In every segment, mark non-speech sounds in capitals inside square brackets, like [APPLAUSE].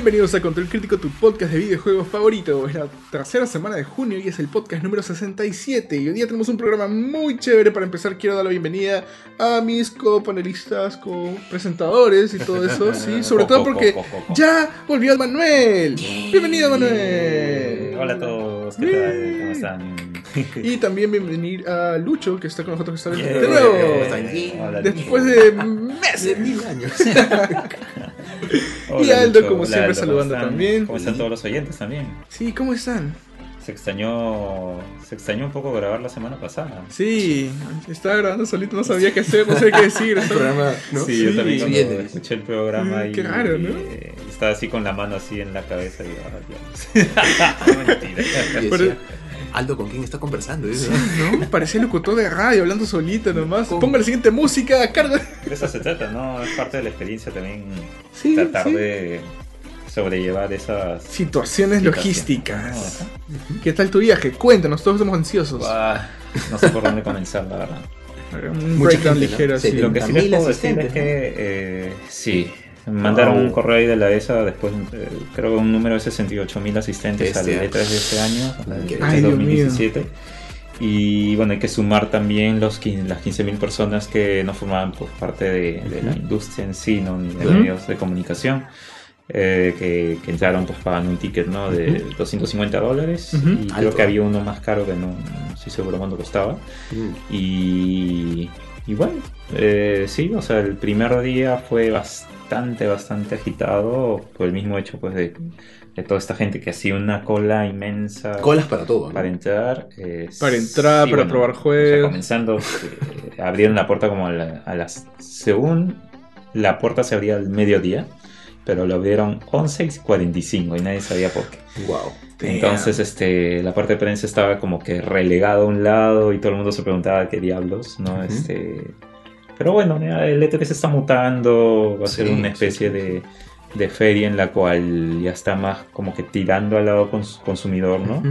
Bienvenidos a Control Crítico, tu podcast de videojuegos favorito. Es la tercera semana de junio y es el podcast número 67. Y hoy día tenemos un programa muy chévere. Para empezar, quiero dar la bienvenida a mis copanelistas, co-presentadores y todo eso. Sí, [LAUGHS] sobre todo porque ya volvió Manuel. Bienvenido, Manuel. Hola a todos, ¿qué tal? ¿Cómo están? [LAUGHS] Y también bienvenir a Lucho, que está con nosotros esta vez Yeah. de nuevo. Hola, Después de meses. de mil años. [LAUGHS] Y Aldo, Lucho. como siempre, ¿cómo saludando también. ¿Cómo están todos los oyentes también? Sí, ¿cómo están? Se extrañó, se extrañó un poco grabar la semana pasada. Sí, estaba grabando solito, no sabía qué hacer, no sabía qué decir. El [LAUGHS] programa, ¿no? Sí, yo también escuché el programa Mm, y, qué raro, ¿no? estaba así con la mano así en la cabeza y ah, diablos. Mentira. Y Pero- decía, Aldo, ¿con quién está conversando? Dice, ¿No? Parecía locutor de radio hablando solito nomás. ¿Cómo? Ponga la siguiente música, carga. De eso se trata, ¿no? Es parte de la experiencia también Sí, tratar sí. de sobrellevar esas Situaciones Situaciones. logísticas. No, ¿Qué tal tu viaje? Cuéntanos, todos estamos ansiosos. Buah, no sé por dónde comenzar, la verdad. Un Mucha breakdown ¿no? ligero así. Sí, Lo que sí les 70.000 puedo decir es que eh, sí, mandaron Wow. un correo ahí de la ESA después, eh, creo un número de 68.000 asistentes al Bestia. E3 de este año, al Qué- E3 Ay, Dios 2017. Y bueno, hay que sumar también los, quin- las 15.000 personas que no formaban pues, parte de, de la Ujú. industria en sí, ¿no? ni de Ujú. medios de comunicación. eh, que, que entraron pues pagando un ticket ¿no? de 250 dólares Ujú. y creo Alto. que había uno más caro que no, no estoy seguro cuánto costaba Mm, y, y bueno, eh, sí, o sea, el primer día fue bastante, bastante agitado por el mismo hecho pues de, de toda esta gente que hacía una cola inmensa Colas para todo, ¿no? para entrar. eh, Para entrar, para probar o sea, juegos. comenzando, eh, abrieron la puerta como a, la- a las... Según la puerta se abría al mediodía, pero lo abrieron 11 y 45 y nadie sabía por qué. Wow. Entonces, este, la parte de prensa estaba como que relegada a un lado y todo el mundo se preguntaba qué diablos, ¿no? Ujú. Este, pero bueno, el E3 se está mutando, va a ser una especie sí, de, de feria en la cual ya está más como que tirando al lado cons- consumidor, ¿no?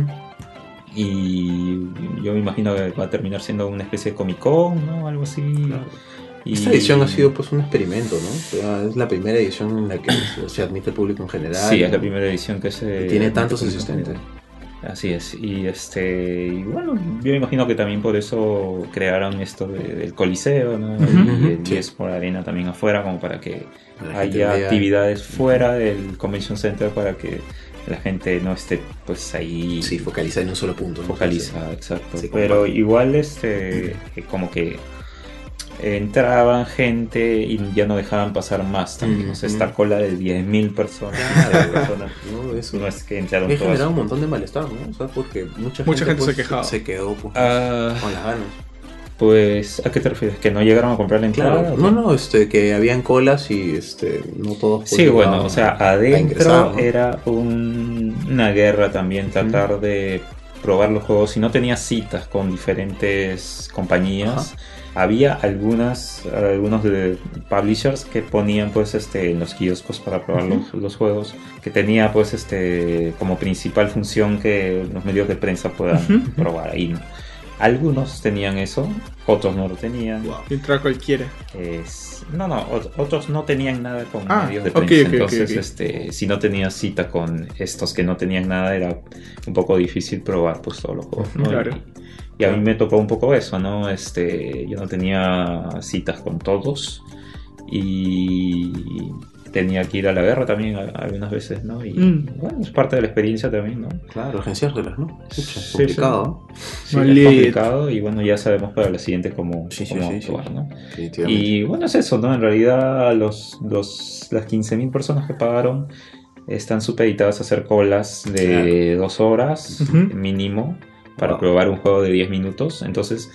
Y yo me imagino que va a terminar siendo una especie de Comic Con, ¿no? Algo así. Claro. Y- Esta edición ha sido pues un experimento, ¿no? O sea, es la primera edición en la que se- admite el público en general. Sí, es la primera edición que se... Y tiene tantos asistentes. Así es, y este, y bueno, yo imagino que también por eso crearon esto de- del Coliseo, ¿no? Y el sí. eSport Arena también afuera, como para que haya actividades fuera del Convention Center para que la gente no esté pues ahí Sí, focalizada en un solo punto. ¿no? focalizada, exacto. Sí, Pero igual este, como que entraban gente y ya no dejaban pasar más también, o sea, esta cola de 10.000 personas, Claro. personas, [LAUGHS] No, eso. no es que entraron todas. generado un montón de malestar, ¿no? O sea, porque mucha, Mucha gente se pues, quejaba. Se quedó pues, Ah, con las ganas. Pues, ¿a qué te refieres? ¿Que no llegaron a comprar la entrada? Claro, no, no, este, que habían colas y este, no todos. Sí, bueno, o sea, adentro era un- una guerra también tratar de probar los juegos. Si no tenías citas con diferentes compañías, había algunas, algunos de publishers que ponían pues este en los kioscos para probar los, los juegos, que tenía pues este como principal función que los medios de prensa puedan Ujú. probar ahí. ¿no? Algunos tenían eso, otros no lo tenían. Wow. Entra cualquiera. Es- no, no, ot- otros no tenían nada con Ah, medios de prensa. ok, ok, entonces, ok. este, si no tenías cita con estos que no tenían nada, era un poco difícil probar pues todos los juegos. ¿no? Claro. Y, a mí me tocó un poco eso, ¿no? Este, yo no tenía citas con todos y tenía que ir a la guerra también algunas veces, ¿no? Y Mm. bueno, es parte de la experiencia también, ¿no? Claro, agenciárselas, ¿no? Sí, complicado. Sí, Maldito. es complicado y bueno, ya sabemos para la siguiente cómo, Sí, sí, cómo sí, sí. actuar, ¿no? Y bueno, es eso, ¿no? En realidad los, los, las 15.000 personas que pagaron están supeditadas a hacer colas de dos horas mínimo para Wow. probar un juego de 10 minutos. Entonces,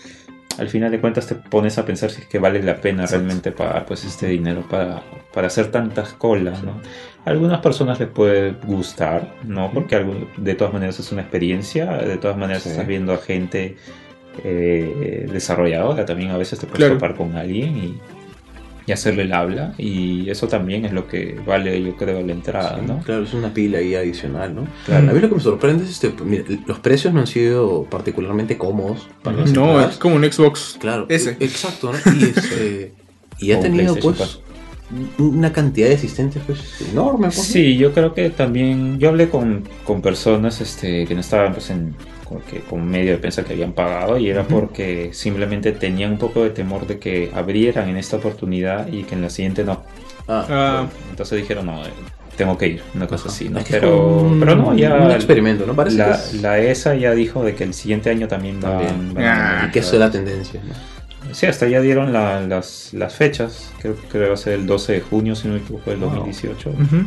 al final de cuentas te pones a pensar si es que vale la pena Exacto. realmente pagar pues este dinero para, para hacer tantas colas, ¿no? A algunas personas les puede gustar, ¿no? Porque de todas maneras es una experiencia, de todas maneras Sí. estás viendo a gente eh, desarrolladora, también a veces te puedes Claro. topar con alguien y, y hacerle el habla y eso también es lo que vale yo creo la entrada, Sí, ¿no? Claro, es una pila ahí adicional, ¿no? Claro. A mí lo que me sorprende es este, mira, los precios no han sido particularmente cómodos para las No, entradas. es como un Xbox. Claro, Ese. exacto, ¿no? Y, [LAUGHS] este, y ha tenido pues una cantidad de asistentes pues enorme. Pues. Sí, yo creo que también yo hablé con, con personas este, que no estaban pues, en como que, con medio de pensar que habían pagado y era porque simplemente tenían un poco de temor de que abrieran en esta oportunidad y que en la siguiente no. Ah, Entonces dijeron, no, eh, tengo que ir, una cosa Ajá. así, ¿no? Es que es Pero, un- pero no, ya Un experimento, ¿no? Parece la, que es- la ESA ya dijo de que el siguiente año también va, También. van Ah, y que eso es la tendencia. ¿no? Sí, hasta ya dieron la- las, las fechas, creo, creo que va a ser el 12 de junio, si no me equivoco, del Wow. 2018. ujú.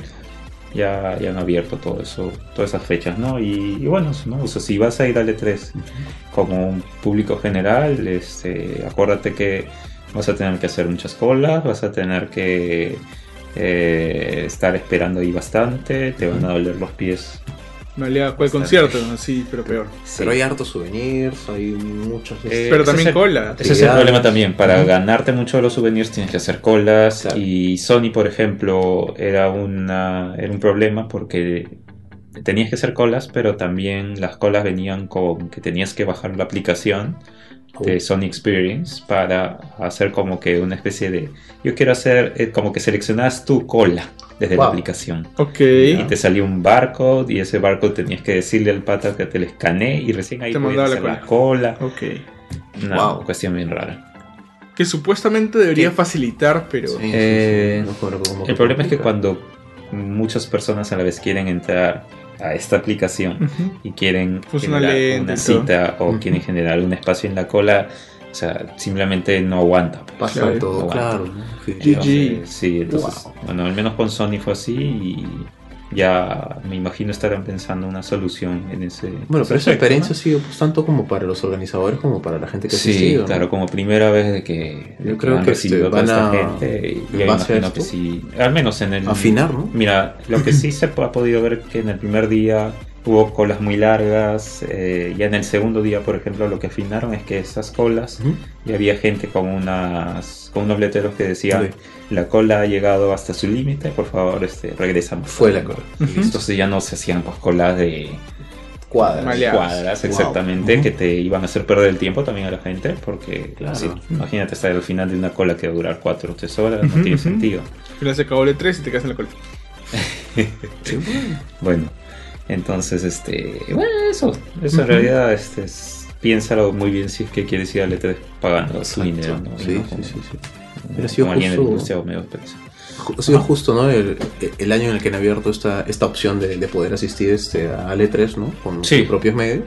Ya, ya han abierto todo eso, todas esas fechas, ¿no? Y, y bueno, ¿no? O sea, si vas a ir al E3 como un público general, este, acuérdate que vas a tener que hacer muchas colas, vas a tener que eh, estar esperando ahí bastante, te van a doler los pies. En realidad, ¿cuál concierto? Así, pero peor. Pero hay hartos souvenirs, hay muchos. Eh, Pero también es el- cola. Ese es el problema también. Para ganarte mucho de los souvenirs tienes que hacer colas. Claro. Y Sony, por ejemplo, era, una, era un problema porque tenías que hacer colas, pero también las colas venían con que tenías que bajar la aplicación de Sony Experience para hacer como que una especie de... Yo quiero hacer eh, como que seleccionabas tu cola desde la aplicación. Ok. Y te salía un barcode y ese barcode tenías que decirle al pata que te lo escanee y recién ahí Te podías mandaba la hacer la cola. Ok. Una Wow. cuestión bien rara. Que supuestamente debería Sí. facilitar, pero. Sí, sí, sí, Eh, no El problema es que cuando muchas personas a la vez quieren entrar a esta aplicación y quieren Funciona generar una cita o quieren generar un espacio en la cola, o sea, simplemente no aguanta. pues. Pasa Claro. de todo, No claro. aguanta. ¿no? Sí, GG. Entonces, sí, entonces, Wow. bueno, al menos con Sony fue así y ya me imagino estarán pensando una solución en ese. Bueno, ese pero esa experiencia ¿no? ha sido pues, tanto como para los organizadores como para la gente que ha Sí, asistido. ¿no? claro, como primera vez de que, de Yo que creo han que, recibido este, esta van a- gente. Y imagino que sí, al menos en el. Afinar, ¿no? Mira, lo que sí se ha podido ver que en el primer día hubo colas muy largas. eh, ya en el segundo día, por ejemplo, lo que afinaron es que esas colas Ujú. y había gente con unas con unos letreros que decían la cola ha llegado hasta su límite, por favor, este, regresamos. Fue la cola. Entonces ya no se hacían pues colas de Cuadras. Maleadas. cuadras Wow. exactamente que te iban a hacer perder el tiempo también a la gente porque Claro. sí, imagínate estar al final de una cola que va a durar 4 o 3 horas, no tiene sentido. Al final se acabó el E3 y te quedas en la cola. [LAUGHS] Bueno. Entonces, este, bueno, eso, eso en realidad, este, es- piénsalo muy bien si es que quieres ir al E3 pagando su dinero, Sí, no sí, sí, sí. como alguien de la industria o Ha sido justo, ¿no? El, el año en el que han abierto esta, esta opción de, de poder asistir este, al E3, ¿no? Con Sí. sus propios medios.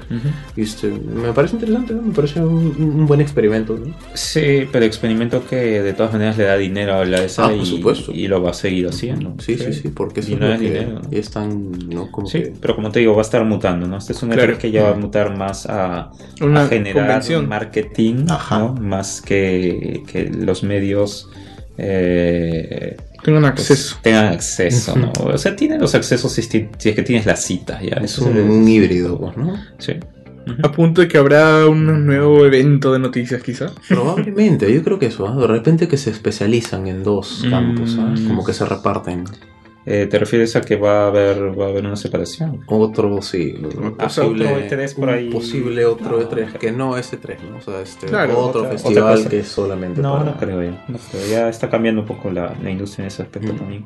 Y este, me parece interesante, ¿no? me parece un, un buen experimento. ¿no? Sí, pero experimento que de todas maneras le da dinero a la ESA Ah, y, supuesto. y lo va a seguir haciendo. Sí, sí, sí, porque eso Dinero es dinero. ya están, ¿no? Como Sí, que... pero como te digo, va a estar mutando, ¿no? Este es un Claro. E3 que ya va a mutar más a, Una a generar convención. marketing, Ajá. ¿no? Más que, que los medios eh, Tengan pues, acceso. tengan acceso, ¿no? O sea, tienen los accesos si, si es que tienes las citas, ya. Es Eso un, es- un híbrido, ¿no? Sí. A punto de que habrá un nuevo evento de noticias, quizá. Probablemente, yo creo que eso, ¿ah? de repente que se especializan en dos Mm. campos, ¿sabes? Como que se reparten. Eh, ¿Te refieres a que va a haber, va a haber una separación? Otro, sí, un Ah, posible, otro E3 por un ahí. posible otro No, E3, que no es E3, ¿no? O sea, este, Claro, otro otra- festival otra que es solamente No, para... no creo ya. No creo. Ya está cambiando un poco la, la industria en ese aspecto Mm. también.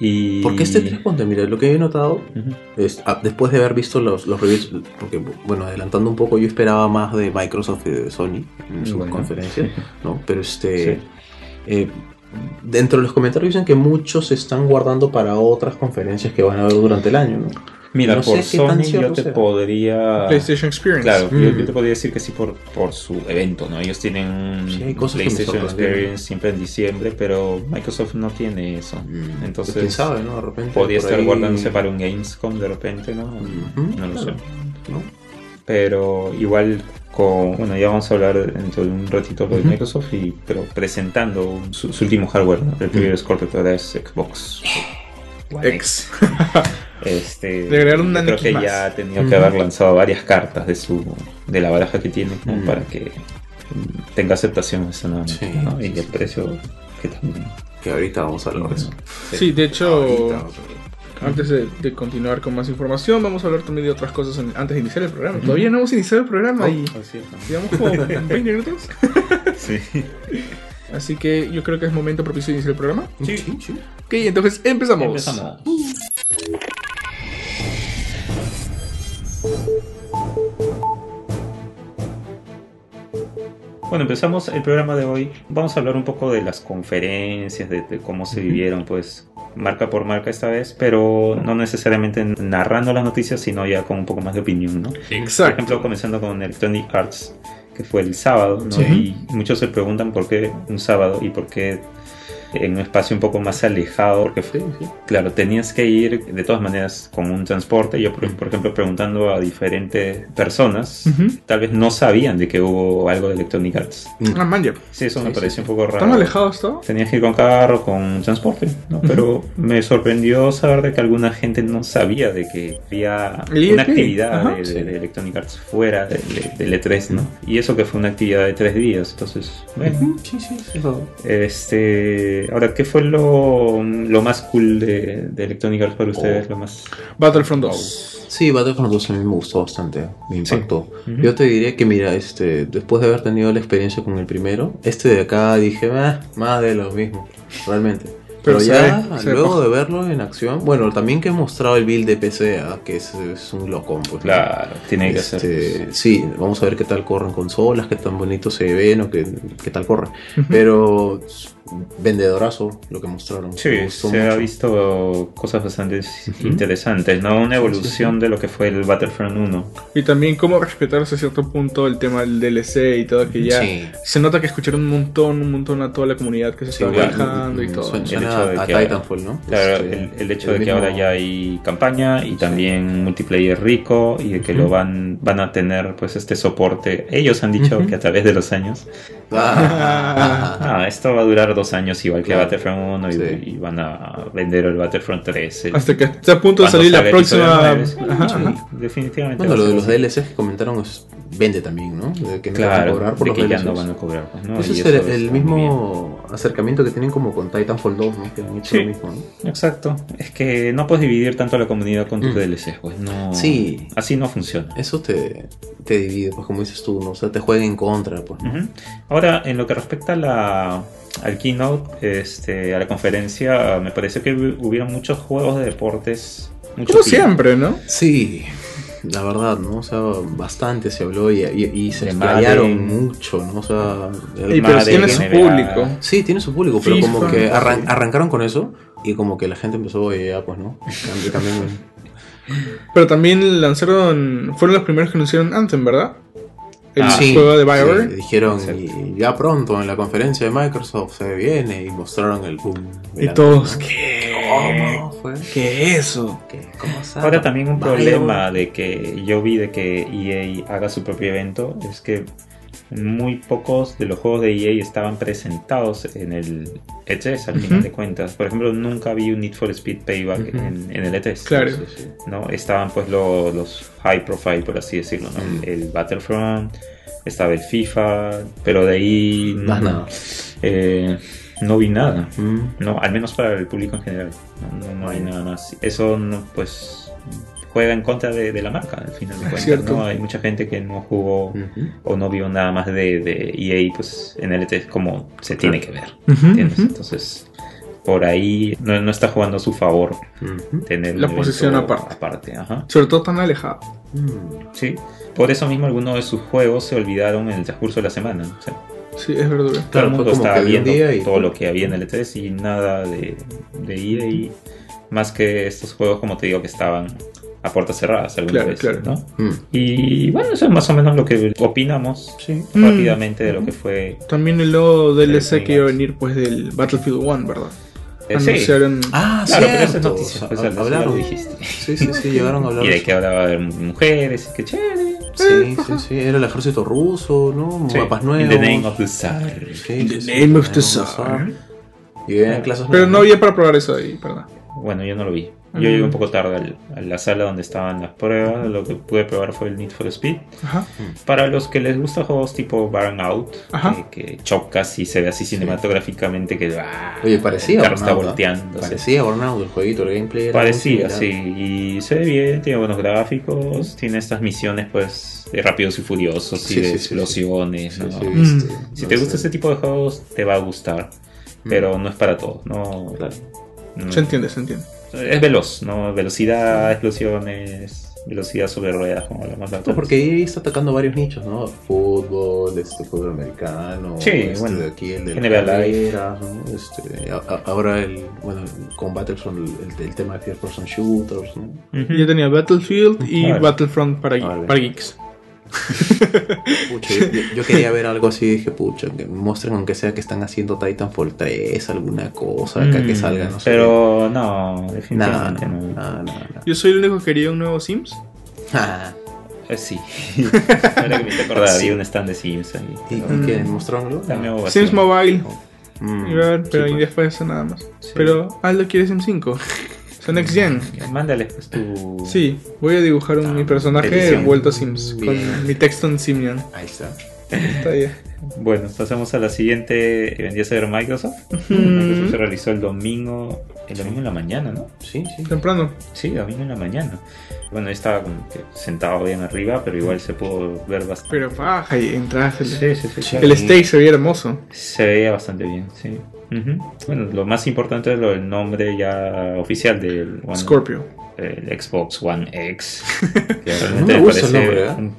Y... Porque este 3 ponte, mira, lo que he notado Ujú. es, ah, después de haber visto los, los reviews, porque, bueno, adelantando un poco, yo esperaba más de Microsoft y de Sony en sus Bueno. conferencias, [LAUGHS] ¿no? Pero este... Sí. eh, dentro de los comentarios dicen que muchos se están guardando para otras conferencias que van a haber durante el año, ¿no? Mira, No por sé qué tan Sony yo cierto te sea. podría... PlayStation Experience. Claro, yo, Mm. yo te podría decir que sí por, por su evento, ¿no? Ellos tienen un Sí, PlayStation. Experience siempre en diciembre, pero Microsoft no tiene eso. Mm, Entonces, pues, quién sabe, ¿no? De repente. Podría estar ahí- guardándose para un Gamescom de repente, ¿no? No lo claro, sé. ¿no? Pero igual con... Bueno, ya vamos a hablar dentro de un ratito de. Microsoft, y, pero presentando su, su último hardware, ¿no? El primer Scorpio que ahora es Xbox. One X. [LAUGHS] Este, un creo que más. ya tenía Ujú. que haber lanzado varias cartas de su de la baraja que tiene como para que tenga aceptación esa nueva Sí, ¿no? sí, y el sí. precio que también Que ahorita vamos a hablar de eso. Sí, de hecho, Ahorita. Antes de, de continuar con más información, vamos a hablar también de otras cosas en- antes de iniciar el programa. Todavía no hemos iniciado el programa y es, ¿no? llevamos como [LAUGHS] 20 minutos. [LAUGHS] Sí. Así que yo creo que es momento propicio de iniciar el programa. Sí, sí, sí. Ok, entonces empezamos. Empezamos. Bueno, empezamos el programa de hoy. Vamos a hablar un poco de las conferencias, de, de cómo se vivieron, pues, marca por marca esta vez, pero no necesariamente narrando las noticias, sino ya con un poco más de opinión, ¿no? Por Exacto. ejemplo, comenzando con Electronic Arts, que fue el sábado, ¿no? Sí. Y muchos se preguntan por qué un sábado y por qué en un espacio un poco más alejado, porque Sí, sí. Claro, tenías que ir de todas maneras con un transporte. Yo, por, por ejemplo, preguntando a diferentes personas, Ujú. tal vez no sabían de que hubo algo de Electronic Arts. Ah, man. Sí, eso me Sí, pareció sí, un poco raro. ¿Tan alejado estaba? Tenías que ir con carro, con transporte, ¿no? Pero me sorprendió saber de que alguna gente no sabía de que había una actividad ajá. de, de- Sí. de Electronic Arts fuera de- de- del E3, ¿no? Y eso que fue una actividad de tres días, entonces, bueno. Sí, sí, sí. Ahora, ¿qué fue lo, lo más cool de, de Electronic Arts para ustedes? Oh. Lo más... Battlefront 2. Sí, Battlefront 2 a mí me gustó bastante, me impactó. Ujú. Yo te diría que, mira, este, después de haber tenido la experiencia con el primero, este de acá dije, "Ah, más de lo mismo, realmente. Pero Pero, se ya, ve, se ve luego de verlo en acción, bueno, también que he mostrado el build de PC, ah, que es, es un locón, pues. ¿no? Claro, tiene que Este, ser. Sí, vamos a ver qué tal corren consolas, qué tan bonito se ven o qué, qué tal corren. Pero vendedorazo lo que mostraron. Sí, se ha mucho. visto cosas bastante Ujú. interesantes, ¿no? Una evolución de lo que fue el Battlefront 1. Y también cómo respetar hasta cierto punto el tema del DLC y todo, que ya Sí. se nota que escucharon un montón, un montón a toda la comunidad que se Sí, estaba quejando y mm, todo. Suena, El hecho de a, a que- Titanfall, ¿no? Claro, Este, el, el hecho el de que mismo- ahora ya hay campaña y también multiplayer rico y de que lo van, van a tener pues este soporte. Ellos han dicho Ujú. que a través de los años. Ah, [LAUGHS] Ah, esto va a durar dos años igual que Claro. Battlefront 1 y, Sí. y van a vender el Battlefront 3. el- Hasta que esté a punto de salir la próxima. nueve, sí, Ajá, sí, definitivamente. Bueno, lo de los. DLCs que comentaron es vende también, ¿no? De que no a Claro, cobrar por de los que ya no van a cobrar. pues, ¿no? Ese es el, eso el está mismo acercamiento que tienen como con Titanfall 2, ¿no? Que han hecho Sí. lo mismo, ¿no? Exacto. Es que no puedes dividir tanto la comunidad con tus Mm. DLCs, pues no. Sí. Así no funciona. Eso te, te divide, pues como dices tú, ¿no? O sea, te juega en contra, pues. Ahora, en lo que respecta a la, al keynote, este, a la conferencia, me pareció que hu- hubieron muchos juegos de deportes. Mucho Como siempre, ¿no? Sí, la verdad, ¿no? O sea, bastante se habló y, y- y se explayaron mucho, ¿no? O sea, el- Y pero tiene su público. Sí, tiene su público, pero FIFA, como que arran- sí. arrancaron con eso y como que la gente empezó, oye, ya, pues, ¿no? Cambiemos. [LAUGHS] Pero también lanzaron. Fueron los primeros que anunciaron Anthem, ¿verdad? El Ah, Sí, juego de sí, BioWare. dijeron, Sí. y ya pronto en la conferencia de Microsoft se viene y mostraron el boom. Y todos, ¿qué? ¿Cómo fue? ¿Qué es eso? ¿Qué? ¿Cómo sabe? Ahora también un BioWare. problema de que yo vi de que EA haga su propio evento es que muy pocos de los juegos de EA estaban presentados en el E3 al final de cuentas. Por ejemplo, nunca vi un Need for Speed Payback en, en el E3. Claro. ¿no? Estaban pues lo- los high profile, por así decirlo, ¿no? El, el Battlefront, estaba el FIFA, pero de ahí Más nada. eh, no vi nada. Mm. No, al menos para el público en general. No, no- no hay nada más. Eso no, pues juega en contra de, de la marca, al final de cuentas. Cierto. ¿no? Hay mucha gente que no jugó Ujú. o no vio nada más de, de EA pues, en el E3 como se tiene que ver. ¿entiendes? Entonces, por ahí no, no está jugando a su favor tener La posición aparte. aparte, ajá. Sobre todo tan alejado. Mm. Sí. Por eso mismo algunos de sus juegos se olvidaron en el transcurso de la semana. O sea, Sí, es verdad. todo Claro, el mundo estaba viendo y- todo lo que había en el E3 y nada de, de EA. Más que estos juegos, como te digo, que estaban a puertas cerradas algunas Claro, veces, claro. ¿no? Mm. Y bueno, eso es más o menos lo que opinamos Sí. Mm. rápidamente de lo que fue. También el nuevo DLC que iba a venir pues del Battlefield 1, ¿verdad? Eh, sí. Anunciaron. Ah, Claro, pero eso es cierto. noticia. pues, hablaron. dijiste. Sí, sí, sí, llegaron a hablar. [LAUGHS] Y de que ahora va a haber mujeres y que chévere. Sí, sí, sí. Era el ejército ruso, ¿no? Sí. Mapas In nuevos. the name of the Tsar. Sí, In sí, the sí, name of the Tsar. Y clases Pero no había para probar eso ahí, ¿verdad? Bueno, yo no lo vi. Yo llegué un Mm. poco tarde al- a la sala donde estaban las pruebas. Lo que pude probar fue el Need for Speed. Ajá. Para los que les gustan juegos tipo Burnout, que, que chocas y se ve así cinematográficamente que ah, Oye, parecía el carro está Burnout, ¿no? volteando. Parecía Burnout, el jueguito, el gameplay. era Parecía, sí. Y se ve bien, tiene buenos gráficos, tiene estas misiones pues de rápidos y furiosos y Sí, de sí, sí, explosiones. Sí, ¿no? sí, Mm. Si No te sé. gusta ese tipo de juegos, te va a gustar. Mm. Pero no es para todos. No, Claro. no- Se entiende, se entiende. Es veloz, ¿no? Velocidad, explosiones, velocidad sobre ruedas, como hablamos la otra No, porque ahí está atacando varios nichos, ¿no? Fútbol, este fútbol americano, Sí, este, bueno, de aquí el de carreras, ¿no? Este, a- a- ahora el, bueno, con Battlefront el, el tema de first person shooters, ¿no? Yo tenía Battlefield y Vale. Battlefront para, Vale. para geeks. [LAUGHS] Pucha, yo, yo- yo quería ver algo así, dije, pucha, que muestren aunque sea que están haciendo Titanfall 3, alguna cosa acá que Mm, salga, no sé. Pero no, definitivamente no, no. nada. Yo soy el único que quería un nuevo Sims. Ah, Eh, sí. [LAUGHS] [LAUGHS] Ahora que me hice acordar, Sí. había un stand de Sims ahí. ¿Y, y Mm. qué? ¿Mostraron algo? Sims Mobile. Mm, a ver, pero sí, y pues. después eso nada más. Sí. Pero Aldo quiere Sims 5. Next Gen. Mándale pues tu. Sí, voy a dibujar un, Ah, mi personaje edición. vuelto a Sims. Bien. Con mi texto en Simian. Ahí está. Está bien. Bueno, pasamos a la siguiente. que Vendría a ser Microsoft. Microsoft se realizó el domingo. El domingo en la mañana, ¿no? Sí, sí. Temprano. Sí, domingo en la mañana. Bueno, yo estaba como que sentado bien arriba, pero igual se pudo ver bastante. Pero baja y entras. El, Sí, sí, sí. Claro. el stage se veía hermoso. Se veía bastante bien, sí. Bueno, lo más importante es lo del nombre ya oficial del One- Scorpio. el Xbox One X. [LAUGHS] Que No realmente me gusta el parece nombre, ¿eh?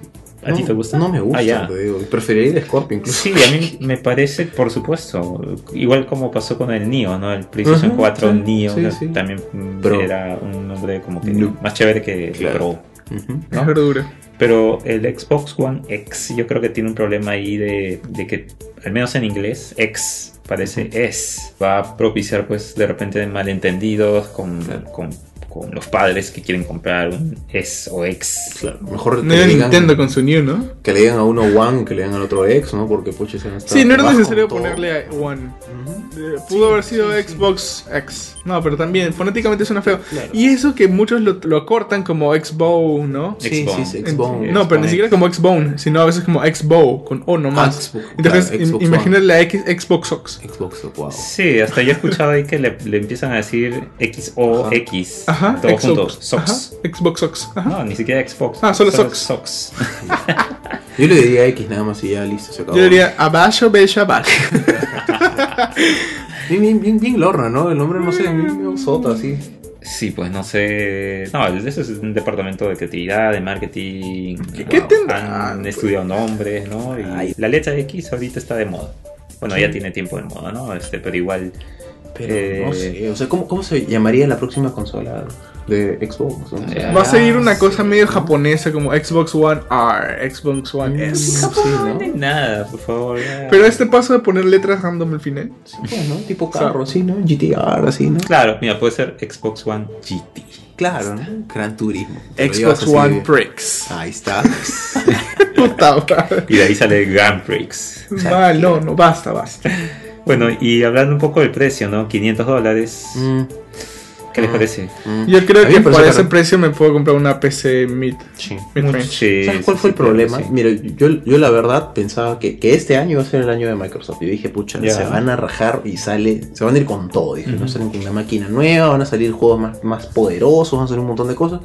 ¿A ti No, te gusta? No me gusta, Ah, ya. digo. Preferiría el Scorpio incluso. Sí, a mí me parece, por supuesto, igual como pasó con el Nio, ¿no? El PlayStation Ajá, 4 sí, Nio sí, que sí. también era un nombre como que No. más chévere que Claro. Pro. Ujú. ¿no? Es verdura. Pero el Xbox One X yo creo que tiene un problema ahí de, de que, al menos en inglés, X parece es. Va a propiciar pues de repente malentendidos con, Claro. con, con los padres que quieren comprar un S o X. Claro, mejor No era Nintendo con su New, ¿no? que le digan a uno One que le digan al otro X, ¿no? Porque pucha, se han estado Sí, no era necesario ponerle a One. Eh, Pudo haber sido sí, sí. Xbox X. No, pero también fonéticamente suena feo. Claro. Y eso que muchos lo, lo acortan como Xbow, ¿no? Sí, sí, sí, no, pero ni siquiera como Xbone, sino a veces como Xbow, con O nomás. Xbox, Entonces, claro, Xbox imagínate la X, Xbox Ox. Xbox, wow. Sí, hasta yo he escuchado ahí que le, le empiezan a decir X o Ajá. X. Ajá, Todo Xbox. junto. Sox. Ajá, Xbox Ox. Ajá. No, ni siquiera Xbox. Ah, solo Sox. Sox. Yo le diría X nada más y ya listo, se acabó. Yo diría Abajo, Besha, Bash. [LAUGHS] Bien, bien, bien, bien lorna, ¿no? El nombre, no sé, bien, bien sota, así. Sí, pues no sé. No, eso es un departamento de creatividad, de marketing. ¿Qué- qué tendrán, Han estudiado nombres, ¿no? Y Ay. la letra X ahorita está de moda. Bueno, ya tiene tiempo de moda, ¿no? Este, pero igual. Pero Eh, no sé, o sea, ¿cómo, ¿cómo se llamaría la próxima consola de Xbox? ¿no? Sea, Va a seguir una sí. cosa medio japonesa como Xbox One R, Xbox One S. Sí, No ¿no? hay nada, por favor. Pero este paso de poner letras random al final. Sí, ¿no? Tipo carro, así, ¿no? GTR, así, ¿no? Claro, mira, puede ser Xbox One GT. Claro, ¿no? Gran Turismo. Xbox One de- Prix. Ahí está. [LAUGHS] Puta. Y de ahí sale Grand Prix. Mal, no, no, basta, basta. Bueno, y hablando un poco del precio, ¿no? 500 dólares. Mm, ¿Qué les mm, parece? mm. Yo creo que por ese caro. precio me puedo comprar una PC mid, Sí. mid sí, ¿Sabes sí, cuál fue sí, el problema? Mira, yo, yo la verdad pensaba que, que este año iba a ser el año de Microsoft. Y dije, pucha, se van a rajar y sale, se van a ir con todo. Dije, no salen con una máquina nueva, van a salir juegos más, más poderosos, van a salir un montón de cosas.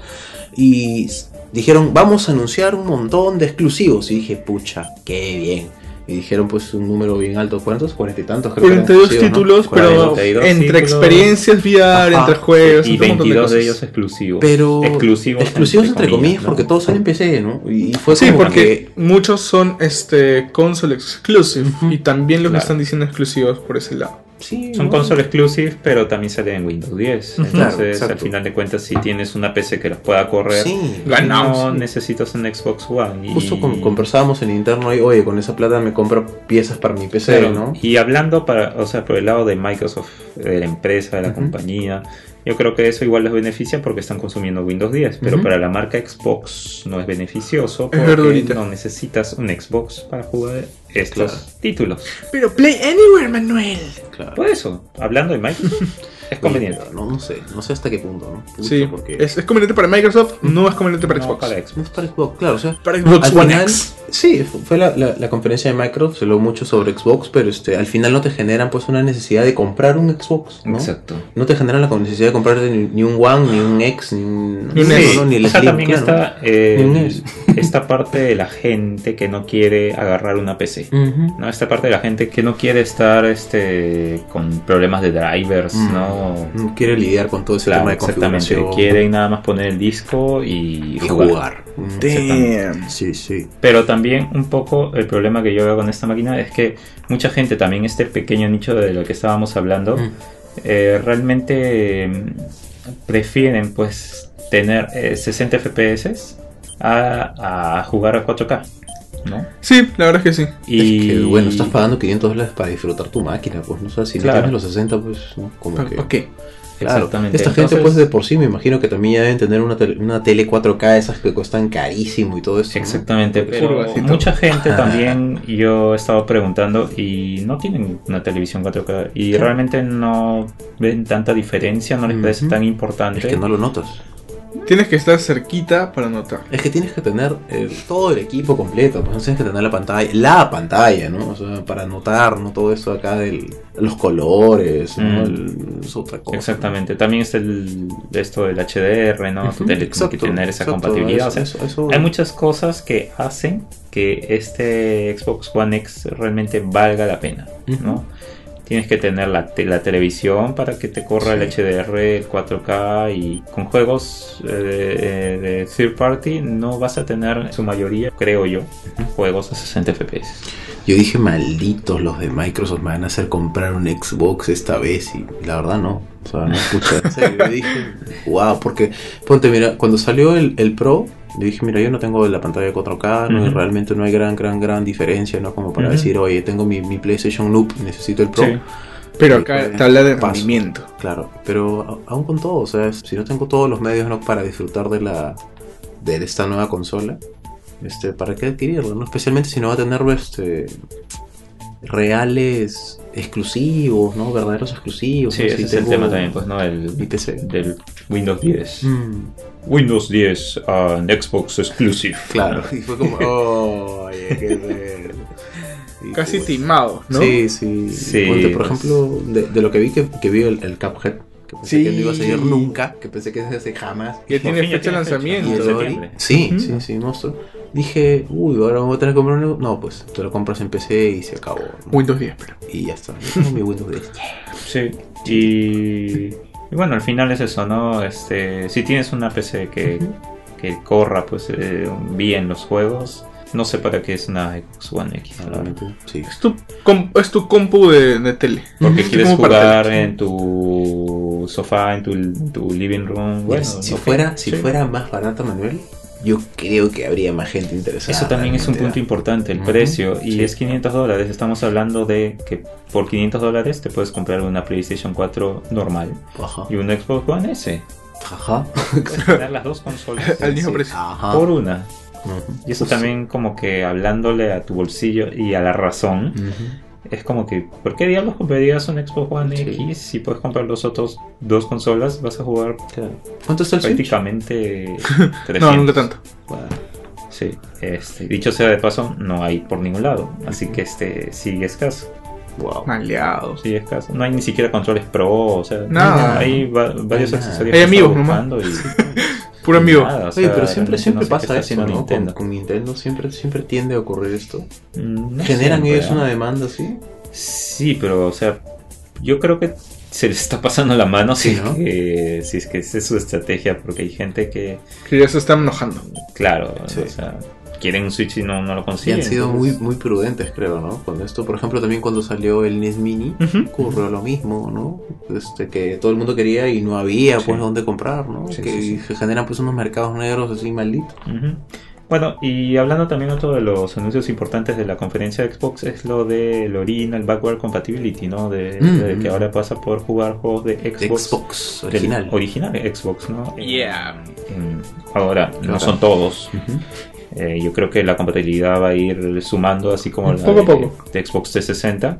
Y dijeron, vamos a anunciar un montón de exclusivos. Y dije, pucha, qué bien. Y dijeron, pues, un número bien alto. ¿Cuántos? Cuarenta y tantos, creo. que eran 42 exclusivos, ¿no? títulos, pero 42 entre experiencias VR, Ajá. entre juegos, y entre un montón 22 de, cosas. ellos exclusivos. Pero exclusivos, exclusivos entre comillas, ¿no? porque todos salen en PC, ¿no? Y fue Sí, como porque muchos son este console exclusive y también los que Claro. están diciendo exclusivos por ese lado. Sí, Son ¿no? console exclusive, pero también salen en Windows 10. Ujú. Entonces, Claro, al final de cuentas, si tienes una PC que los pueda correr, Sí. Ganamos. no Sí. necesitas un Xbox One. Y... Justo con- conversábamos en interno y, oye, con esa plata me compro piezas para mi PC, Claro, ¿no? Y hablando para, o sea, por el lado de Microsoft, de la empresa, de la compañía, yo creo que eso igual les beneficia porque están consumiendo Windows 10, pero para la marca Xbox no es beneficioso porque no necesitas un Xbox para jugar estos Claro. títulos. Pero Play Anywhere, Manuel. Claro. Por eso, hablando de Microsoft, [LAUGHS] Es conveniente. No, no sé, no sé hasta qué punto, ¿no? Sí, porque es, es conveniente para Microsoft, no es conveniente para No, Xbox. para no Xbox. es para Xbox, claro, o sea, Para Xbox al One final, X. sí, fu- fue la, la- la conferencia de Microsoft, se habló mucho sobre Xbox, pero este, al final no te generan pues una necesidad de comprar un Xbox, ¿no? Exacto. No te generan la necesidad de comprar ni, ni un One, ni un X, ni un, Ni un no, S. no, ni el o sea, Slim, también claro. está eh, Ni un S. esta parte de la gente que no quiere agarrar una PC. ¿no? Esta parte de la gente que no quiere estar este, con problemas de drivers, Mm. ¿no? No quiere lidiar con todo ese Claro, tema de exactamente. configuración Quieren nada más poner el disco y, y jugar. jugar. Mm, exactamente. Damn. Sí, sí. Pero también un poco el problema que yo veo con esta máquina es que mucha gente, también este pequeño nicho de lo que estábamos hablando, Mm. eh, realmente prefieren pues tener eh, 60 FPS a, a jugar a 4K, ¿no? Sí, la verdad es que sí. Y Es que, bueno, estás pagando 500 dólares para disfrutar tu máquina, pues, no sé, si Claro. no tienes los 60, pues, ¿no? Como ¿Para que... para qué? Claro, Exactamente. esta gente pues de por sí me imagino que también ya deben tener una tele, una tele 4K, esas que cuestan carísimo y todo eso. ¿no? Exactamente, pero mucha gente también, yo he estado preguntando y no tienen una televisión 4K y realmente no ven tanta diferencia, no les parece tan importante. Es que no lo notas. Tienes que estar cerquita para notar. Es que tienes que tener eh, todo el equipo completo, pues tienes que tener la pantalla, la pantalla, ¿no? O sea, para notar, ¿no? Todo eso acá de los colores, ¿no? Mm. El- es otra cosa. Exactamente, también está el, esto del HDR, ¿no? Ujú, Tu tele tiene que tener esa exacto, compatibilidad. eso- o sea, eso- eso- hay muchas cosas que hacen que este Xbox One X realmente valga la pena, ¿no? Tienes que tener la, te- la televisión para que te corra el. HDR, el 4K y con juegos eh, de, de third party no vas a tener en su mayoría, creo yo, juegos a 60 FPS. Yo dije, malditos los de Microsoft me van a hacer comprar un Xbox esta vez y la verdad no. O sea, no escucha. Yo dije, [LAUGHS] wow, porque ponte, mira, cuando salió el, el Pro, yo dije, mira, yo no tengo la pantalla 4K, no, y Ujú. realmente no hay gran, gran, gran diferencia, ¿no? Como para decir, oye, tengo mi, mi PlayStation y necesito el Pro. Sí. Pero acá pues, te habla de paso. rendimiento. Claro, pero aún con todo, o sea, si no tengo todos los medios ¿no? para disfrutar de la de esta nueva consola, este, ¿para qué adquirirla? ¿no? Especialmente si no va a tener este reales exclusivos, ¿no? Verdaderos exclusivos. Sí, ¿no? ese Si es el tema también, pues, ¿no? El, Mi PC. del Windows 10. Mm, Windows 10 and Xbox Exclusive. claro, [LAUGHS] y fue como, oh, oye, qué Casi pues, timado, ¿no? Sí, sí. Sí, Ponte, por pues. ejemplo, de, de lo que vi que, que vi el, el Cuphead, que pensé Sí. que no iba a salir nunca, que pensé que se hace jamás. Ya Por tiene fecha de lanzamiento. Sí, sí, sí, monstruo. Dije, uy, ahora voy a tener que comprar un... No, pues te lo compras en PC y se acabó. ¿no? Windows 10, pero. Y ya está. Yo tengo mi Windows 10. Sí. Y, y bueno, al final es eso, ¿no? Este, si tienes una PC que, que corra pues eh, bien los juegos, no sé para qué es una Xbox One X. sí. Es tu, com- es tu compu de, de tele. Porque quieres jugar en tu sofá, en tu, en tu living room. Bueno, si fuera, si sí. fuera más barato, Manuel, yo creo que habría más gente interesada. Eso también es un punto importante, el precio. Y sí. es 500 dólares. Estamos hablando de que por 500 dólares te puedes comprar una PlayStation 4 normal ¿no? Ajá. y un Xbox One S. Ajá. Puedes tener las dos consolas [LAUGHS] Al mismo precio. Ajá. por una. Y eso Pues, también como que hablándole a tu bolsillo y a la razón, ujú. Es como que, ¿por qué diablos comprarías un Xbox One Sí. X si puedes comprar los otros dos consolas? Vas a jugar Claro. ¿Cuánto está el prácticamente 300. [LAUGHS] No, nunca tanto. Bueno, Sí, este, dicho sea de paso, no hay por ningún lado, así que este sigue escaso, Wow. Maleados. sigue escaso. No hay ni siquiera controles pro, o sea, Nada. hay va- varios No hay nada. accesorios Hay que amigos nomás. y [LAUGHS] Puro amigo. nada, o Oye, pero siempre, siempre no pasa eso, ¿no? Con, Nintendo. con Nintendo siempre, siempre tiende a ocurrir esto. Mm, no ¿Generan siempre, ellos ¿ah? una demanda así? Sí, pero o sea, yo creo que se les está pasando la mano Sí, si, ¿no? es que, si es que esa es su estrategia, porque hay gente que, Que ya se están enojando. claro, Sí. o sea, quieren un Switch y no, no lo Y consiguen. han sido muy, muy prudentes, creo, ¿no? Con esto, por ejemplo, también cuando salió el NES Mini, ocurrió lo mismo, ¿no? Este, que todo el mundo quería y no había, Sí. pues, dónde comprar, ¿no? Sí, que sí, sí. se generan, pues, unos mercados negros así malditos. Bueno, y hablando también otro de los anuncios importantes de la conferencia de Xbox es lo del Original Backward Compatibility, ¿no? De, Mm. de que ahora vas a poder jugar juegos de De Xbox. Xbox original. original de Xbox, ¿no? Yeah. Ahora, no son todos. Ujú. Eh, yo creo que la compatibilidad va a ir sumando, así como la Poco a de, poco. de Xbox 360.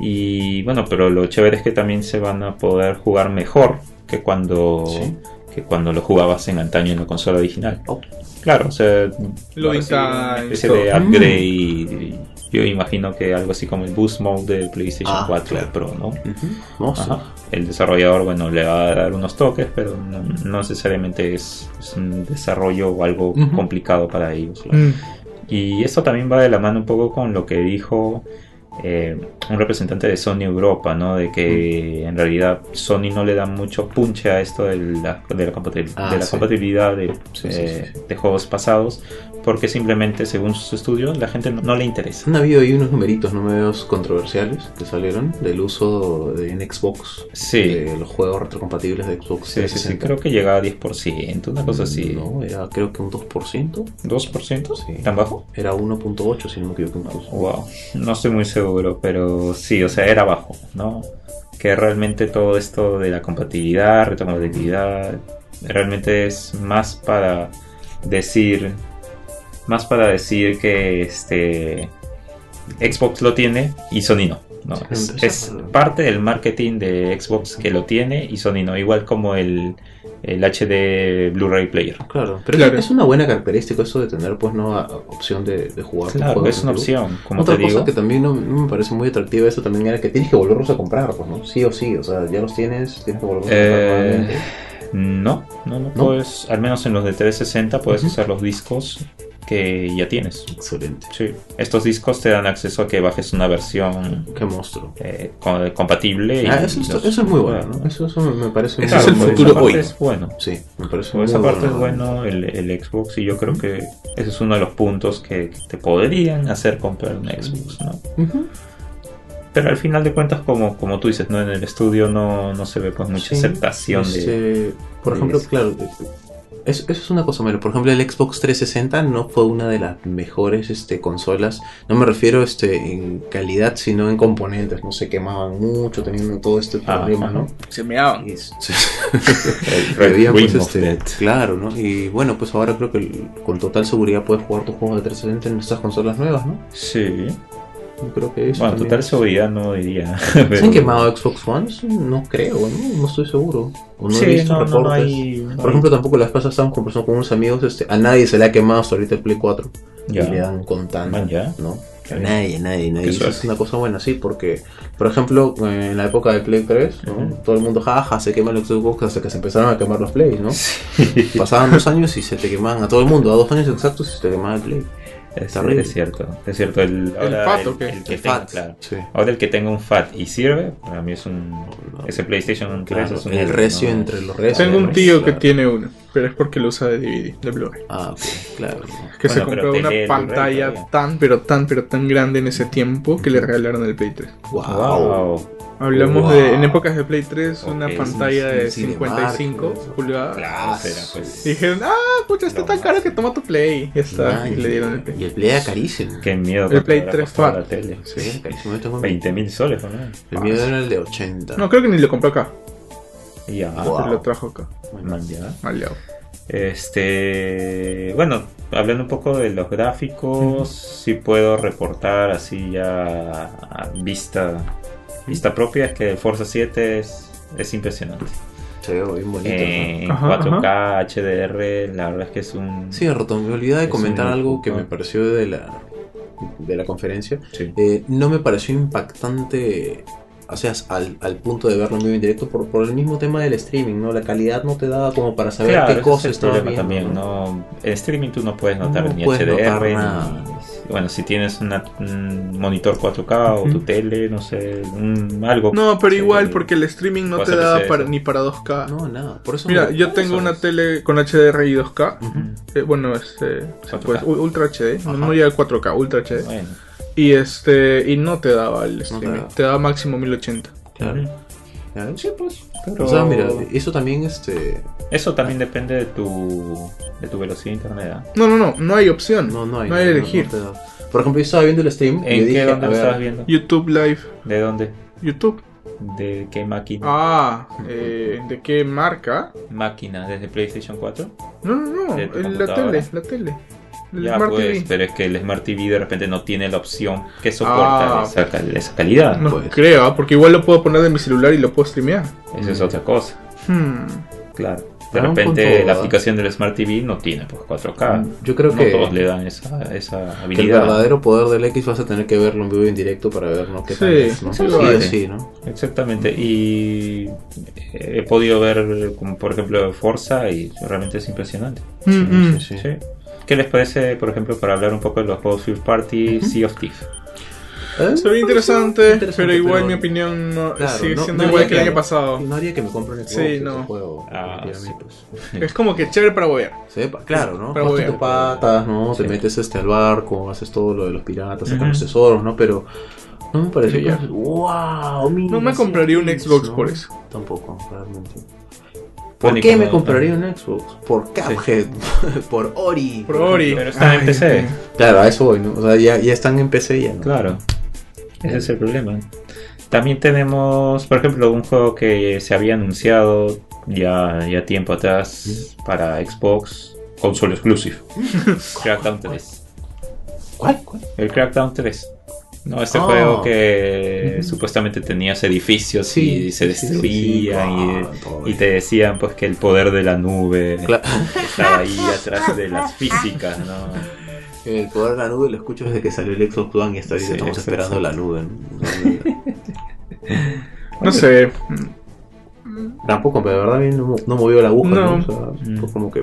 Y bueno, pero lo chévere es que también se van a poder jugar mejor que cuando, Sí. que cuando lo jugabas en antaño en la consola original. Oh. Claro, o sea, ser una especie de upgrade. y Yo imagino que algo así como el Boost Mode del PlayStation Ah, 4 claro. Pro, ¿no? Ujú. Monstruo. Ajá. El desarrollador, bueno, le va a dar unos toques, pero no, no necesariamente es, es un desarrollo o algo complicado para ellos. ¿no? Mm. Y esto también va de la mano un poco con lo que dijo eh, un representante de Sony Europa, ¿no? De que en realidad Sony no le da mucho punche a esto de la, de la, compatibil- Ah, de la sí. compatibilidad de, Sí, sí, eh, sí, sí. de juegos pasados, porque simplemente, según sus estudios, la gente no, no le interesa. Han habido ahí unos numeritos no medios controversiales que salieron del uso de, en Xbox Sí, de los juegos retrocompatibles de Xbox sí, sí, sí, 360. creo que llegaba a 10%, una cosa así. No, era creo que un 2%. ¿2%? Sí. ¿Tan bajo? Era 1.8 si no me equivoco incluso. Wow, no estoy muy seguro, pero sí, o sea, era bajo, ¿no? Que realmente todo esto de la compatibilidad, retrocompatibilidad, realmente es más para decir, más para decir que este Xbox lo tiene y Sony no. ¿no? Sí, Es, parte del marketing de Xbox que lo tiene y Sony no, igual como el, el HD Blu-ray Player. Claro, pero Claro. es una buena característica eso de tener pues no a- opción de, de jugar. Claro, es una opción, como Otra te cosa digo. que también no, no me parece muy atractiva eso también era que tienes que volverlos a comprar, pues, ¿no? Sí o sí, o sea, ya los tienes, tienes que volverlos a comprar Eh, nuevamente. No, no, no, ¿No? puedes, al menos en los de 360 puedes usar los discos que ya tienes. Excelente. Sí. Estos discos te dan acceso a que bajes una versión Qué monstruo. eh, co- compatible. Ah, eso, es- los- eso es muy bueno, ¿no? Eso, eso me- parece muy es el bueno. futuro esa parte hoy. Es bueno. Sí, me parece Por muy esa parte es bueno. bueno el, el Xbox y yo creo que ese es uno de los puntos que, te podrían hacer comprar un Xbox, ¿no? Ujú. Pero al final de cuentas, como, como tú dices, ¿no? En el estudio no, no se ve pues mucha Sí, aceptación de... este, Por de ejemplo, eso. claro, eso, eso es una cosa, mira, por ejemplo, el Xbox 360 no fue una de las mejores este, consolas, no me refiero este, en calidad, sino en componentes, no se quemaban mucho, teniendo todo este Ah, problema, ajá. ¿no? Se meaban. Y s- El y Red había, pues, este, claro, ¿no? Y bueno, pues ahora creo que el- con total seguridad puedes jugar tus juegos de 360 en estas consolas nuevas, ¿no? Sí. Creo que eso Bueno, también total seguridad no diría. ¿Se han quemado Xbox One? No creo, ¿no? No estoy seguro. O no Sí, he visto no, reportes. no hay- no Por ejemplo, tampoco la vez pasada estábamos conversando con unos amigos, este, a nadie se le ha quemado hasta ahorita el Play 4. Ya. Y le dan contando. Man, ya. ¿no? A nadie, nadie, nadie. Eso es una cosa buena, sí, porque, por ejemplo, en la época del Play 3, ¿no? Todo el mundo, jaja, se quema el Xbox hasta que se empezaron a quemar los Plays, ¿no? Sí. Pasaban dos años y se te quemaban a todo el mundo, a dos años exactos y se te quemaba el Play. Es, es cierto, es cierto. El, ahora FAT, el, ¿o qué? el que El tenga, FAT, claro. sí. Ahora el que tenga un FAT y sirve, para mí es un. No. Ese PlayStation 3 Claro, es un. el recio no, entre los recios. Tengo un tío que tiene uno, pero es porque lo usa de DVD, de Blu-ray. Ah, ok, claro. Que se Bueno, compró una el pantalla tan, pero tan, pero tan grande en ese tiempo que le regalaron el Play 3. Wow. Wow. Hablamos Wow. de, en épocas de Play 3, una pantalla sí, de sí, de 55 marca, pulgadas. Claro, pues. Dijeron, ah, pucha, está tan caro que toma tu Play. Ya está. Y le dieron el Play. Y el Play era carísimo. Qué miedo. El Play cuánto habrá 3 costado FAT. la tele. Sí, carísimo. Yo tengo 20 mil soles, ¿no? El mío era el de 80. No, creo que ni lo compró acá. Ya. Wow. lo trajo acá. Man, ya. Maleado. Este, bueno, hablando un poco de los gráficos, sí puedo reportar así ya a vista, vista propia, es que Forza 7 es, es impresionante. Se ve bien bonito. Eh, en Ajá, 4K, HDR, la verdad es que es un... Sí, Rotom, me olvidé de comentar un algo que me pareció de la, de la conferencia. Sí. Eh, no me pareció impactante, o sea, al, al punto de verlo en vivo en directo por, por el mismo tema del streaming, ¿no? La calidad no te daba como para saber Claro, qué cosa es problema viendo. también, ¿no? En streaming tú no puedes notar No ni puedes HDR, notar nada. Bueno, si tienes una- un monitor 4K o tu Ujú. tele, no sé, un- algo. No, pero Sí, igual, porque el streaming no te da para, ni para 2K. No, nada. Por eso Mira, me- yo tengo una es. tele con HDR y 2K. Ujú. Eh, bueno, este, 4K. pues, Ultra HD, no, Ajá. no llega a 4K, Ultra HD. Bueno, Y este, y no te daba el streaming, daba. te daba máximo 1080. Claro. Claro. Sí, pues. Pero O sea, mira, eso también, este... eso también depende de tu de tu velocidad de internet. ¿ah? No, no, no, no hay opción. No, no hay. No hay no- elegir. no da. Por ejemplo, yo estaba viendo el stream y yo ¿En dije, qué dónde a lo estabas viendo? YouTube Live. ¿De dónde? YouTube. ¿De qué máquina? Ah, [LAUGHS] eh, ¿de qué marca? Máquina, desde PlayStation 4. No, no, no, la tele, la tele. El Ya Smart pues, TV. pero es que el Smart TV de repente no tiene la opción que soporta Ah. esa, cal- esa calidad. No Pues. creo, ¿ah? porque igual lo puedo poner de mi celular y lo puedo streamear. Esa es otra cosa, Hmm. claro. De Ah, repente punto, la ¿verdad? aplicación del Smart TV no tiene pues 4K. Yo creo no que, todos le dan esa, esa que el habilidad. verdadero poder del X vas a tener que verlo en vivo y en directo para ver ¿no? qué Sí, tal es, ¿no? sí, Sí, sí, ¿no? Exactamente. Y he podido ver, como por ejemplo, Forza y realmente es impresionante. Mm, mm. Sí, sí. Sí. ¿Qué les parece, por ejemplo, para hablar un poco de los juegos First Party, Sea of Thieves? ¿Eh? Se ve interesante, Interesante, pero igual pero- mi opinión no, Claro, sigue no- siendo no igual que el año pasado. No haría que me compre un Xbox Sí, no. juego. Ah, pues. [LAUGHS] Es como que chévere para bobear. Sepa, claro, ¿no? Bueno. tus patas, ¿no? Sí. Te metes este al barco, haces todo lo de los piratas, sacas los tesoros, ¿no? Pero no me pareció ya. ¡Wow! mira, No me compraría un Xbox por eso. Tampoco, realmente. ¿Por qué me compraría un Xbox? Por Cuphead, [LAUGHS] por Ori. Por Ori. Pero está en PC. Claro, a eso voy, ¿no? O sea, ya, ya están en PC ya, ¿no? Claro. Ese es el problema. También tenemos, por ejemplo, un juego que se había anunciado ya, ya tiempo atrás para Xbox, console exclusive. [LAUGHS] Crackdown 3. ¿Cuál? ¿Cuál? El Crackdown 3. No, este Ah. juego que supuestamente tenías edificios Sí, y se sí, sí, sí, sí. destruían Ah, y, y te decían pues que el poder de la nube Claro. estaba ahí atrás de las físicas, ¿no? El poder de la nube lo escucho desde que salió el Xbox One y hasta ahorita Sí, estamos exacto. esperando la nube. ¿no? No sé. Tampoco, pero de verdad no, mo- no movió la aguja, ¿no? No. O sea, fue Mm. como que...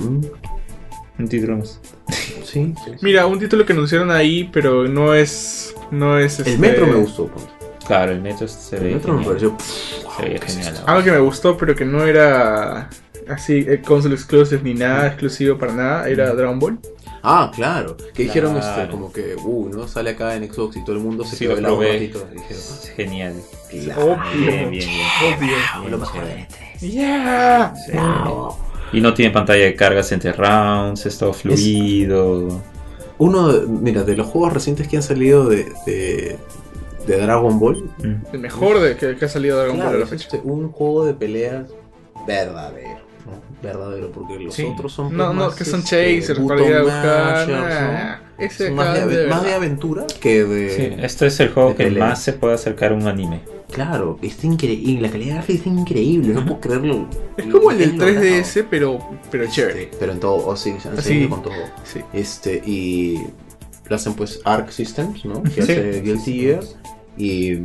Un título más. sí, sí, sí. Mira, un título que anunciaron ahí, pero no es. No es El este- metro me gustó. pues. Claro, el metro se El ve metro me genial. pareció... Se veía ¿qué es genial. esto? Algo que me gustó, pero que no era así, eh, console exclusive ni nada exclusivo para nada, era Dragon Ball. Ah, claro. Que dijeron Claro. este, como que, uh, ¿no? Sale acá en Xbox y todo el mundo se Sí, quedó lo helado un probé. ratito. Dijeron, Es genial. claro. Obvio. Bien, bien, bien. Obvio. Ah, lo mejor de Yeah. Sí. Y no tiene pantalla de cargas entre rounds, es todo fluido. Uno, de- mira, de los juegos recientes que han salido de, de, de Dragon Ball, Mm. El mejor de que, que ha salido Dragon claro, Ball a la es fecha. este, un juego de peleas verdadero. ¿no? Verdadero, porque los Sí. otros son. No, pues, no, que son este, chasers, para ir a. Ese más, de, más aventura que de. Sí, esto es el juego que pelea. más se puede acercar a un anime. Claro, está increíble. La calidad gráfica está increíble, no puedo creerlo. Es como el del han logrado. 3DS, pero, pero chévere. Este, pero en todo, oh, sí, Así. seguido con todo. Sí. Este, y lo hacen pues Arc Systems, ¿no? Que Sí. hace Guilty Gear. Y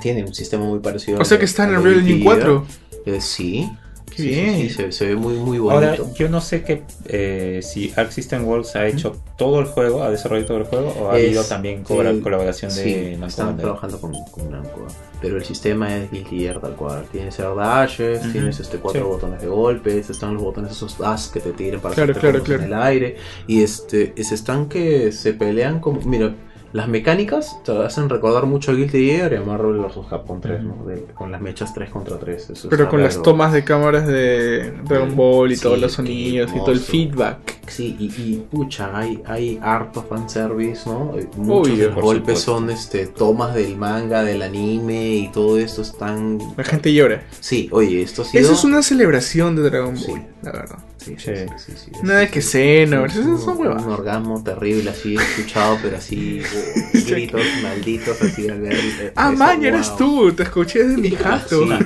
tiene un sistema muy parecido O sea que está en el Real Engine 4. Gear. Eh, sí. Qué Sí, bien. sí, se, se ve muy, muy Ahora, bonito. yo no sé qué, eh, si Arc System Works ha hecho todo el juego, ha desarrollado todo el juego, o ha Es habido también el- colaboración Sí, de Namco están Bandai. trabajando con, con Namco. Pero el sistema es Guilty Gear tal cual. Tienes el dashes, Ujú. tienes este cuatro Sí. botones de golpes, están los botones esos dash que te tiran para Claro, claro, claro. en el aire. Y este, es están que se pelean como. Mira, las mecánicas te hacen recordar mucho a Guilty Gear y a Marvel vs. Capcom 3, ¿no? De- con las mechas 3 contra 3. Eso Pero con las tomas de cámaras de Dragon Ball y Sí, todos los sonidos y todo el feedback. Sí, y, y, pucha, hay, hay harto fanservice, ¿no? Eh, Muchos Obvio. de los golpes supuesto. son este, tomas del manga, del anime y todo esto están... La gente llora. Sí, oye, esto ha sido... Eso es una celebración de Dragon Sí. Ball, la verdad. Sí, Sí. sí, Nada que cena, Sí, esas un- huevas. Un orgasmo terrible así, escuchado, pero así, [LAUGHS] uh, gritos malditos así al ver... eh, Ah, eso, man, eres wow. tú, te escuché desde mi jato. [LAUGHS]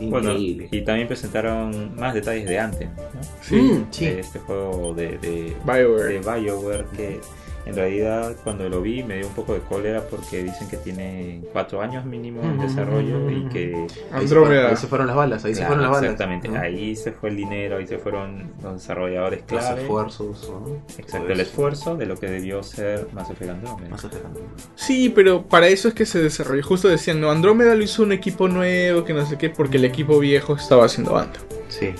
Bueno, y también presentaron más detalles de Anthem, ¿no? Sí, Mm, sí. De este juego de, de, BioWare. de BioWare que en realidad cuando lo vi me dio un poco de cólera porque dicen que tiene cuatro años mínimo en desarrollo y que Ahí se, fueron, Andrómeda. ahí se fueron las balas, ahí se fueron las balas. exactamente ¿no? ahí se fue el dinero ahí se fueron los desarrolladores Los clave esfuerzos, ¿no? exacto el esfuerzo de lo que debió ser Mass Effect adelante. Sí, pero para eso es que se desarrolló. Justo decían, no, Andrómeda lo hizo un equipo nuevo, que no sé qué, porque el equipo viejo estaba haciendo Anthem. Sí,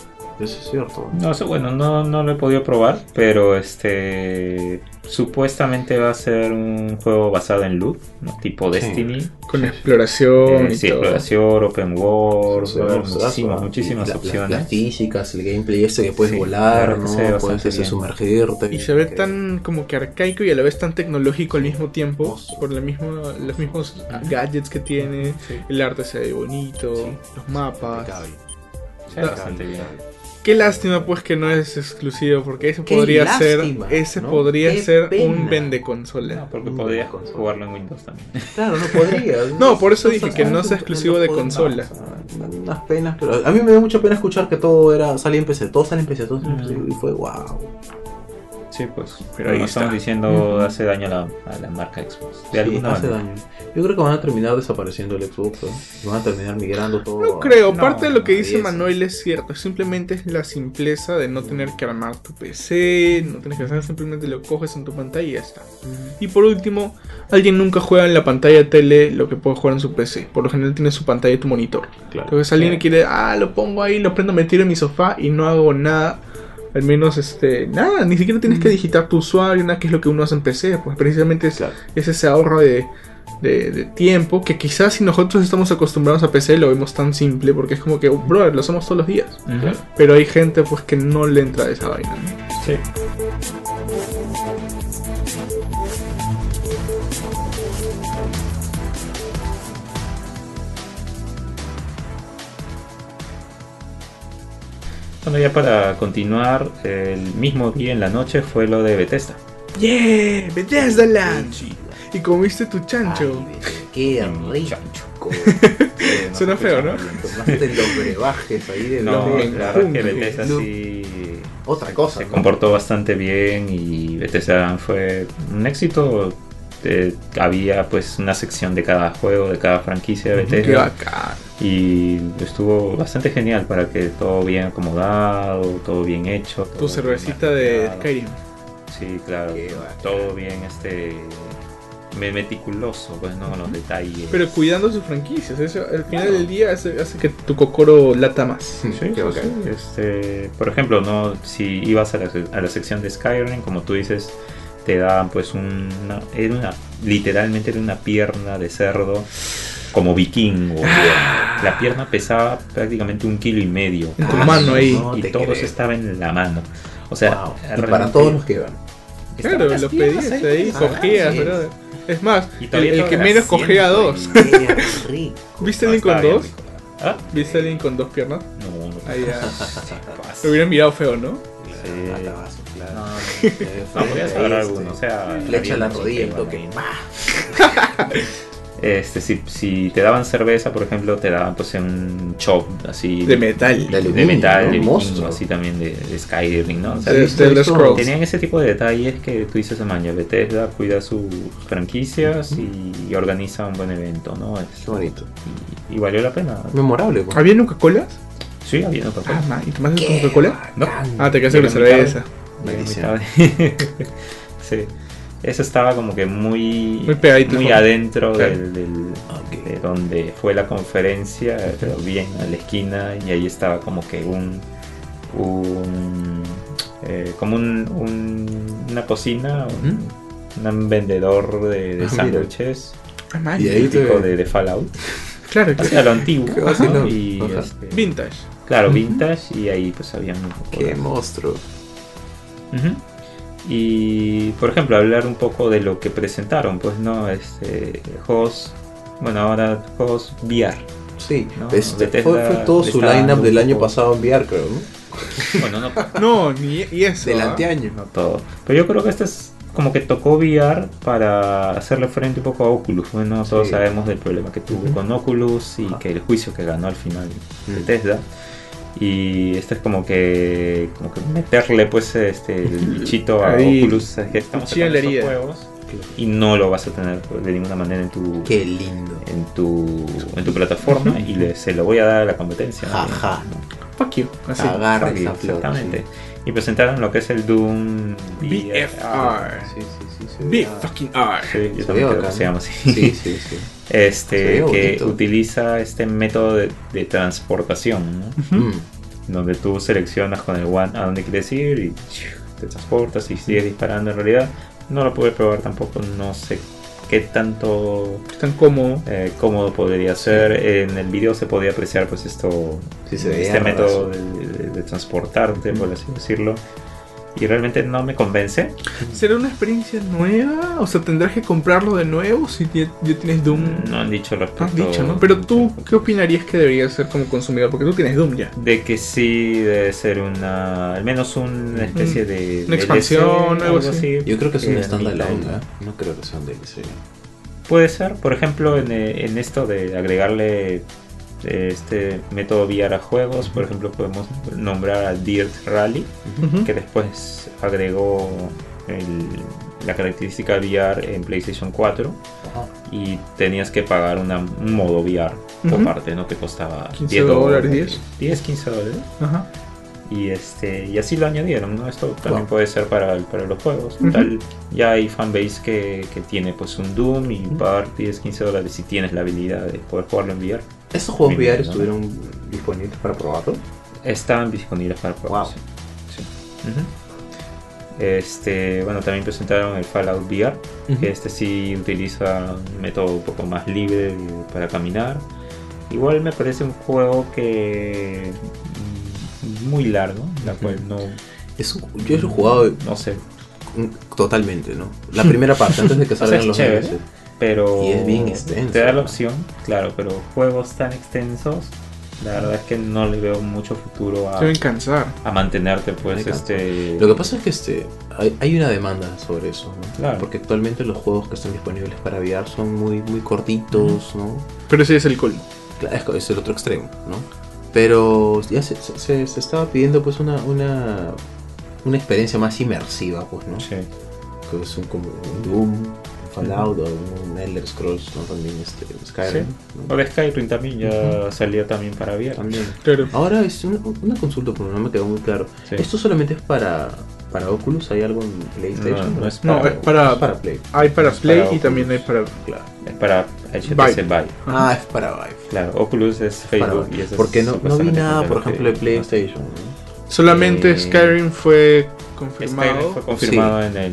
eso es cierto. no eso bueno no, no lo he podido probar pero este supuestamente va a ser un juego basado en loot ¿no? tipo Sí. Destiny Con exploración Eh, y sí, todo. exploración, open world, Sí, muchísimas, muchísimas la- opciones. Las físicas, el gameplay este que puedes Sí, volar, ¿no? Puedes bien. sumergirte. Y se ve que- tan como que arcaico y a la vez tan tecnológico al mismo tiempo. Hermoso. Por la misma, los mismos gadgets que tiene. El arte se ve bonito. Sí. Los mapas. ve bastante bien. Qué lástima pues que no es exclusivo, porque ese Qué podría lástima, ser ese ¿no? podría Qué ser pena. un vende consola. No, porque consola. jugarlo en Windows también. [LAUGHS] Claro, no podría. [LAUGHS] No, por eso dije que no sea exclusivo de consola. Unas penas, pero a mí me dio mucha pena escuchar que todo era salía en PC, todo sale en PC, todo sale en PC, Mm. y fue wow. Sí, pues. Pero ahí ahí está. estamos diciendo hace daño a la, a la marca Xbox. De Sí, alguna hace manera. daño. Yo creo que van a terminar desapareciendo el Xbox, van a terminar migrando todo. No a- creo, No, parte de lo que no, dice. Manuel es cierto, simplemente es la simpleza de no tener que armar tu PC, no tienes que hacer, simplemente lo coges en tu pantalla y ya está. Y por último, alguien nunca juega en la pantalla de tele lo que puede jugar en su PC, por lo general tiene su pantalla y tu monitor. Claro. Entonces alguien Sí. quiere, ah, lo pongo ahí, lo prendo, me tiro en mi sofá y no hago nada. Al menos, este, nada, ni siquiera tienes que digitar tu usuario, nada que es lo que uno hace en PC, pues precisamente es, Claro. es ese ahorro de, de- de tiempo que quizás si nosotros estamos acostumbrados a PC lo vemos tan simple porque es como que, brother, lo hacemos todos los días. Pero hay gente pues que no le entra esa vaina. ¿no? Sí. Bueno, ya para continuar, el mismo día en la noche fue lo de Bethesda. Yeah, Bethesda Land. Y comiste tu chancho. Ay, [LAUGHS] qué rico. chancho. Eh, Suena feo, ¿no? Tomaste los brebajes ahí de No, los la verdad es que. Bethesda No. sí Otra cosa. se ¿no? comportó bastante bien y Bethesda fue un éxito. Eh, había pues una sección de cada juego, de cada franquicia de Qué Bethesda bacán. y estuvo bastante genial para que todo bien acomodado, todo bien hecho. todo Tu cervecita de. Skyrim. Sí, claro, todo bien este me- meticuloso, pues no con los detalles. Pero cuidando sus franquicias. Eso al final del día hace, hace que tu cocoro lata más. Sí, sí. Este, por ejemplo, no si ibas a la, a la sección de Skyrim, como tú dices, te daban pues una, era una literalmente era una pierna de cerdo como vikingo. La pierna pesaba prácticamente un kilo y medio. En tu Ah, mano ahí. no y todo creo. estaba en la mano. O sea, Wow. Y realmente para todos los que Claro, lo pedías ahí, Ah, cogías, brother. Es más, Y el, que menos cogía dos. [LAUGHS] [LAUGHS] ¿Viste No, alguien con dos? ¿Ah? ¿Viste alguien con dos piernas? No, no. Ahí ya. [LAUGHS] Lo hubieran mirado feo, ¿no? Sí. Claro. No, No, este, agarrar alguno, o sea, Flecha en la rodilla y toque. [LAUGHS] Este, si, si te daban cerveza, por ejemplo, te daban pues un chop así De metal. De de aluminio, metal, ¿no? de Monstruo. así también de, de Skyrim, ¿no? O sea, De- ¿viste de tenían ese tipo de detalles que tú dices, maña, Bethesda cuida sus franquicias y, organiza un buen evento, ¿no? Es- Qué bonito. y, y valió la pena. Memorable, pues. ¿Había Coca-Cola? Sí, había otra Ah, ¿y tomaste Coca-Cola? No. Ah, te quedaste con De mitad. [LAUGHS] sí. Eso estaba como que muy, Muy pegadito, muy ¿no? adentro Claro. del, de donde fue la conferencia, pero bien a la esquina, y ahí estaba como que un. un eh, como un, un- una cocina, un, un vendedor de, de Ah, sándwiches Ah. Y ahí te- típico de, de Fallout. [LAUGHS] Claro, a lo antiguo. Este, vintage. claro, vintage, y ahí pues había un poco Qué de- monstruo. Ujú. Y por ejemplo, hablar un poco de lo que presentaron, pues no, este, juegos, bueno, ahora juegos VR. Sí, No, este, Bethesda fue, fue todo su line-up del año pasado en VR, creo, ¿no? Bueno, no, [LAUGHS] No, ni y eso. Del ¿ah? anteaño. no todo. Pero yo creo que este es como que tocó VR para hacerle frente un poco a Oculus. Bueno, todos Sí. sabemos del problema que tuvo con Oculus y Ajá. que el juicio que ganó al final Mm. Bethesda. Y este es como que como que meterle pues este el [LAUGHS] bichito a Ahí, Oculus que estamos sacando estos juegos y no lo vas a tener de ninguna manera en tu Qué lindo. en tu en tu plataforma y le- se lo voy a dar a la competencia. ¿no? Ajá. Fuck you. Así. Agarra Sí, esa flor. exactamente. Y presentaron lo que es el Doom BFR. Sí, sí, sí. se Big fucking R. Sí, yo Se también creo que se llama así. Sí, [LAUGHS] sí, sí. Este, que bonito. utiliza este método de, de transportación, ¿no? Ujú. Mm. donde tú seleccionas con el One a dónde quieres ir y te transportas y sigues disparando en realidad. No lo pude probar tampoco, no sé qué tanto Están como. eh, cómodo podría ser. En el video se podía apreciar pues esto, Sí, se este método de, de- de transportarte, por así decirlo. Y realmente no me convence. ¿Será una experiencia nueva? O sea, ¿tendrás que comprarlo de nuevo si ya, tienes Doom? No han dicho lo Has dicho, ¿no? Pero tú, ¿qué opinarías que debería ser como consumidor? Porque tú tienes Doom ya. De que sí debe ser una. Al menos una especie de. Una expansión, algo así. Yo creo que es un Que standalone, ¿eh? No creo que sea un DLC. Puede ser, por ejemplo, en, eh, en esto de agregarle eh, este método VR a juegos, por ejemplo, podemos nombrar a Dirt Rally, que después agregó el- la característica VR en PlayStation 4 y tenías que pagar una- un modo VR por parte, ¿no? Que costaba 15 10 dólares, 10. 10, 15 dólares. Ajá. Y este y así lo añadieron, ¿no? Esto también Wow. puede ser para, para los juegos. Tal, ya hay fanbase que, que tiene pues un Doom y pagar 10, 15 dólares si tienes la habilidad de poder jugarlo en VR. ¿Estos juegos VR ¿no? estuvieron disponibles para probarlo? Están disponibles para probar. Wow. sí. Sí. Ujú. Este, bueno, también presentaron el Fallout VR, que este sí utiliza un método un poco más libre para caminar. Igual me parece un juego que mm, muy largo, la cual no, Es un- yo he jugado no sé, totalmente, ¿no? La primera parte, antes de que [LAUGHS] O sea, salgan los. Pero Y es bien extenso, te da la opción, claro, pero juegos tan extensos, la verdad es que no le veo mucho futuro a, deben cansar. a mantenerte pues este Lo que pasa es que este, hay, hay una demanda sobre eso, ¿no? Claro. Porque actualmente los juegos que están disponibles para VR son muy, muy cortitos, ¿no? Pero ese es el cool. Claro, es, el otro extremo, ¿no? Pero ya se, se- se- se estaba pidiendo pues una, una, una experiencia más inmersiva, pues, ¿no? sí. Que es un, como un Doom, Fallout o un Elder Scrolls, ¿no? También este, Skyrim. ¿no? O de Skyrim también ya salió también para VR. También. Claro. Ahora es una, una consulta, porque no me quedó muy claro. Sí. ¿Esto solamente es para, para Oculus? ¿Hay algo en PlayStation? No, no es No, para, es para- Es para Play. Hay para Es Play para y también hay para. Claro. es para HTC Vive. Vive. Ah, es para Vive. Claro, Oculus es Facebook y eso es Porque no, no vi nada, por ejemplo, de PlayStation. ¿no? Solamente Eh, Skyrim fue Skyrim confirmado. fue confirmado en el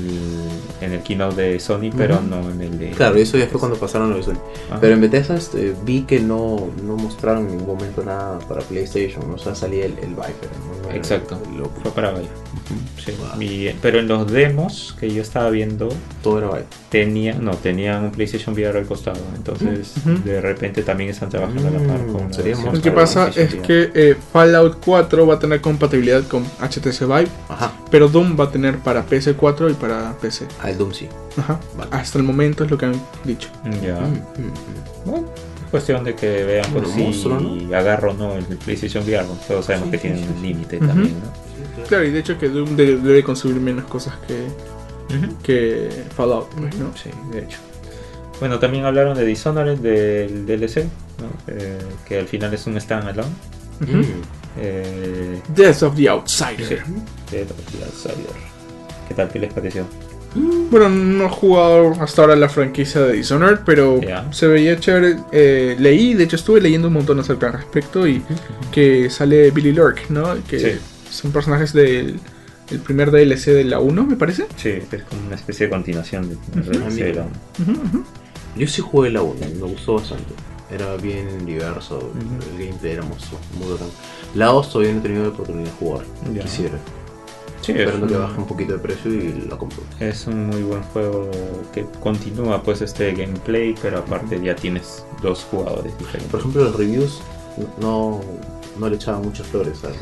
en el keynote de Sony, pero Ujú. no en el de Claro, eso ya fue cuando pasaron lo de Sony. Ajá. Pero en Bethesda este, vi que no, no mostraron en ningún momento nada para PlayStation. ¿no? O sea, salía el, el Viper. ¿no? Exacto. el- el fue para Vive. Sí. Wow. Y- pero en los demos que yo estaba viendo Todo era Vive. tenía no tenían un PlayStation VR al costado entonces Ujú. de repente también están trabajando a la par Mm, con versión más Lo que pasa es que eh, Fallout 4 va a tener compatibilidad con HTC Vive, Ajá. pero Doom va a tener para PS4 y para PC. Ah, el Doom sí. Ajá. Vale. Hasta el momento es lo que han dicho. ya Mm, mm, mm. Bueno, es cuestión de que vean por si monstruo, ¿no? agarro o no el PlayStation VR todos sabemos Sí, que sí, tiene sí, un sí. límite también ¿no? Claro, y de hecho que Doom de- debe consumir menos cosas que, que Fallout, pues, ¿no? Sí, de hecho. Bueno, también hablaron de Dishonored, del DLC, ¿no? Eh, que al final es un standalone. Eh, Death of the Outsider. Sí. de The Outsider. ¿Qué tal? ¿Qué les pareció? Bueno, no he jugado hasta ahora la franquicia de Dishonored, pero se veía chévere. Eh, leí, de hecho estuve leyendo un montón acerca al respecto y que sale Billy Lurk, ¿no? Que Sí. son personajes del el primer DLC de la 1, me parece. Sí, es como una especie de continuación de DLC de la- Ujú, ujú. Yo sí jugué la 1, me gustó bastante. Era bien diverso, el gameplay era monstruo, muy bacán. La 2 todavía no he tenido la oportunidad de jugar. Ya. Quisiera. Sí, es Esperando que baje un poquito de precio y la compro. Es un muy buen juego que continúa pues este gameplay, pero aparte ya tienes dos jugadores diferentes. Por ejemplo, los reviews no, no le echaban muchas flores al,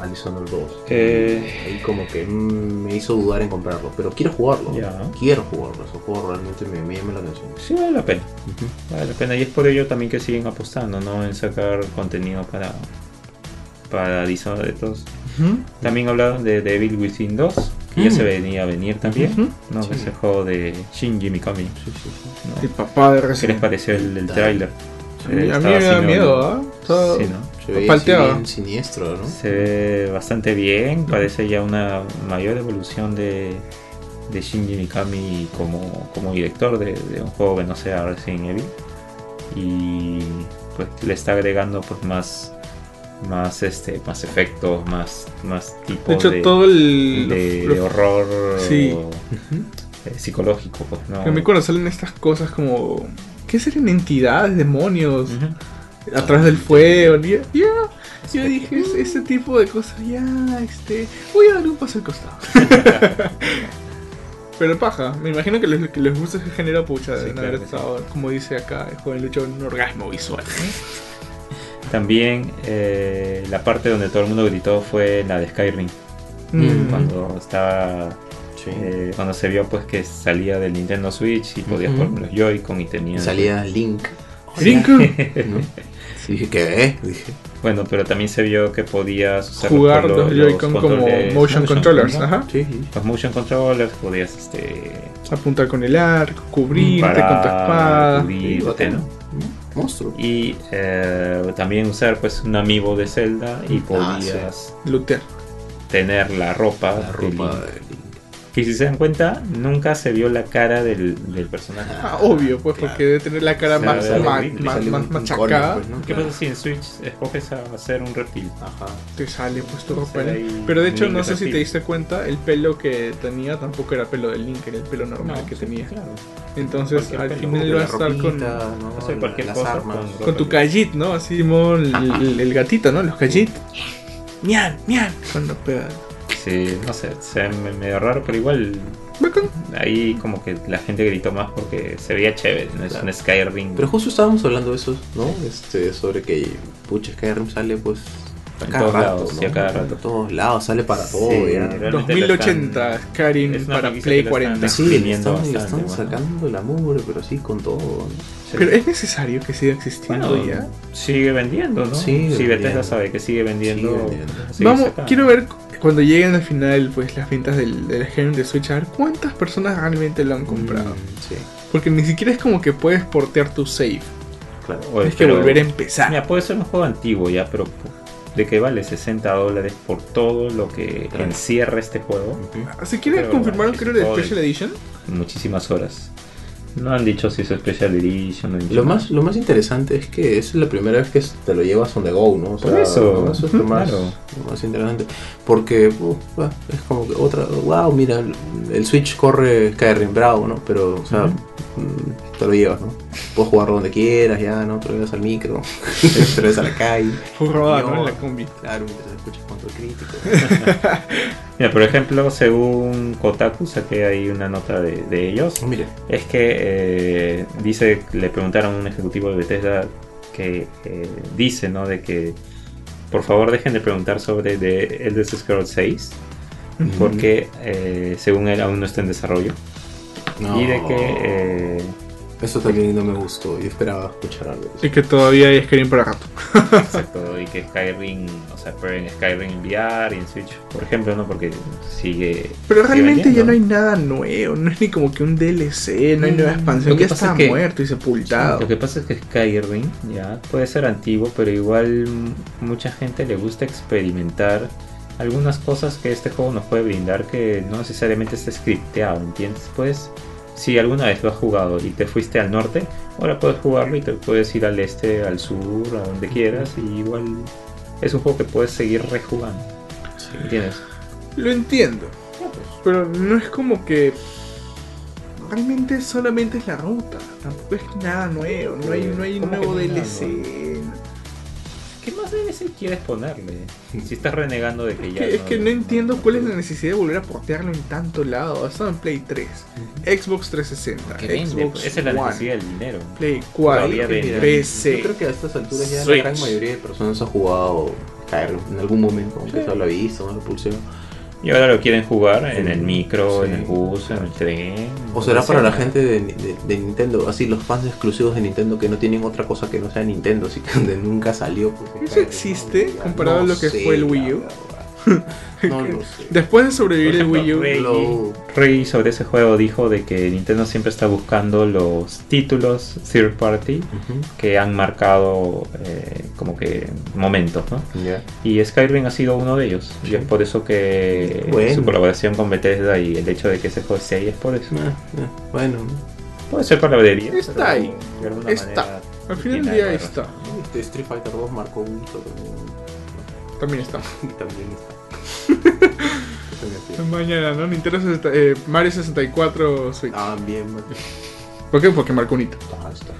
al Dishonored 2. Eh. Ahí como que me hizo dudar en comprarlo, pero quiero jugarlo. Quiero jugarlo, ese juego realmente me, me llama la atención. Sí, vale la pena. Vale la pena y es por ello también que siguen apostando, ¿no? En sacar contenido para para Dishonored 2. También hablaron de Devil Within 2, que ya Mm. se venía a venir también, Ujú. ¿no? Sí. Ese juego de Shinji Mikami. Sí, sí, sí. ¿no? El papá de ¿Qué les pareció el, el tráiler? Sí, Eh, a mí estaba me da miedo, ¿ah? ¿no? Se bien siniestro, ¿no? Se ve bastante bien, parece ya una mayor evolución de, de Shinji Mikami como, como director de, de un juego que no sea Resident Evil. Y pues le está agregando pues más más este más efectos, más, más tipo De hecho, de, todo el. de- lo- de horror Sí. eh, psicológico, pues no. A mí cuando salen estas cosas como. ¿Qué serían entidades, demonios? Ujú. a través del fuego. Ya. Yo dije, "Es- ese tipo de cosas, ya, este, voy a dar un paso al costado. [LAUGHS] Pero paja, me imagino que les, que les gusta ese género pucha de Sí, claro sí. como dice acá, el joven luchó en un orgasmo visual. También eh, la parte donde todo el mundo gritó fue la de Skyrim. Mm. Cuando estaba. Sí. eh, cuando se vio pues que salía del Nintendo Switch y podías jugar con los Joy-Con y Y tenía. salía Link. Rinku, [LAUGHS] ¿no? Sí, dije, ¿qué? Dije. Bueno, pero también se vio que podías usar jugar los, los los Joy-Con como motion controllers, ¿no? ajá. Sí, sí. Los motion controllers podías este Apuntar con el arco, cubrirte parar, con tu espada. cubrirte. ¿no? Monstruo. Y eh, también usar pues un amiibo de Zelda y Ah, podías Looter. tener la ropa, La de ropa de Link. Que si se dan cuenta, nunca se vio la cara del, del personaje. Ah, obvio, pues Claro. porque debe tener la cara más, ma- ma- más un machacada. pues, ¿no? ¿Qué Claro. pasa si en Switch escoges a hacer un reptil? Ajá. Te sale pues tu ropa. Pero de hecho, no sé si te diste cuenta, el pelo que tenía tampoco era pelo del Link, era el pelo normal que sí, tenía. Claro. Entonces, al pelo, final va a estar con, ¿no? No sé, cualquier Las cosa armas. con- con tu Kajit, ¿no? Así, el, el- el gatito, ¿no? Los Kajit. Mian, mian. Cuando pega. Sí, no sé, se ve me- medio raro, pero igual Bacán. ahí como que la gente gritó más porque se veía chévere, no es Claro. un Skyrim. Pero justo estábamos hablando de eso, ¿no? Este, sobre que pucha Skyrim sale pues a cada todos rato, lados, ¿no? sí, a cada rato. En todos lados, sale para todo Sí, ya. realmente 2080, lo Skyrim es una para Play que lo 40. están- Sí, están, bastante, están bueno. sacando el amor, pero sí con todo. ¿no? Sí. Pero es necesario que siga existiendo Bueno, ya. sigue vendiendo, ¿no? Si Bethesda sabe que sigue vendiendo. Sigue vendiendo. sigue Vamos, sacando. quiero ver cuando lleguen al final pues las ventas del, del Skyrim de Switch, a ver cuántas personas realmente lo han comprado. Mm, sí, Porque ni siquiera es como que puedes portear tu save. claro. Oye, Tienes que volver a empezar. Mira, puede ser un juego antiguo ya, pero de que vale 60 dólares por todo lo que Claro. encierra este juego. Si quieres Pero, confirmaron que era de Special Edition. muchísimas horas. No han dicho si es Special Edition. no Lo más, lo más interesante es que es la primera vez que te lo llevas on the go, ¿no? O Por eso, ¿no? eso es lo más, claro. lo más interesante. Porque uh, es como que otra, wow, mira, el, Switch corre Skyrim Bravo, ¿no? Pero, o sea, Ujú. mm, te lo llevas, ¿no? Puedes jugarlo donde quieras, ya, ¿no? Te lo llevas al micro, [LAUGHS] te lo llevas a la calle. ¿no? No. En la combi. Claro, mientras escuchas crítico. [LAUGHS] Mira, por ejemplo, según Kotaku, saqué ahí una nota de, de ellos. Mire, Es que eh, dice, le preguntaron a un ejecutivo de Bethesda que eh, dice, ¿no? De que por favor dejen de preguntar sobre The Elder Scrolls 6 porque eh, según él aún no está en desarrollo no. y de que Eso también no me gustó. Yo esperaba escuchar algo. Y que todavía hay Skyrim para rato. exacto y que Skyrim o sea prueben Skyrim en VR y en Switch por ejemplo no porque sigue Pero sigue realmente ya no hay nada nuevo. No es ni como que un DLC, no hay Mm, nueva expansión. lo que Ya está es que- muerto y sepultado. Lo que pasa es que Skyrim ya puede ser antiguo, pero igual mucha gente le gusta experimentar algunas cosas que este juego nos puede brindar que no necesariamente está scripteado, ¿entiendes? Pues si alguna vez lo has jugado y te fuiste al norte, ahora puedes jugarlo y te puedes ir al este, al sur, a donde quieras y igual es un juego que puedes seguir rejugando, Sí. ¿entiendes? Lo entiendo. Pero no es como que. Realmente solamente es la ruta. Tampoco es nada nuevo. No hay, no hay un ¿Cómo que nuevo no DLC. ¿Qué más DLC quieres ponerle? [LAUGHS] Si estás renegando de que Es ya... que, es que no entiendo cuál es la necesidad de volver a portearlo en tanto lado. Ha estado en Play 3, Xbox 360, Que vende, Xbox esa es la One, necesidad del dinero. Play 4, Todavía vende. PC. Yo creo que a estas alturas ya Switch. la gran mayoría de personas ha jugado Skyrim en algún momento, aunque solo lo ha visto, no lo pulseo. Y ahora lo quieren jugar en el Sí. micro, en el bus, en el tren. O será para la gente de, de- de Nintendo, así los fans exclusivos de Nintendo que no tienen otra cosa que no sea Nintendo, así que [LAUGHS] donde nunca salió. porque ¿Eso existe comparado a lo que sé, fue el Wii U? [LAUGHS] No lo sé. Después de sobrevivir el Wii U, Rey- Lo- Rey sobre ese juego dijo de que Nintendo siempre está buscando los títulos third party que han marcado eh, como que momentos, ¿no? Y Skyrim ha sido uno de ellos. Y es por eso que Bueno. su colaboración con Bethesda y el hecho de que ese juego esté ahí es por eso. Ah, ah, bueno, Puede ser palabrería. Está ahí. de alguna Está. manera al final del día está. este Street Fighter 2 marcó un hito también. También está. [LAUGHS] También está. También. [LAUGHS] Mañana, ¿no? Nintendo 60, eh, Mario 64 Switch. Ah, bien, man. ¿Por qué? Porque marcó un hito. Ah, está.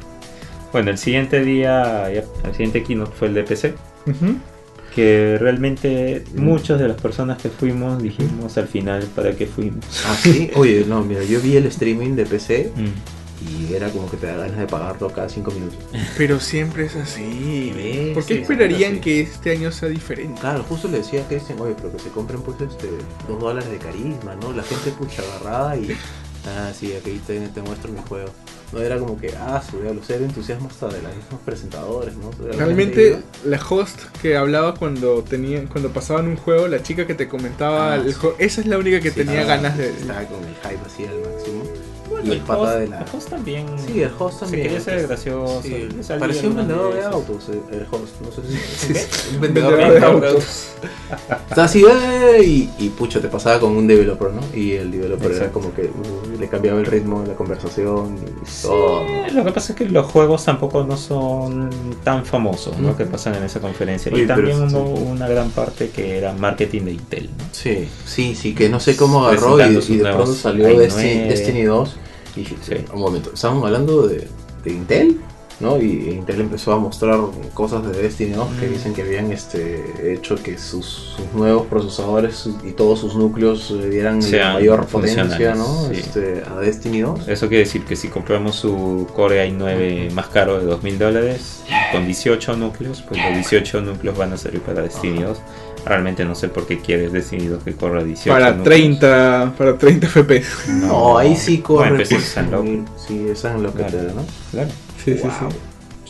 Bueno, el siguiente día, ya, el siguiente keynote fue el de PC. Que realmente muchas de las personas que fuimos dijimos al final para qué fuimos. Ah, sí. Oye, no, mira, yo vi el streaming de PC Mm. Y era como que te da ganas de pagarlo cada 5 minutos. Pero siempre es así. Sí, ¿Por qué sí, esperarían que este año sea diferente? Claro, justo le decía a Christian, oye, pero que se compren pues este, dos dólares de carisma, ¿no? La gente pucha agarrada y. Ah, sí, aquí te, te muestro mi juego. No era como que, ah, su lo sé, el entusiasmo hasta de los mismos presentadores, ¿no? Realmente iba- la host que hablaba cuando tenían cuando pasaban un juego, la chica que te comentaba Ah, el sí. juego, esa es la única que Sí, tenía estaba- ganas de Estaba con el hype así al máximo. Bueno, y el pata host, de la. el host también. Sí, el host también. Se quería ser gracioso. Sí, parecía un vendedor de autos, el, el host. No sé si. Un vendedor de autos. Estaba así, ¡eh! y, y pucho, te pasaba con un developer, ¿no? Y el developer era Exacto. como que uh, le cambiaba el ritmo de la conversación y todo. Sí, lo que pasa es que los juegos tampoco no son tan famosos, ¿no? Ujú. Que pasan en esa conferencia. Oye, y también hubo una gran parte que era marketing de Intel, ¿no? Sí, sí, sí, que no sé cómo agarró y, y de pronto salió i9. Destiny, Destiny 2. Sí. un momento, estábamos hablando de, de Intel, ¿no? Y Intel empezó a mostrar cosas de Destiny 2 que dicen que habían este, hecho que sus, sus nuevos procesadores y todos sus núcleos le dieran Sean mayor potencia, ¿no? sí. Este, a Destiny 2. Eso quiere decir que si compramos su Core i9 más caro de 2000 dólares, con 18 núcleos, pues los 18 núcleos van a servir para Destiny Ajá. 2. Realmente no sé por qué quieres 2 que corra 18 Para núcleos. 30, para 30 FPS. No, ahí sí corre. Bueno, empecé pues, en lock. Sí, es en lo que Claro. te da, ¿no? Claro, Sí, sí, Wow. sí.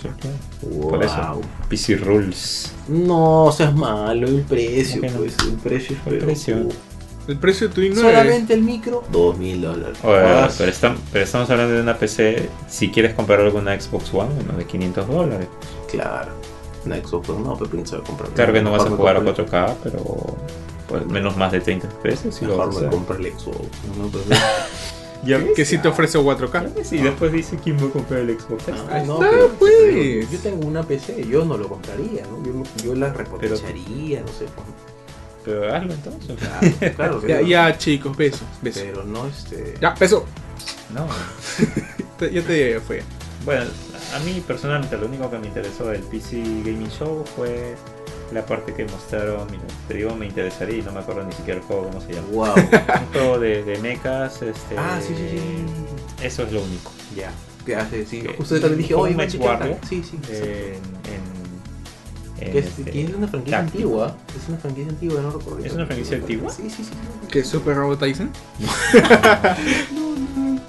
sí, claro. Wow. Por eso, PC Rules. No seas malo, el precio, ¿Por qué no? pues, el precio es El precio. El precio de tu i9. Solamente el micro, dos mil dólares. Oye, Más. pero, estam- pero estamos hablando de una PC. Si quieres comprar alguna Xbox One, bueno, de 500 dólares. Claro. Una Xbox One, no, pero ¿quién se va a comprar? Claro que no vas a jugar a compro- 4K, pero pues, menos más de 30 FPS. Si Mejor vas a me hacer. compro el Xbox. ¿no? [LAUGHS] Ves, Que sí te ofrece 4K. ya ves, Y después dice quién va a comprar el Xbox. Ah, no, está, pero, pues. pero yo, yo tengo una PC, yo no lo compraría, ¿no? Yo, yo la repotenciaría, no sé. pues. Pero hazlo entonces. Claro, claro. [LAUGHS] Ya, ya, chicos, besos, besos. Pero no este. Ya, beso. No. [LAUGHS] Te- Ya te fue. Bueno, a mí personalmente lo único que me interesó del PC Gaming Show fue la parte que mostraron. Mira, te digo, me interesaría y no me acuerdo ni siquiera el juego, cómo se llama. Wow. Un juego de, de mechas. Este, ah, sí, sí, sí. Eso es lo único. Ya. ¿Qué hace? Sí. Que- Justo yo también dije, oye, Match Warrior. Sí, sí. En, en, en Que es, este- que es una franquicia táctico. antigua. Es una franquicia antigua, no recuerdo. ¿Es una franquicia antigua? Sí, sí, sí. ¿Qué Super Robot Tyson? [LAUGHS]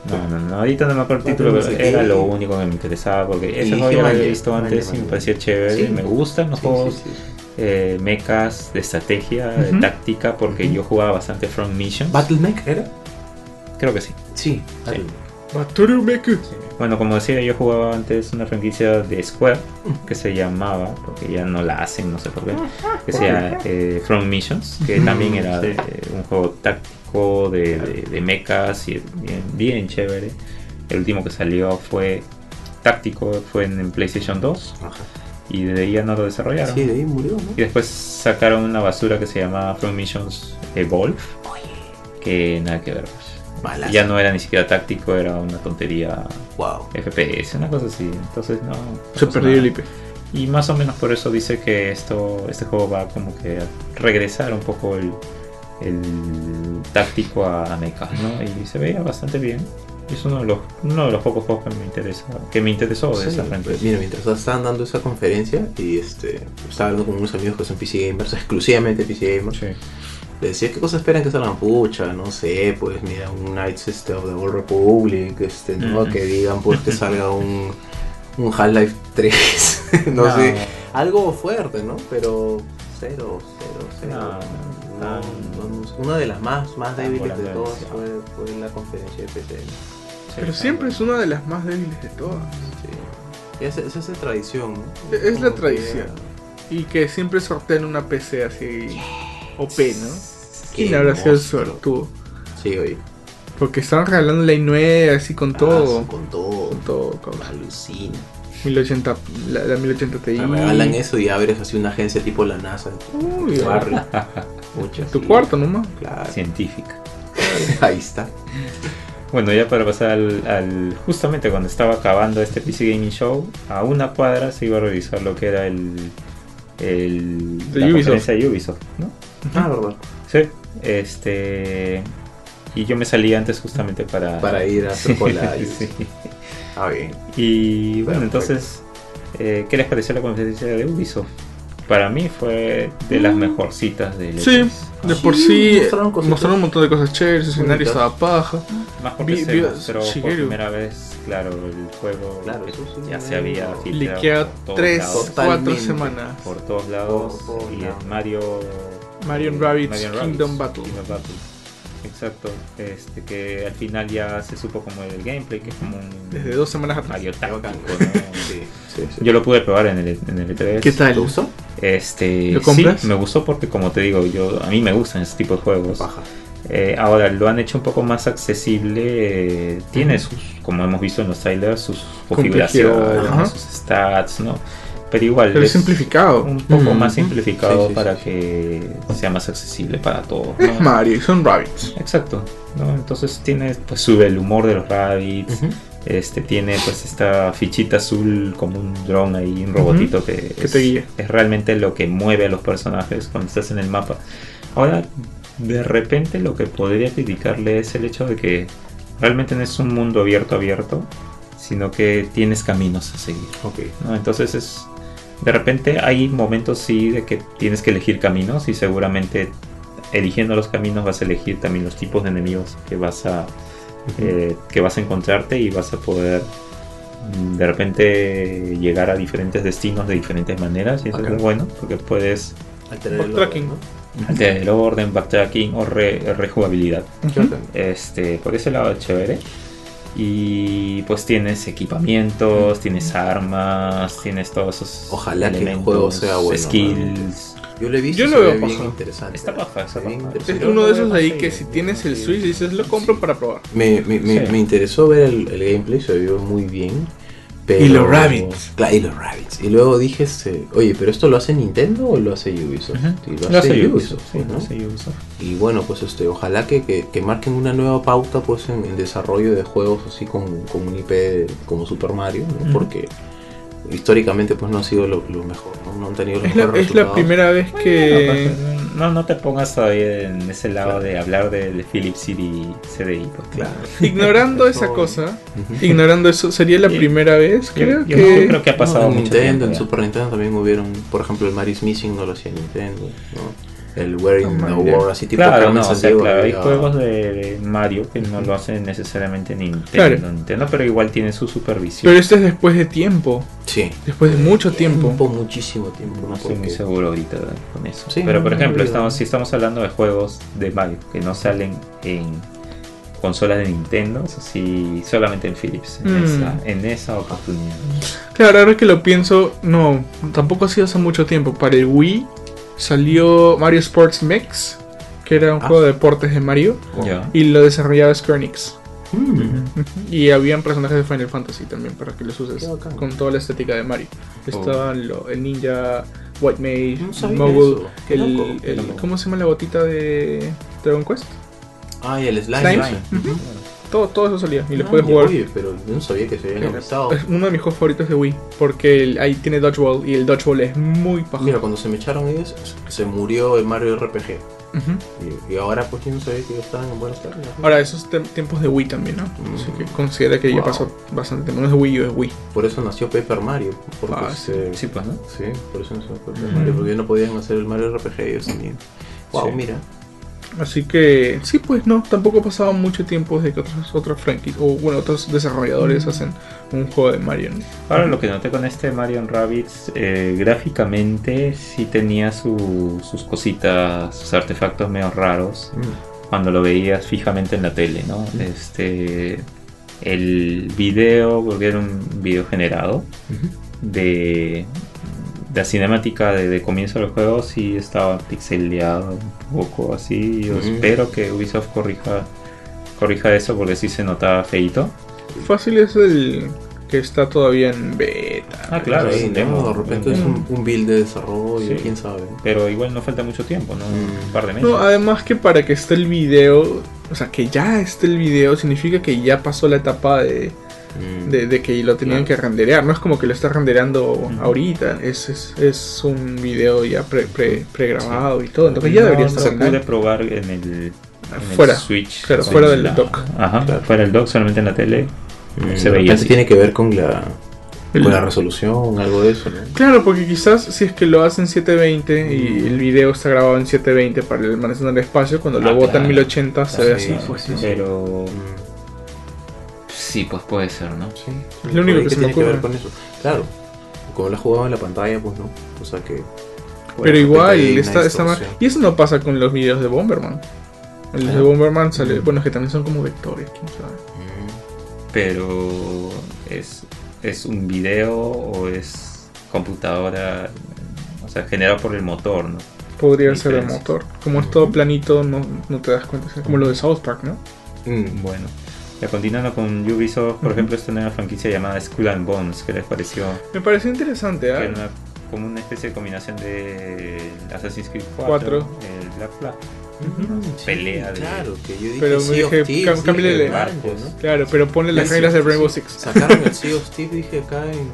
No, no, no, ahorita no me acuerdo el título, pero era lo único que me interesaba porque ese Y juego ya lo había visto antes y me parecía chévere. Sí. Me gustan los Sí, juegos sí, sí. eh, mechas de estrategia, de táctica, porque yo jugaba bastante Front Missions. ¿Battlemech era? Creo que sí. Sí. Sí. Batoru Meku. Bueno, como decía, yo jugaba antes una franquicia de Square que se llamaba, porque ya no la hacen, no sé por qué, que se llama eh, Front Missions, que también era sí. eh, un juego táctico de, de, de mechas y bien, bien chévere. El último que salió fue táctico, fue en, en PlayStation 2 Ajá. y de ahí ya no lo desarrollaron. Sí, de ahí murió, ¿no? Y después sacaron una basura que se llamaba Front Missions Evolve, que nada que ver. Pues. Balazo. Ya no era ni siquiera táctico, era una tontería Wow. FPS, una cosa así. Entonces no. Se perdió el. IP. Y más o menos por eso dice que esto, este juego va como que a regresar un poco el, el táctico a, a mecha, ¿no? Y se veía bastante bien. Es uno de los, uno de los pocos juegos que me interesa, que me interesó de Sí, esa pues, franquicia. mira, mientras estaban dando esa conferencia y este estaba hablando con unos amigos que son PC gamers, exclusivamente PC gamers, Sí. Le decía qué cosas esperan que salgan pucha, no sé, pues mira, un Knights este, of the Old Republic, este, ¿no? Que digan pues que salga un, un Half-Life 3, [LAUGHS] no, No. sé, algo fuerte, ¿no? Pero cero, cero, cero. No, No, no. no, una de las más, más débiles de todas fue, fue la conferencia de PC. Pero siempre es una de las más débiles de todas. Sí. Esa, esa es la tradición, ¿no? Es la que- tradición. Y que siempre sortean una PC así OP, ¿no? ¿Quién Qué habrá sido sortudo? Sí, oye. Porque estaban regalando la i9 así con todo. Ah, con todo. Con todo, con Alucina. 1080, la, la 1080 Ti. Te regalan eso y abres así una agencia tipo la NASA. Uy, Tu barrio. [LAUGHS] Pucha, tu cuarto nomás. Claro. Científica. [LAUGHS] Ahí está. Bueno, ya para pasar al, al- Justamente cuando estaba acabando este PC Gaming Show, a una cuadra se iba a revisar lo que era el. el la Ubisoft. conferencia de Ubisoft, ¿no? Ah, verdad. Sí. Este. Y yo me salí antes justamente para. Para ir a hacer [LAUGHS] cola. y- Sí. Ah, bien. Y bueno, Perfecto. entonces, eh, ¿qué les pareció la conferencia de Ubisoft? Para mí fue de las mejorcitas de Sí, de por Sí, sí mostraron mostraron un montón de cosas chéveres, el escenario estaba paja. Más porque Vi- se vi- mostró por Shigeru. primera vez, claro, el juego Claro, eso sí, ya se había filtrado Liqueado por todos tres, lados, Totalmente. cuatro semanas. por todos lados Por todos y lados. Mario Marion eh, Rabbids Marion Kingdom Battle. Kingdom Battle. Exacto, este que al final ya se supo como el gameplay que es como un Desde dos semanas atrás. Mario táctico, bacán. ¿no? Sí, sí, sí. Yo lo pude probar en el, en el E3. ¿Qué tal? ¿Te gustó? Este, ¿Lo compras? Sí, me gustó porque como te digo, yo a mí me gustan ese tipo de juegos. Baja. Eh, ahora lo han hecho un poco más accesible. eh, tiene sus, como hemos visto en los trailers, sus configuraciones, sus stats, ¿no? Pero igual Pero es es simplificado. un poco Ujú. más simplificado Sí, sí, para sí, que sea más accesible para todos. Es ¿no? Mario, y son rabbits. Exacto, ¿no? Entonces tiene, pues sube el humor de los rabbits. Ujú. Este tiene pues esta fichita azul como un drone ahí, un robotito que, Que es, te guía. es realmente lo que mueve a los personajes cuando estás en el mapa. Ahora, de repente lo que podría criticarle es el hecho de que realmente no es un mundo abierto abierto, sino que tienes caminos a seguir. Ok. ¿no? Entonces es de repente hay momentos sí de que tienes que elegir caminos y seguramente eligiendo los caminos vas a elegir también los tipos de enemigos que vas a eh, que vas a encontrarte y vas a poder mm, de repente llegar a diferentes destinos de diferentes maneras y eso Ok. es bueno porque puedes Alterar el Backtracking. orden, ¿no? alterar el orden, backtracking o re- rejugabilidad. Este, por ese lado es chévere. Y pues tienes equipamientos, tienes armas, tienes todos esos Ojalá que el elementos, juego sea bueno, skills. Yo lo he visto Yo lo veo bien interesante. Está paja, está Bien paja. Es uno de esos ahí que si tienes el. Switch dices lo compro para probar. Me, me, me, Sí. me interesó ver el, el gameplay, se vio muy bien. Pero... Y los rabbits. Claro, y los rabbits. Y luego dije, este, oye, ¿pero esto lo hace Nintendo o lo hace Ubisoft? Y lo, Lo hace, hace Ubisoft, Ubisoft, sí, lo ¿no? hace Ubisoft. Y bueno, pues este, ojalá que, que, que marquen una nueva pauta pues en, en desarrollo de juegos así con, con un IP como Super Mario, ¿no? Porque históricamente pues no ha sido lo, lo mejor, ¿no? No han tenido los Es la, mejores es la resultados. primera vez que. No, no te pongas todavía en ese lado Claro. de hablar del Philips City CDI. pues. Claro. Ignorando [LAUGHS] esa cosa, ignorando eso, sería la Yo- primera vez, Yo, creo yo que. creo que ha pasado No, en mucho Nintendo, tiempo en ya. Super Nintendo también hubieron, por ejemplo, el Mario Missing no lo hacía Nintendo, ¿no? El man, ya. World, así tipo Claro, no, o sea, claro, hay juegos de, Mario que no lo hacen necesariamente Nintendo, Claro. Nintendo, pero igual tiene su supervisión. Pero este es después de tiempo. Sí. Después de mucho tiempo. muchísimo tiempo. No ¿no? estoy muy seguro ahorita con eso. Sí, pero no, por no ejemplo, estamos, si estamos hablando de juegos de Mario que no salen en consolas de Nintendo, eso sí, solamente en Philips, en, Mm. esa, en esa oportunidad. Claro, ahora que lo pienso, no, tampoco ha sido hace mucho tiempo. Para el Wii salió Mario Sports Mix, que era un Ah. juego de deportes de Mario, y lo desarrollaba Square Enix. Mm. Y habían personajes de Final Fantasy también para que los uses con toda la estética de Mario. Estaban lo- el ninja, White Mage, No Mogul, el. ¿cómo se llama la botita de Dragon Quest? Ah, y el Slime. Slime. Todo, todo eso salía y lo Ah, puedes jugar. Oye, pero yo no sabía que se habían avisado. Es uno de mis juegos favoritos de Wii porque el- ahí tiene Dodgeball y el Dodgeball es muy paja. Mira, cuando se me echaron ellos, se murió el Mario RPG. Ujú. Y, y ahora pues yo no sabía que estaban en buenos términos. Ahora, esos tem- tiempos de Wii también, ¿no? Mm. Así que considera que ya Wow. pasó bastante tiempo. No es de Wii U, es Wii. Por eso nació Paper Mario. Porque Ah, se- Sí, pues, ¿no? Sí, por eso nació Paper Ujú. Mario. Porque no podían hacer el Mario RPG ellos también. Wow, Sí. mira. Así que, sí, pues no, tampoco ha pasado mucho tiempo desde que otros, otros franquicias, o bueno, otros desarrolladores hacen un juego de Mario. Ahora lo que noté con este Mario Rabbids, eh, gráficamente sí tenía su- sus cositas, sus artefactos medio raros cuando lo veías fijamente en la tele, ¿no? Mm. Este, el video, porque era un video generado de la cinemática de, de comienzo del juego, sí estaba pixeleado un poco así. Yo Mm. espero que Ubisoft corrija, corrija eso porque sí se notaba feito. Fácil es el que está todavía en beta. Ah, claro, Sí, es de repente es un, un build de desarrollo, Sí. quién sabe. Pero igual no falta mucho tiempo, ¿no? Mm. Un par de meses. No, además que para que esté el video O sea, que ya esté el video significa que ya pasó la etapa de, Mm. de, de que lo tenían que renderear. No es como que lo está rendereando ahorita. Es, es, es un video ya pre, pre, pregrabado y todo. Entonces ya No, debería no estar se pude online. probar en el, en el Fuera. Switch. Claro, Sí, fuera del la- dock. Ajá, Claro. fuera del dock, solamente en la tele. Mm, se veía así. tiene que ver con la, El- con la resolución, algo de eso, ¿no? Claro, porque quizás si es que lo hacen 720 y el video está grabado en 720 para el almacenar el espacio, cuando Ah, lo botan claro. 1080 se ve Sí, así. sí, pues, sí, ¿no? sí. Mm, sí, pues puede ser, ¿no? sí. Es lo único que se me tiene que ver ocurre. con eso. Claro, como lo has jugado en la pantalla, pues no. O sea que. Pero igual, está, está mal. Y eso no pasa con los videos de Bomberman. En los Ah. de Bomberman sale. Bueno, es que también son como vectores, quién sabe. Mm. Pero es, es un video o es computadora, o sea, generado por el motor, ¿no? Podría ser el motor. Como es todo planito, no, no te das cuenta. Es como lo de South Park, ¿no? Mm. Bueno, ya continuando con Ubisoft, por ejemplo, esta nueva franquicia llamada Skull and Bones, ¿qué les pareció? Me pareció interesante, Que ¿ah? era una- como una especie de combinación de Assassin's Creed 4, Cuatro. el Black Flag. Mm, sí, pelea de- Claro, que yo dije. Pero me dije, cam- el- barcos, ¿no? Claro, pero ponle las reglas sí, de sí, Rainbow sí. Six. Sacaron el Sea of Thieves, dije acá en,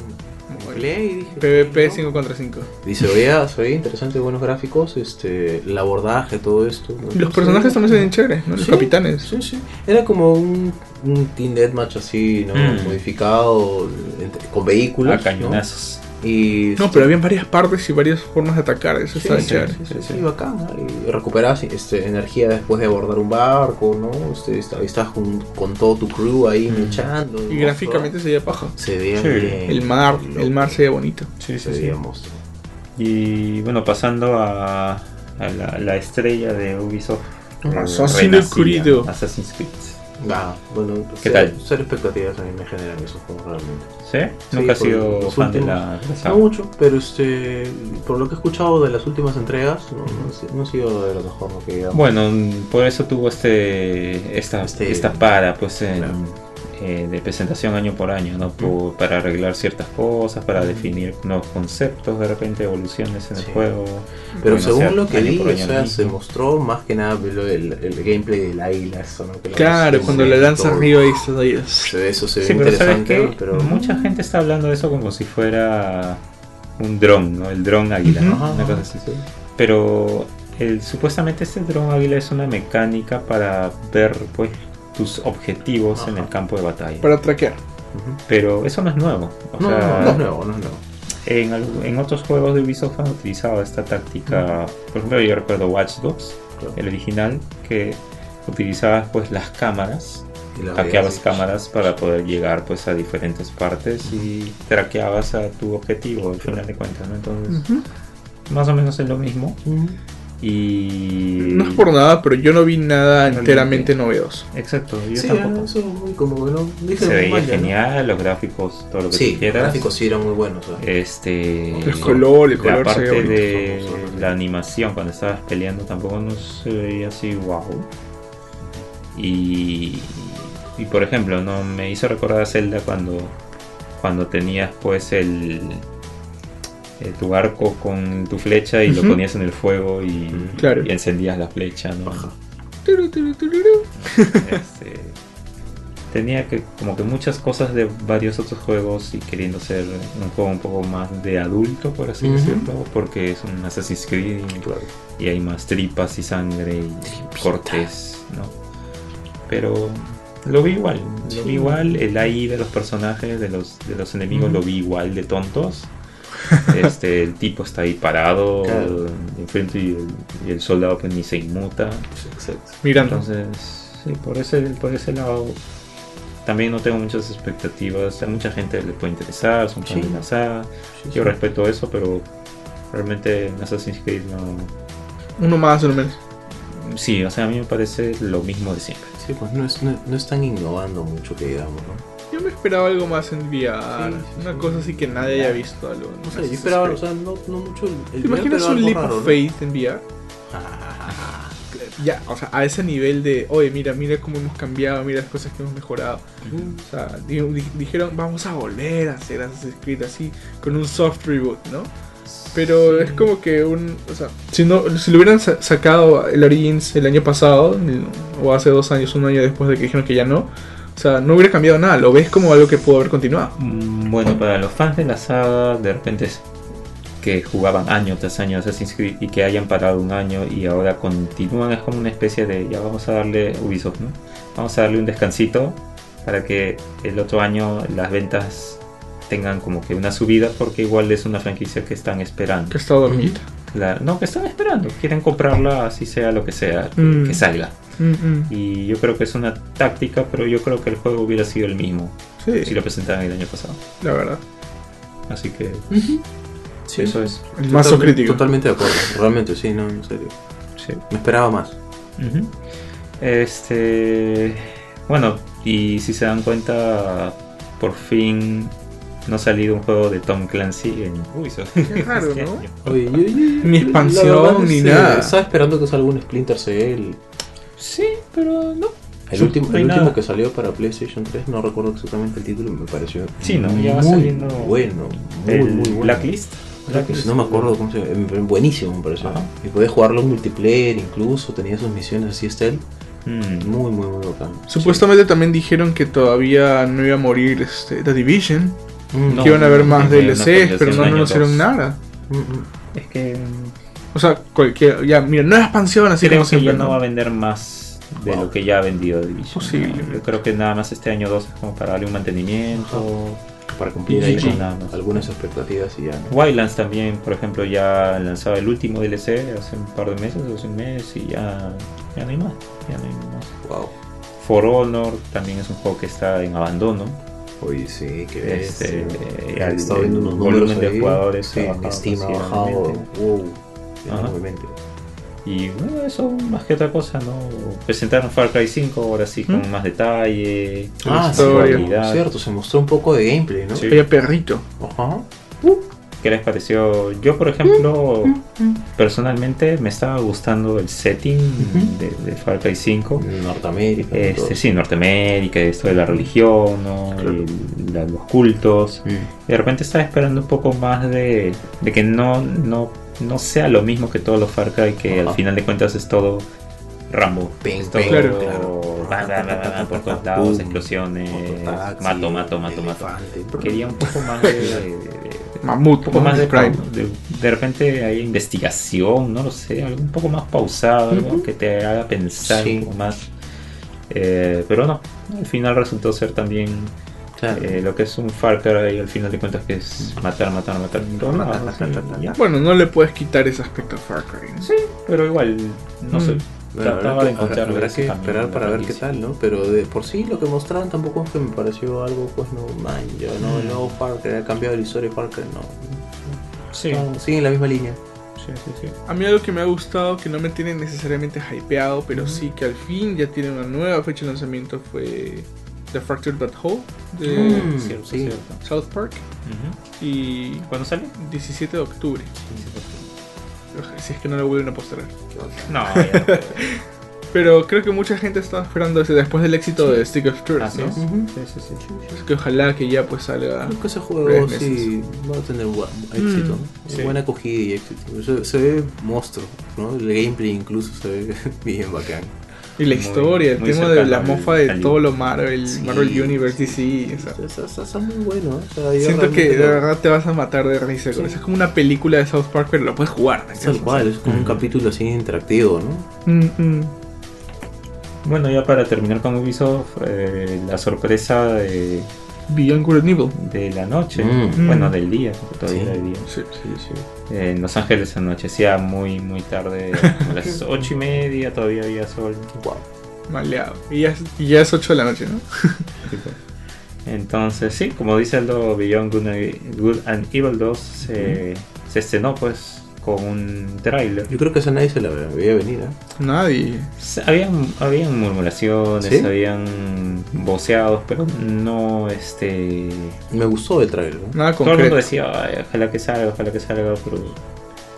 en Play. y Dije, PvP ¿no? 5 contra 5. Y se veía, se veía interesante, buenos gráficos, este, el abordaje, todo esto. ¿no? Los personajes también se ven chéveres, ¿no? Los Sí, capitanes. Sí, sí. Era como un, un Team Deathmatch así, ¿no? Mm. Modificado, entre- con vehículos. A ¿no? Y, No, pero había varias partes y varias formas de atacar. Eso Sí, estaba sí, chévere. sí, sí, Sí, sí, sí. bacán. ¿no? Y recuperas este, energía después de abordar un barco, ¿no? Este, está- estás con, con todo tu crew ahí Mm. luchando. Y gráficamente se veía paja. se veía Sí. bien. El mar, loco. el mar se veía bonito. Sí, se veía monstruo. Y bueno, pasando a, a la, la estrella de Ubisoft. Assassin's Creed. Assassin's Creed. Ah, bueno, ¿Qué ser- tal? Ser expectativas a mí me generan esos juegos realmente. ¿Sí? Sí, Nunca has por sido los fan últimos- de la No saga. mucho, pero este, por lo que he escuchado de las últimas entregas, no, no, no sido de lo mejor lo que digamos. Bueno, por eso tuvo este esta, Este- esta para pues en, Claro. Eh, de presentación año por año, ¿no? Por- para arreglar ciertas cosas, para definir nuevos conceptos, de repente evoluciones en Sí. el juego. Pero Bueno, o según sea, lo que vi, o sea, se mostró más que nada lo- el, el gameplay del águila, eso, ¿no? Que Claro, cuando le lanza todo. arriba y ve- Eso se ve Sí, pero ¿sabes interesante, qué? pero... Mucha gente está hablando de eso como si fuera un dron, ¿no? El dron águila. ¿no? Una cosa así. Pero el, supuestamente este dron águila es una mecánica para ver pues tus objetivos en Ajá. el campo de batalla. Para traquear. Pero eso no es nuevo. O No, sea, no, no es nuevo, no es nuevo. En, en otros juegos de Ubisoft han utilizado esta táctica. Por ejemplo, yo recuerdo Watch Dogs, Claro. el original, que utilizabas pues las cámaras, hackeabas cámaras para poder llegar pues a diferentes partes y traqueabas a tu objetivo al final de cuentas, ¿no? Entonces, Ujú. más o menos es lo mismo. Ujú. Y. No es por nada, pero yo no vi nada Realmente. enteramente novedoso. Exacto, yo Sí, tampoco. eso como que no... dije, Se veía mal, ya, ¿no? genial, los gráficos, todo lo que Sí, tú los gráficos sí eran muy buenos. ¿eh? Este. El color, el la color se parte veía bonito. de la animación cuando estabas peleando tampoco no se veía así wow y, y por ejemplo no me hizo recordar a Zelda cuando cuando tenías pues el, eh, tu arco con tu flecha y lo ponías en el fuego y, Claro. y encendías la flecha ¿no? Turu, turu. [LAUGHS] Este, tenía que como que muchas cosas de varios otros juegos y queriendo ser un juego un poco más de adulto por así decirlo porque es un Assassin's Creed y, y hay más tripas y sangre y Tripita. cortes no pero lo vi igual lo vi igual el AI de los personajes de los de los enemigos lo vi igual de tontos [LAUGHS] este el tipo está ahí parado Claro. enfrente y el, y el soldado pues ni se inmuta Exacto. Mirando. entonces, sí, por ese, por ese lado también no tengo muchas expectativas. A mucha gente le puede interesar, son Sí. saga. Sí, Yo sí. respeto eso, pero realmente en Assassin's Creed no. Uno más, uno menos. Sí, o sea, a mí me parece lo mismo de siempre. Sí, pues no, es- no, no están innovando mucho que digamos, ¿no? Yo me esperaba algo más en VR. Sí, sí, una sí. cosa así que nadie haya visto. Algo, No sé, yo esperaba, o sea, no, no mucho el, el ¿Te imaginas un leap raro, of ¿no? faith en VR? [LAUGHS] Ya, o sea, a ese nivel de, oye, mira, mira cómo hemos cambiado, mira las cosas que hemos mejorado. O sea, di- di- dijeron, vamos a volver a hacer Assassin's Creed así, con un soft reboot, ¿no? Pero es como que un. O sea, si, no, si lo hubieran sa- sacado el Origins el año pasado, o hace dos años, un año después de que dijeron que ya no, o sea, no hubiera cambiado nada. Lo ves como algo que pudo haber continuado. Mm, Bueno, para los fans de la saga, de repente es que jugaban año tras año Assassin's Creed y que hayan parado un año y ahora continúan, es como una especie de, ya vamos a darle Ubisoft, ¿no? Vamos a darle un descansito para que el otro año las ventas tengan como que una subida porque igual es una franquicia que están esperando. Que estaba dormida. No, que están esperando, quieren comprarla así sea lo que sea, Mm. que salga. Mm, mm. Y yo creo que es una táctica, pero yo creo que el juego hubiera sido el mismo Sí, si lo presentaran el año pasado. la verdad. Así que Sí, eso es. El mazo crítico. Totalmente de acuerdo, realmente, sí, no, en serio. Sí. Me esperaba más. Este. Bueno, y si se dan cuenta, por fin no ha salido un juego de Tom Clancy en Ubisoft. Qué [LAUGHS] raro, Este ¿no? año. Oye, yo- yo- Ni expansión, ni nada. Estaba esperando que salga un Splinter Cell. Sí, pero no. El último, no el último que salió para PlayStation 3, no recuerdo exactamente el título, me pareció Sí, no, ya va saliendo bueno, muy, el muy bueno. Blacklist. Blacklist, no me acuerdo cómo se llama, eh, buenísimo me pareció. Ajá. Y podías jugarlo en multiplayer incluso, tenía sus misiones así stealth, Mm. muy muy muy bacán. Supuestamente también dijeron que todavía no iba a morir este, The Division. Mm, No. que iban a haber más DLCs, pero no anunciaron nada. mm, mm. Es que O sea, cualquier. Ya, mira, no es expansión así creo como que ya siempre. no ¿no? va a vender más de Wow. lo que ya ha vendido Division. Posible. Yo creo que nada más este año 2 es como para darle un mantenimiento. Para cumplir ahí con Nada más. algunas expectativas y ya. ¿no? Wildlands también, por ejemplo, ya lanzaba el último DLC hace un par de meses, hace un mes y ya, ya no hay más. Ya no hay más. Wow. For Honor también es un juego que está en abandono. Oye, sí, que Este, estado viendo unos el números volumen de ahí. jugadores sí, ha bajado Steam ha bajado. considerablemente. Wow. Enormemente. Y bueno, eso más que otra cosa, ¿no? Presentaron Far Cry 5 ahora sí con ¿Mm? más detalle, Ah, sí, cierto, se mostró un poco de gameplay, ¿no? Sí. Perrito. Ajá. ¿Qué les pareció? Yo, por ejemplo, personalmente me estaba gustando el setting de, de Far Cry 5. Norteamérica. ¿no? Este, sí, Norteamérica, esto de la religión, ¿no? Claro. El- la- los cultos. Mm. Y de repente estaba esperando un poco más de, de que no, no, no sea lo mismo que todos los Far Cry, que Ajá. al final de cuentas es todo Rambo. Ping, Es todo ping, Claro. claro. por explosiones, mato, mato, mato, mato. Quería un poco más de, de- de- [LAUGHS] Mamut, un poco más de, de, de repente hay investigación, no lo sé, algo un poco más pausado, algo que te haga pensar Sí. un poco más. Eh, pero no, al final resultó ser también Claro. eh, lo que es un Far Cry, al final de cuentas que es matar, matar, matar. ya. Bueno, no le puedes quitar ese aspecto a Far Cry. ¿no? Sí, pero igual, no Mm. sé. Bueno, trataba habrá de encontrar habrá que esperar para ver qué tal, ¿no? Pero de por sí lo que mostraron tampoco es que me pareció algo, pues no, man, ya no, el Mm. nuevo Far Cry ha cambiado la historia de Far Cry, no. Sí, No, sigue en la misma línea. sí, sí, sí. A mí algo que me ha gustado, que no me tiene necesariamente hypeado, pero sí que al fin ya tiene una nueva fecha de lanzamiento, fue The Fractured But Whole de Mm, Cierto, sí. cierto. South Park. Y ¿Cuándo sale? 17 de octubre. Si es que no lo vuelven a postergar. No, [LAUGHS] ya no. Pero creo que mucha gente estaba esperando ese después del éxito de Stick of Truth, Así ¿no? es. Sí, sí. Así que ojalá que ya pues salga. Creo que ese juego sí va a tener éxito, ¿no? sí. buena acogida y éxito. Se, se ve monstruo, ¿no? El gameplay incluso se ve [LAUGHS] bien bacán. Y la Muy- historia, el muy tema de la mofa de todo lo Marvel, Sí. Marvel Universe, DC. o sea, Está, está- está muy bueno. o sea, siento que de verdad te vas a matar de risa Sí. eso. Es como una película de South Park, pero lo puedes jugar. ¿me es Tal cual, es como un capítulo así interactivo, ¿no? Mm, mm. Bueno, ya para terminar con Ubisoft, eh, la sorpresa de, Beyond Good and Evil. de la noche, Mm. bueno, del día, porque todavía Sí. era de día. Sí. Sí, sí. Eh, en Los Ángeles anochecía muy, muy tarde, como las [LAUGHS] ocho y media, todavía había sol. Wow. Maleado. Y ya, es- y ya es 8 de la noche, ¿no? [LAUGHS] Entonces, sí, como dice Aldo, Beyond Good and, Good and Evil 2 se, se estrenó pues con un tráiler. Yo creo que esa nadie se la veía venir, ¿eh? Nadie. Habían, habían murmuraciones, ¿Sí? habían voceados, pero no este. Me gustó el trailer, ¿no? Nada Todo el mundo decía, "Ay, ojalá que salga, ojalá que salga, pero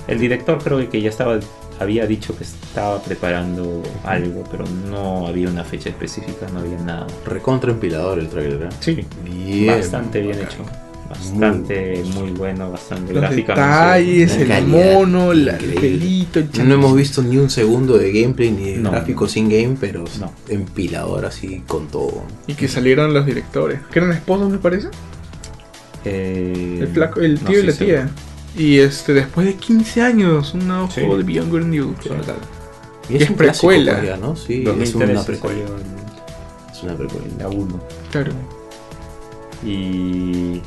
el director creo que ya estaba, había dicho que estaba preparando algo, pero no había una fecha específica, no había nada. Recontra empilador el trailer, ¿eh? Sí, Bien. bastante bien bacán. hecho. Bastante muy, bueno, bastante Los gráficamente. detalles, el calidad mono, la- el pelito, el No hemos visto ni un segundo de gameplay ni de No. gráficos sin game, pero No. empilador así con todo. Y que salieron los directores. Que eran esposos, me parece. Eh, El, flaco, el no tío y la tía. seguro. Y este, después de 15 años, un nuevo Sí. juego de Beyond Good and Evil. Sí. tal. Y es un precuela. ¿no? Sí, es 2013 una precuela. Es una precuela. la 1. Claro. Y,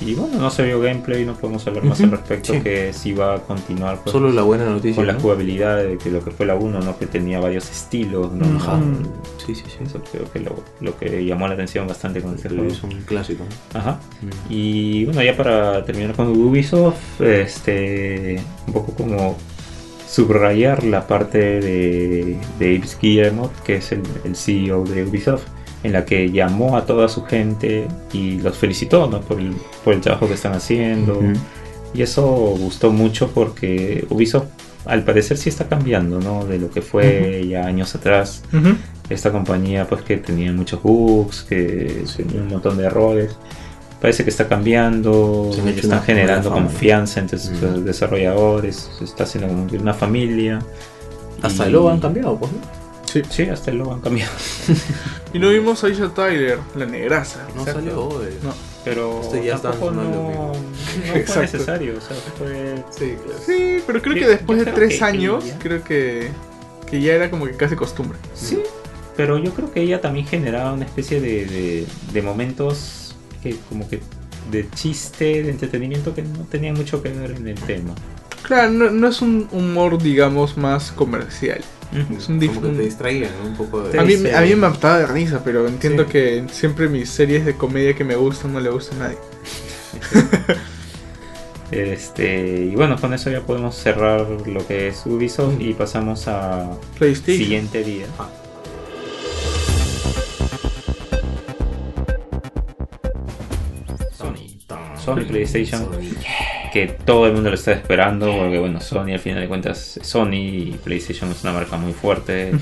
y bueno, no se vio gameplay, no podemos hablar más al Ujú, respecto sí. que si va a continuar pues, Solo la buena noticia. con la ¿no? jugabilidad de que lo que fue la 1, ¿no? que tenía varios estilos. ¿no? Sí, sí, sí. Eso creo que lo, lo que llamó la atención bastante con este juego. Es un clásico. ¿no? Ajá. Y bueno, ya para terminar con Ubisoft, este, un poco como subrayar la parte de, de Yves Guillemot, que es el, el CEO de Ubisoft, en la que llamó a toda su gente y los felicitó ¿no? por, el, por el trabajo que están haciendo. Y eso gustó mucho porque Ubisoft al parecer sí está cambiando, ¿no? De lo que fue ya años atrás esta compañía pues que tenía muchos bugs, que tenía un montón de errores. Parece que está cambiando, Se están generando confianza entre sus desarrolladores, se está haciendo como una familia. Hasta Y- el logo han cambiado, pues. ¿no? Sí. Sí, hasta el logo han cambiado. [LAUGHS] Y no vimos a Aisha Tyler, la negraza. No Exacto. salió. eh. No. Pero Este ya está tampoco no, fue Exacto. necesario. O sea, fue... Sí, claro. Sí, pero creo Yo- que después de tres que años, ella- creo que, que ya era como que casi costumbre. Sí, pero yo creo que ella también generaba una especie de, de, de momentos que como que de chiste, de entretenimiento que no tenían mucho que ver en el tema. Claro, no, no es un humor, digamos, más comercial. Es un, Como que un- te distraían ¿no? un poco de... A mí, a mí me mataba de risa, pero entiendo Sí. que siempre mis series de comedia que me gustan no le gustan a nadie. [LAUGHS] Este, y bueno, con eso ya podemos cerrar lo que es Ubisoft y pasamos a PlayStation. siguiente día. Ah. Sony. Sony PlayStation. Que todo el mundo lo está esperando. Porque bueno, Sony al final de cuentas es Sony y PlayStation es una marca muy fuerte.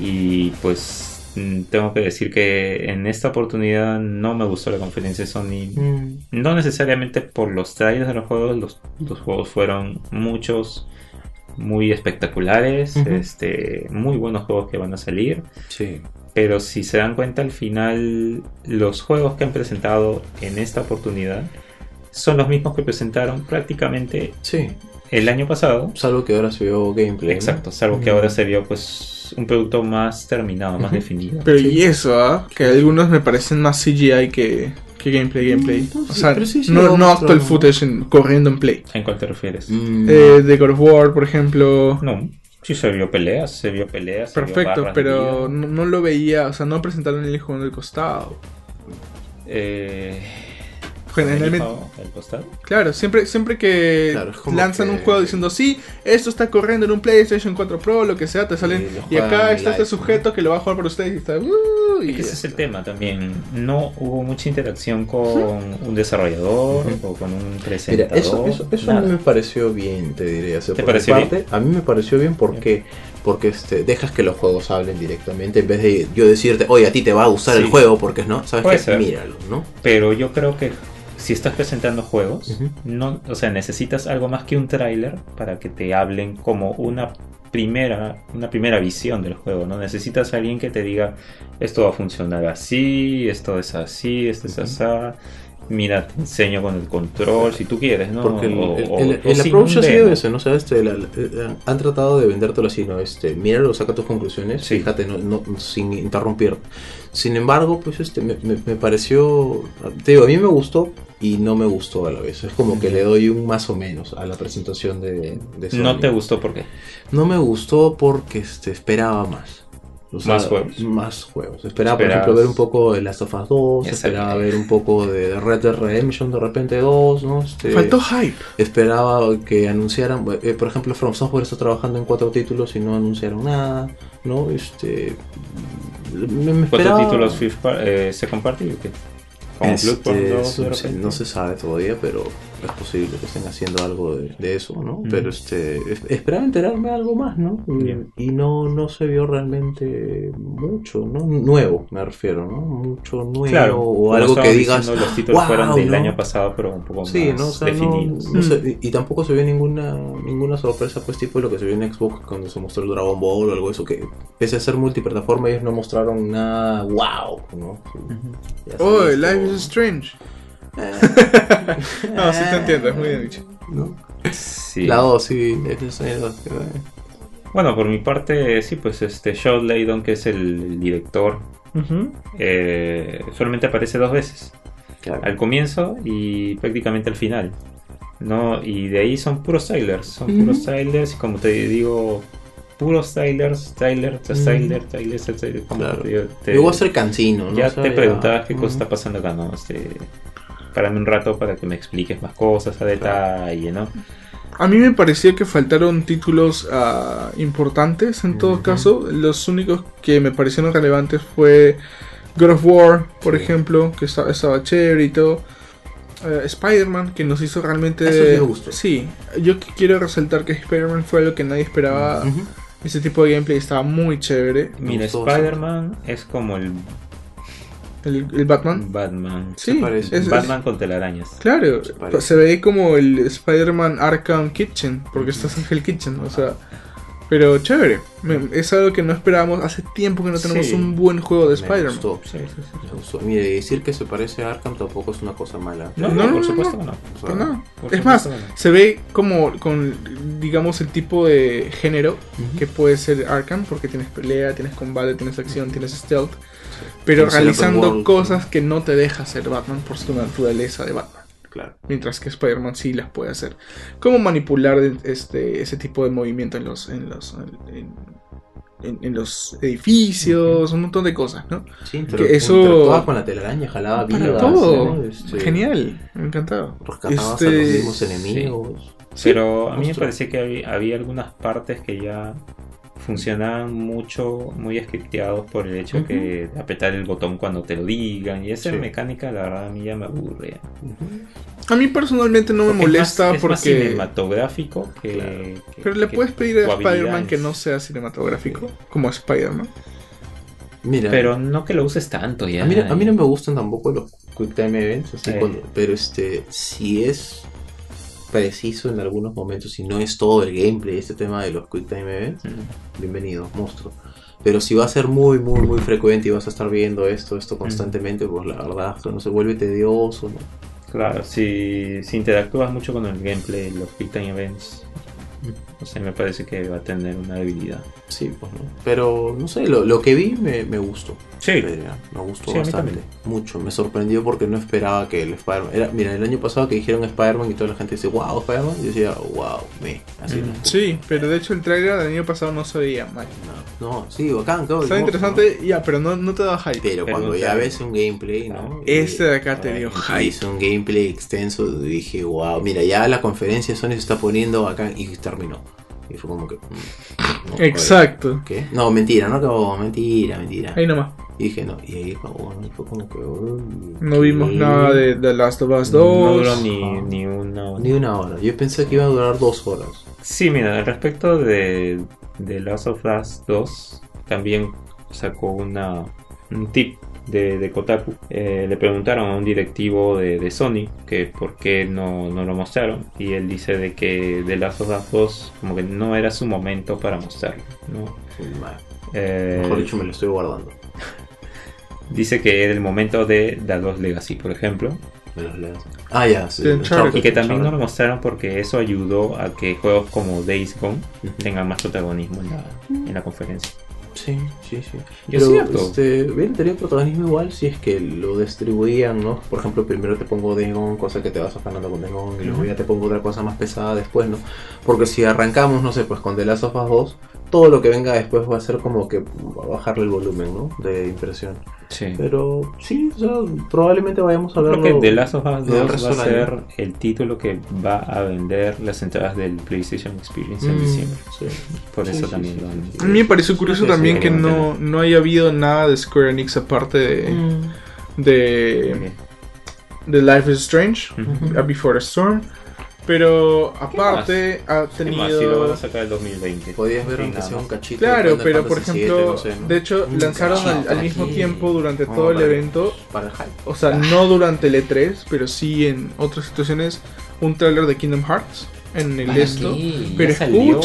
Y pues mm, tengo que decir que en esta oportunidad no me gustó la conferencia de Sony. Mm, No necesariamente por los trailers de los juegos, los, los juegos fueron muchos, muy espectaculares, este, muy buenos juegos que van a salir. Sí. Pero si se dan cuenta al final, los juegos que han presentado en esta oportunidad son los mismos que presentaron prácticamente Sí. el año pasado. Salvo que ahora se vio gameplay. ¿no? Exacto, salvo que ahora se vio pues un producto más terminado, más definido. Pero Sí. y eso, ¿ah? Que algunos me parecen más CGI que, que gameplay, gameplay. Mm, O sí, sea, pero sí, sí, no, no actual footage en- corriendo en play. ¿En cuál te refieres? Mm, Eh, de God of War, por ejemplo. No, sí se vio peleas, se vio peleas. vio Perfecto, pero no lo veía, o sea, no presentaron el juego en el costado. Eh, Generalmente, claro, siempre, siempre que Claro, lanzan que- un juego diciendo, sí, esto está corriendo en un PlayStation 4 Pro, lo que sea, te salen, Y acá está este sujeto que lo va a jugar por ustedes y está, "Uh", y Es que ese es el tema también. No hubo mucha interacción con un desarrollador o con un Mira, presentador. eso, eso, eso a mí nada. me pareció bien, te diré. O sea, ¿Te pareció bien? parte, A mí me pareció bien porque, porque este, dejas que los juegos hablen directamente en vez de yo decirte, oye, a ti te va a gustar Sí. el juego porque no, ¿sabes Puede ser. Míralo, ¿no? Pero yo creo que si estás presentando juegos, no, o sea, necesitas algo más que un tráiler para que te hablen como una primera, una primera visión del juego, ¿no? Necesitas a alguien que te diga esto va a funcionar así, esto es así, esto es así. Mira, te enseño con el control, si tú quieres, ¿no? Porque el, O- el- o- el- el approach ha sido ese, ¿no? O sea, este, la- la- han tratado de vendértelo así, ¿no? Este, míralo, saca tus conclusiones, Sí. fíjate, no, no- sin interrumpir. Sin embargo, pues este, me, me- me pareció, te digo, a mí me gustó y no me gustó a la vez. Es como que le doy un más o menos a la presentación de. No te gustó por qué. No me gustó porque este, esperaba más. O sea, Más juegos. Más juegos. Esperaba, por ejemplo, ver un poco de Last of Us 2. Ya esperaba ver un poco de Red Dead Redemption de repente 2, ¿no? Este, Faltó hype. Esperaba que anunciaran, eh, por ejemplo, From Software está trabajando en cuatro títulos y no anunciaron nada, ¿no? Este. Me, me ¿Cuántos esperaba- títulos fifth par- eh, se comparten o qué? Como Este, Bloodborne 2 de no sé, repente. no se sabe todavía, pero es posible que estén haciendo algo de, de eso, ¿no? Mm. Pero este, es- esperaba enterarme de algo más, ¿no? Y, Bien. y no, no se vio realmente mucho, ¿no? Nuevo, me refiero, ¿no? Mucho nuevo Claro, o algo que digas. diciendo, los títulos "Wow", fueron del ¿no? año pasado, pero un poco Sí, más ¿no? O sea, no, definidos. no se- y, y tampoco se vio ninguna ninguna sorpresa, pues, tipo lo que se vio en Xbox cuando se mostró el Dragon Ball o algo de eso, que pese a ser multiplataforma, ellos no mostraron nada wow, ¿no? Se Oh, Life is Strange. Eh, [LAUGHS] No, sí te entiendo, es muy de nicho. ¿no? Sí. La 2, sí, Strange 2, pero, eh, Bueno, por mi parte, sí, pues este Shaw Laydon, que es el, director, eh, solamente aparece dos veces. claro. Al comienzo y prácticamente al final. ¿no? Y de ahí son puros trailers. Son puros trailers y como te digo, puros trailers, trailer tras trailer, trailer trailer. como Claro. te digo, te- Luego a ser cansino, ¿no? ya O sea, te ya- preguntabas qué cosa está pasando acá, ¿no? Este, párame un rato para que me expliques más cosas a detalle, ¿no? A mí me pareció que faltaron títulos ah, importantes en todo Ujú. caso. Los únicos que me parecieron relevantes fue God of War, por Sí. ejemplo, que estaba, estaba chévere y todo. Eh, Spider-Man, que nos hizo realmente... Eso sí me gustó. Sí, yo qu- quiero resaltar que Spider-Man fue lo que nadie esperaba. Ujú. Ese tipo de gameplay estaba muy chévere. Mira, Spider-Man es como el El, el Batman. Batman. Sí, parece. es- es- Batman con telarañas. Claro, Se se ve como el Spider-Man Arkham Kitchen, porque estás en Hell Kitchen, o sea, pero chévere. Me- es algo que no esperábamos, hace tiempo que no tenemos Sí. un buen juego de Spider-Man. Sí, sí. Mire, decir que se parece a Arkham tampoco es una cosa mala. No, No, no, no, por supuesto no. que no. O sea, no. Por Es más, se ve como con, digamos, el tipo de género Ujú. que puede ser Arkham, porque tienes pelea, tienes combate, tienes acción, tienes stealth, pero realizando cosas que no te deja ser Batman por su naturaleza de Batman. Claro. Mientras que Spider-Man sí las puede hacer. Cómo manipular este, ese tipo de movimiento en los, en los, en, en- en los edificios, un montón de cosas, ¿no? Sí, pero Que eso- con la telaraña, jalaba Para vidas, todo. ¿no? Este, Genial, me encantaba. Rescatabas Este, a los mismos enemigos. Sí, Pero a mí me parecía que había, había algunas partes que ya funcionaban mucho, muy scripteados por el hecho que de apretar el botón cuando te lo digan. Y esa Sí. mecánica, la verdad, a mí ya me aburre. A mí personalmente no me Porque molesta es más, es más porque... cinematográfico que. Claro. que- Pero le que puedes pedir a Spider-Man que no sea cinematográfico, como Spider-Man. Mira, Pero no que lo uses tanto ya. a, mí, a mí no me gustan tampoco los Quick Time Events, así Eh. cuando- pero este, si es preciso en algunos momentos, si no es todo el gameplay, este tema de los Quick Time Events, Mm. bienvenido, monstruo. Pero si va a ser muy, muy, muy frecuente y vas a estar viendo esto, esto constantemente, pues la verdad, esto no se vuelve tedioso, ¿no? Claro, si, si interactúas mucho con el gameplay, los Quick Time Events, no sé, me parece que va a tener una debilidad. Sí, pues no. Pero no sé, lo, lo que vi me, me gustó. Sí, Eh, me gustó Sí, bastante. Mucho. Me sorprendió porque no esperaba que el Spider-Man. Era, mira, el año pasado que dijeron Spider-Man y toda la gente dice, wow, Spider-Man. Y yo decía, wow, me. Así Mm. ¿no? Sí, pero de hecho el trailer del año pasado no se veía mal. No, no, sí, bacán, claro. Está interesante, ya, pero no, no te da hype. Pero Pero cuando ya ves un gameplay, ¿no? Este de acá te dio hype. hizo un gameplay extenso. Dije, wow, mira, ya la conferencia Sony se está poniendo acá y terminó. Y fue como que. mm, no, Exacto. ¿Qué? No, mentira, no acabó, mentira, mentira. Ahí nomás. Y dije, no, y ahí acabó, ¿no? Y fue como que. uy, No vimos nada de The Last of Us no 2. duró ni, ni una Ni una hora. Yo pensé que iba a durar dos horas. Sí, mira, al respecto de, de Last of Us 2, también sacó una, un tip de, de Kotaku. Eh, le preguntaron a un directivo de, de Sony que por qué no, no lo mostraron. Y él dice de que The Last of Us 2 como que no era su momento para mostrarlo. ¿no? Eh, Mejor dicho, me lo estoy guardando. [LAUGHS] dice que era el momento de The Lost Legacy, por ejemplo. Ah, ya, sí. De. Y que también no lo mostraron porque eso ayudó a que juegos como Days Gone tengan más protagonismo en la, en la conferencia. Sí, sí, sí. Y es Pero cierto. este, hubiera tenido protagonismo igual si es que lo distribuían, ¿no? Por ejemplo, primero te pongo Dagon, cosa que te vas afanando con Dagon, y luego ya te pongo otra cosa más pesada después, ¿no? Porque si arrancamos, no sé, pues con The Last of Us 2, todo lo que venga después va a ser como que bajarle el volumen, ¿no? De impresión. Sí. Pero sí, o sea, probablemente vayamos a Creo verlo. que The Last of Us del 2 resto va a ser el título que va a vender las entradas del PlayStation Experience en Mm, diciembre. sí. Por Sí, eso sí, también sí, lo han... sí, A mí me pareció curioso también sí, que no, no haya habido nada de Square Enix aparte de, Mm. de, The Life is Strange, Before a Storm. Pero aparte ha ¿Qué más? Si lo tenido. van a sacar el 2020. Podías ver aunque sea un cachito. Claro, pero por ejemplo, VII, no sé, ¿no? de hecho Un lanzaron al, mismo aquí. tiempo durante todo el para- evento, Para el hype. o sea, no durante el E3, pero sí en otras situaciones, un tráiler de Kingdom Hearts en el Ah, esto. Pero ya salió.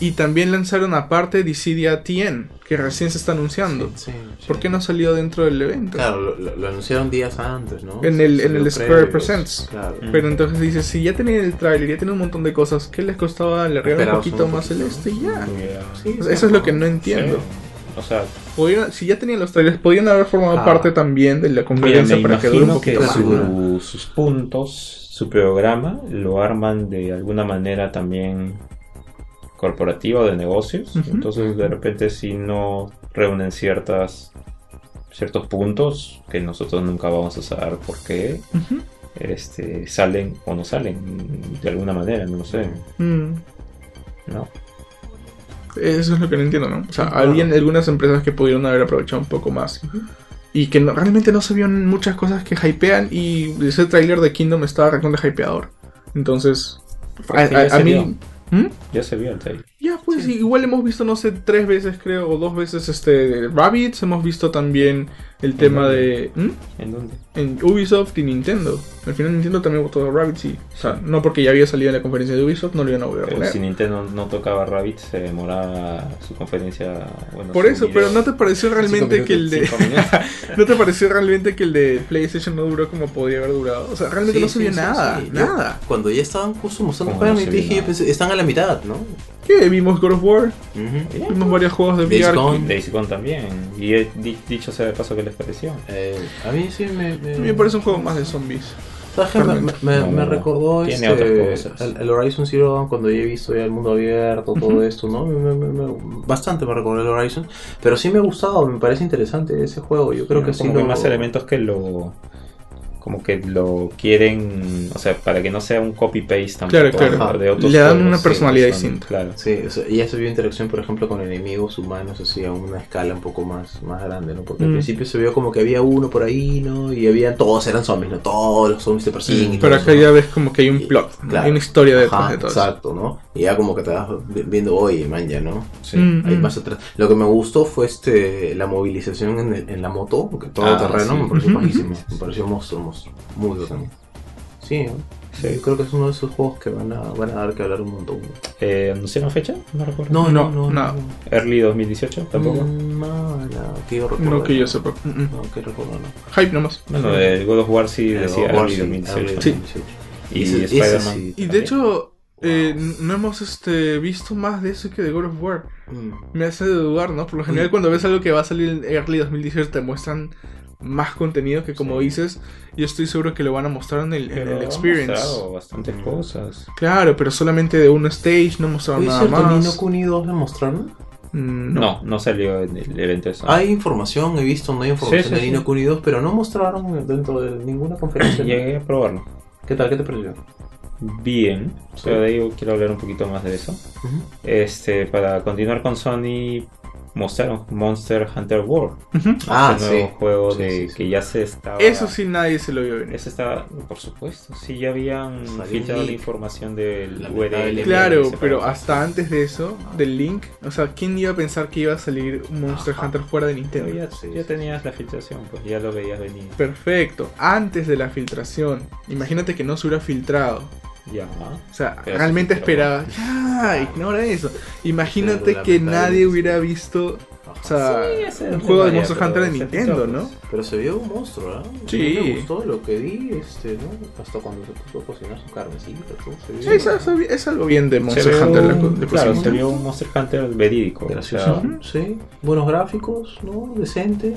Y también lanzaron aparte Dissidia TN, que recién se está anunciando. Sí, sí. ¿Por qué no salió dentro del evento? Claro, lo, lo- lo anunciaron días antes, ¿no? En el- en el Square previos, Presents. Claro. Pero entonces dices, si ya tenían el tráiler, ya tenían un montón de cosas, ¿qué les costaba alargar un Esperabas poquito un más el poquito, este y ya? Yeah. Sí, O sea, eso es lo que no entiendo. Sí. O sea, si ya tenían los trailers, podrían haber formado Ah. parte también de la conferencia me para que dure un imagino que poquito más. su- sus puntos, su programa, lo arman de alguna manera también corporativa o de negocios. Entonces, de repente, si no reúnen ciertas ciertos puntos que nosotros nunca vamos a saber por qué, este, salen o no salen de alguna manera, no sé, Mm. ¿no? Eso es lo que no entiendo, ¿no? O sea, habían algunas empresas que pudieron haber aprovechado un poco más. Y que no- realmente no se vieron muchas cosas que hypean. Y ese tráiler de Kingdom estaba realmente hypeador. Entonces, a, Es que ya a- a se mí. ¿Mm? Ya se vio el trailer. Ya, pues igual hemos visto, no sé, tres veces creo, o dos veces este Rabbids. Hemos visto también el tema de. ¿Mm? ¿En dónde? En Ubisoft y Nintendo. Al final Nintendo también votó a Rabbids y. O sea, no porque ya había salido en la conferencia de Ubisoft, no lo iban a volver a Pero poner. si Nintendo no tocaba Rabbit, se demoraba su conferencia. Bueno, Por su eso, video. pero ¿no te pareció realmente que el de. [LAUGHS] ¿No te pareció realmente que el de PlayStation no duró como podría haber durado? O sea, realmente Sí, no se sí, vio sí, nada. Yo, nada. Cuando ya estaban justo mostrando ¿Cómo no Spider-Man, se te vio dije, yo nada? pensé, están a la mitad, ¿no? ¿Qué? Vimos God of War, Ujú. vimos varios juegos de Days VR. Gone. Days Gone también. Y he di- dicho sea de paso, ¿qué les pareció? Eh, a mí sí me... me... A mí me parece un juego más de zombies. ¿Sabes qué? Me, me, me- No, me recordó tiene este, otras cosas. el, el Horizon Zero Dawn cuando ya he visto ya el mundo abierto, todo esto, ¿no? Me- me- me- me- bastante me recordó el Horizon, pero sí me ha gustado, me parece interesante ese juego. Yo creo que sí como lo... que más elementos que lo. Como que lo quieren. O sea, para que no sea un copy-paste tampoco Claro, claro. de otros Le dan juegos, una sí, personalidad distinta. Claro. Sí, o sea, ya se vio interacción, por ejemplo, con enemigos humanos, así a una escala un poco más, más grande, ¿no? Porque al Mm. principio se vio como que había uno por ahí, ¿no? Y habían, todos eran zombies, ¿no? Todos los zombies te persiguen y todo Pero eso, acá ya ves como que hay un plot, ¿no? Claro. hay una historia detrás Ajá, de todo eso. Exacto, ¿no? Y ya como que te vas vi- viendo, oye, man, ya, ¿no? Sí, Mm, ahí mm. más atrás. Lo que me gustó fue este la movilización en, el- en la moto, que todo Ah, terreno, sí. me pareció Ujú, bajísimo. Me pareció monstruo, monstruo. Muy bacán. Sí, ¿no? Sí. Yo creo que es uno de esos juegos que van a, van a dar que hablar un montón. Eh, ¿Anunciaron fecha? No recuerdo. No, No, no, no. nada. no. Early 2018 tampoco. Mm, No, no, que yo recuerdo. No que yo sepa. No, que recuerdo, no. Hype nomás. Bueno, el God of War sí Eh, decía War, Early sí, 2018. Early Sí. 2018. Y ese Spider-Man. sí. Y de también. Eh, no hemos este, visto más de eso que de God of War. Mm. Me hace dudar, ¿no? Por lo general, cuando ves algo que va a salir en Early 2018, te muestran más contenido que, como Sí. dices, yo estoy seguro que lo van a mostrar en el, en el han experience. mostrado bastantes Mm. cosas. Claro, pero solamente de un stage, no mostraron ¿Es nada cierto, más. Nino Kuni 2 le mostraron? Mm, No. no, salió en el evento de Sony. Hay información, he visto, no hay información Sí, sí, de. Nino Kuni 2, pero no mostraron dentro de ninguna conferencia. Llegué a probarlo. ¿Qué tal? ¿Qué te pareció? Bien, Sí. pero de ahí quiero hablar un poquito más de eso. Este, para continuar con Sony, mostraron Monster Hunter World. Ujú. Ah, ese nuevo sí. juego Sí, de sí, sí. que ya se estaba. Eso sí, nadie se lo vio venir. Ese estaba, por supuesto, sí ya habían Salió filtrado la información del. URL. Claro, ese pero hasta antes de eso, del link, o sea, ¿quién iba a pensar que iba a salir Monster Ajá. Hunter fuera de Nintendo? ya, ya tenías la filtración, pues ya lo veías venir. Perfecto, antes de la filtración. Imagínate que no se hubiera filtrado. Ya. O sea, Pero realmente sí, esperaba. Ya, ignora eso. Imagínate que nadie hubiera visto, o sea, Sí, un juego de Monster Hunter de se Nintendo, ¿no? pues. Pero se vio un monstruo, ¿ah? Sí. Me gustó lo que vi, este, ¿no? Hasta cuando se puso a cocinar su carnecita, todo se vio. Sí, es, es- es algo bien de Se Monster ve Hunter. un- claro, se vio un Monster Hunter verídico. o Gracioso. sea. Sí, buenos gráficos, ¿no? Decente.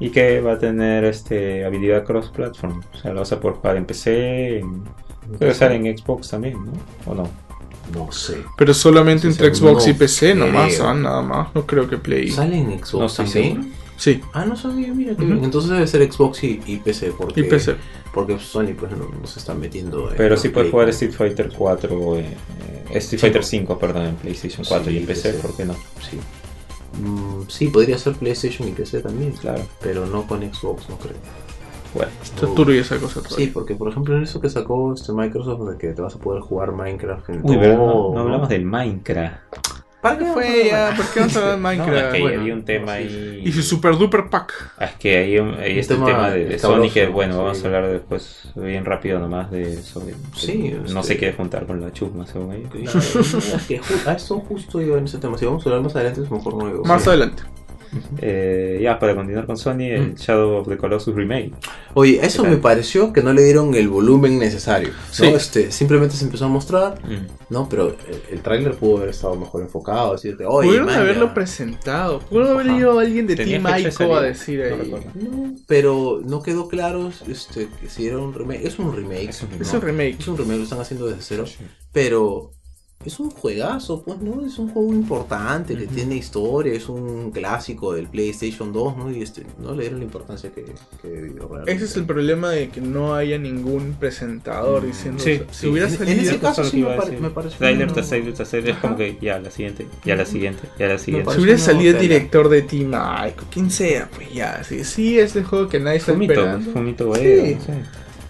y que va a tener este habilidad cross-platform. O sea, lo vas a poder jugar en PC, en, puede ser en Xbox también, ¿no? ¿O no? No sé. Pero solamente Sí, entre sí, Xbox no y PC nomás, creo. ah, nada más. No creo que Play. ¿Sale en Xbox No también? Sí, Ah, no sabía, mira qué Ujú. bien. Entonces debe ser Xbox y, y PC, porque, y PC. porque Sony pues no, no se está metiendo en Pero sí puedes jugar. Street Fighter 4, eh, eh, Street Fighter 5, perdón, en PlayStation 4 Sí, y en PC, PC. ¿por qué no? Sí. Mm, sí, podría ser PlayStation y PC también, Claro. pero no con Xbox, no creo. Fuerte. Está turbia esa cosa Sí, todavía. porque por ejemplo en eso que sacó este Microsoft de que te vas a poder jugar Minecraft en Uy, todo, pero no, no hablamos del Minecraft. ¿Para ¿Qué fue ya? ¿Por qué vamos a hablar de No, es Minecraft? que bueno, había un tema sí. ahí. Y su super duper pack. Ah, Es que ahí, ahí Un está el tema tema de, de Sony, que bueno, sí. vamos a hablar después bien rápido nomás de sobre... Sí, no este- se quiere juntar con la chusma, según ellos. Claro, [LAUGHS] es que eso justo iba en ese tema. Si vamos a hablar más adelante, es mejor no digo. Más Sí. adelante. [LAUGHS] Eh, ya, para continuar con Sony, el Mm. Shadow of the Colossus Remake. Oye, eso ¿Qué me pareció que no le dieron el volumen necesario. ¿no? Sí. Este, simplemente se empezó a mostrar, Mm. ¿no? Pero el, el tráiler pudo haber estado mejor enfocado, decirte, oye, Pudieron haberlo ya". presentado. Pudieron haber ido a alguien de Tenía Team Ico a decir no ahí. No, pero no quedó claro este, que si era un remake. Es un remake. Es un ¿no? Es un remake. Es un remake, lo están haciendo desde cero. Pero es un juegazo, pues, ¿no? Es un juego importante, que Ujú. tiene historia, es un clásico del PlayStation 2, ¿no? Y este, no le dieron la importancia que, que debió realmente. Ese es el problema de que no haya ningún presentador Mm, diciendo. sí, o sea, si sí. hubiera En- en salido. ese caso sí que me pare- me pareció Trailer tras trailer tras trailer, es como que ya la siguiente, ya la siguiente, ya la siguiente. parece Si hubiera salido el director de Team Ico, quien sea, pues ya. Sí, sí es el juego que nadie está Fumito, esperando. Fumito Sí. Ueda, sí.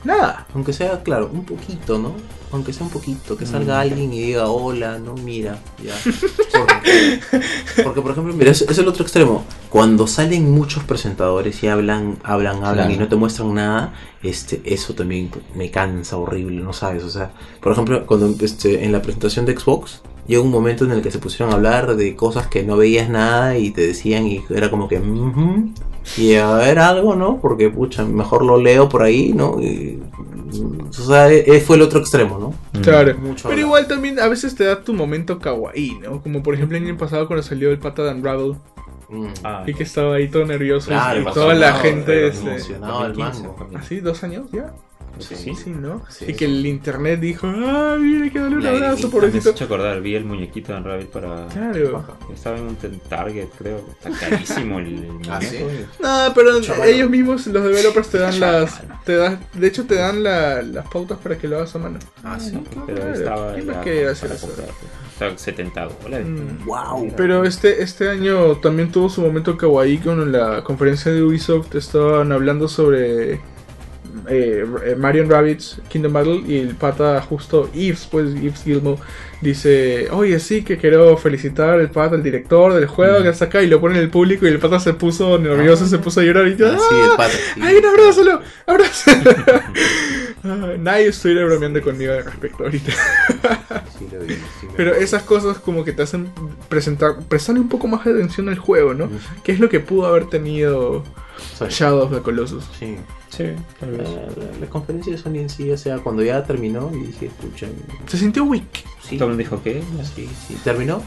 Nada. Aunque sea, claro, un poquito, ¿no? Aunque sea un poquito, que salga Mm. alguien y diga hola, no, mira, ya. [LAUGHS] Porque, porque, por ejemplo, mira, es, es el otro extremo. Cuando salen muchos presentadores y hablan, hablan, hablan Claro. y no te muestran nada, este, eso también me cansa horrible, ¿no sabes? O sea, por ejemplo, cuando este, en la presentación de Xbox, llega un momento en el que se pusieron a hablar de cosas que no veías nada y te decían y era como que, "Ujú", y a ver algo, ¿no? Porque, pucha, mejor lo leo por ahí, ¿no? Y, mm, o sea, e- e- fue el otro extremo, ¿no? Mm. Claro. Mucho Pero igual también a veces te da tu momento kawaii, ¿no? Como por ejemplo el año pasado cuando salió el pata de Unravel Mm. Ah, y que estaba ahí todo nervioso Claro, y toda la gente... este, emocionado el 2015, mango. ¿Así? ¿Dos años ya? Sí, Sí. Sí, ¿no? Sí, y sí. que el internet dijo, ah, mire, que darle un abrazo, grimita, Me has pobrecito. hecho acordar, vi el muñequito de Unravel para... Claro. Estaba en un Target, creo. Está carísimo el, el Ah, muñeco. No, pero ellos mismos, los developers, te dan las. Te dan, de hecho, te dan la- las pautas para que lo hagas a mano. Ah, sí. Pero Claro, estaba ¿quién ya más hacer eso? comprar. Estaba 70 dólares. Mm. Wow. Pero este, este año también tuvo su momento kawaii con la conferencia de Ubisoft. Estaban hablando sobre eh, eh, Mario Rabbids Kingdom Battle y el pata justo Yves, pues Yves Gilmo dice, oye sí que quiero felicitar al pata, el director del juego que está acá y lo pone en el público y el pata se puso nervioso, Ah. se puso a llorar y yo, Ah, sí, el pata. sí. ¡Ay, abrázalo! ¡Abrázalo! [LAUGHS] Ah, Nadie estuviera bromeando conmigo al respecto ahorita. Sí, lo vi, sí, lo Pero esas cosas como que te hacen presentar, prestarle un poco más de atención al juego, ¿no? Ujú. Que es lo que pudo haber tenido. Shadow of the Colossus. Sí. Sí, tal vez. La, la- la conferencia de Sony en sí, o sea, cuando ya terminó, y dije, pucha, Se sintió weak. sí, Todo el mundo dijo que sí, sí, terminó.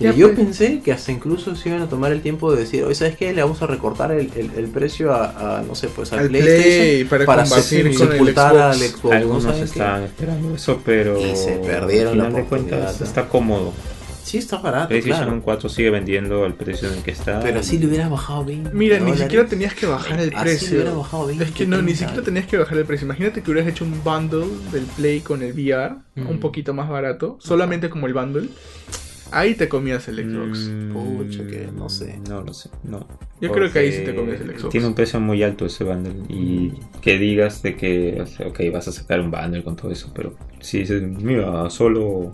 Y yo pues. pensé que hasta incluso se iban a tomar el tiempo de decir, oye, ¿sabes qué? Le vamos a recortar el, el- el precio a, a, no sé, pues al, Al PlayStation Play para, combatir se- con el sepultar al Xbox. Xbox. ¿no Algunos qué? estaban esperando eso, pero Y se perdieron la al final de oportunidad, cuentas ¿no? está cómodo. Sí, está barato, PlayStation claro. 4 sigue vendiendo al precio en el que está. Pero así le hubieras bajado 20 Mira, ni siquiera tenías que bajar el Así le precio. hubieras bajado 20, Es que no, ni 30. siquiera tenías que bajar el precio. Imagínate que hubieras hecho un bundle del Play con el VR, Mm. un poquito más barato, solamente como el bundle. Ahí te comías el Xbox. Mm, Pucha, que no sé. No lo sé, no. Yo creo que ahí sí te comías el Xbox. Tiene un precio muy alto ese bundle. Y que digas de que, o sea, ok, vas a sacar un bundle con todo eso. Pero si dices, mira, solo,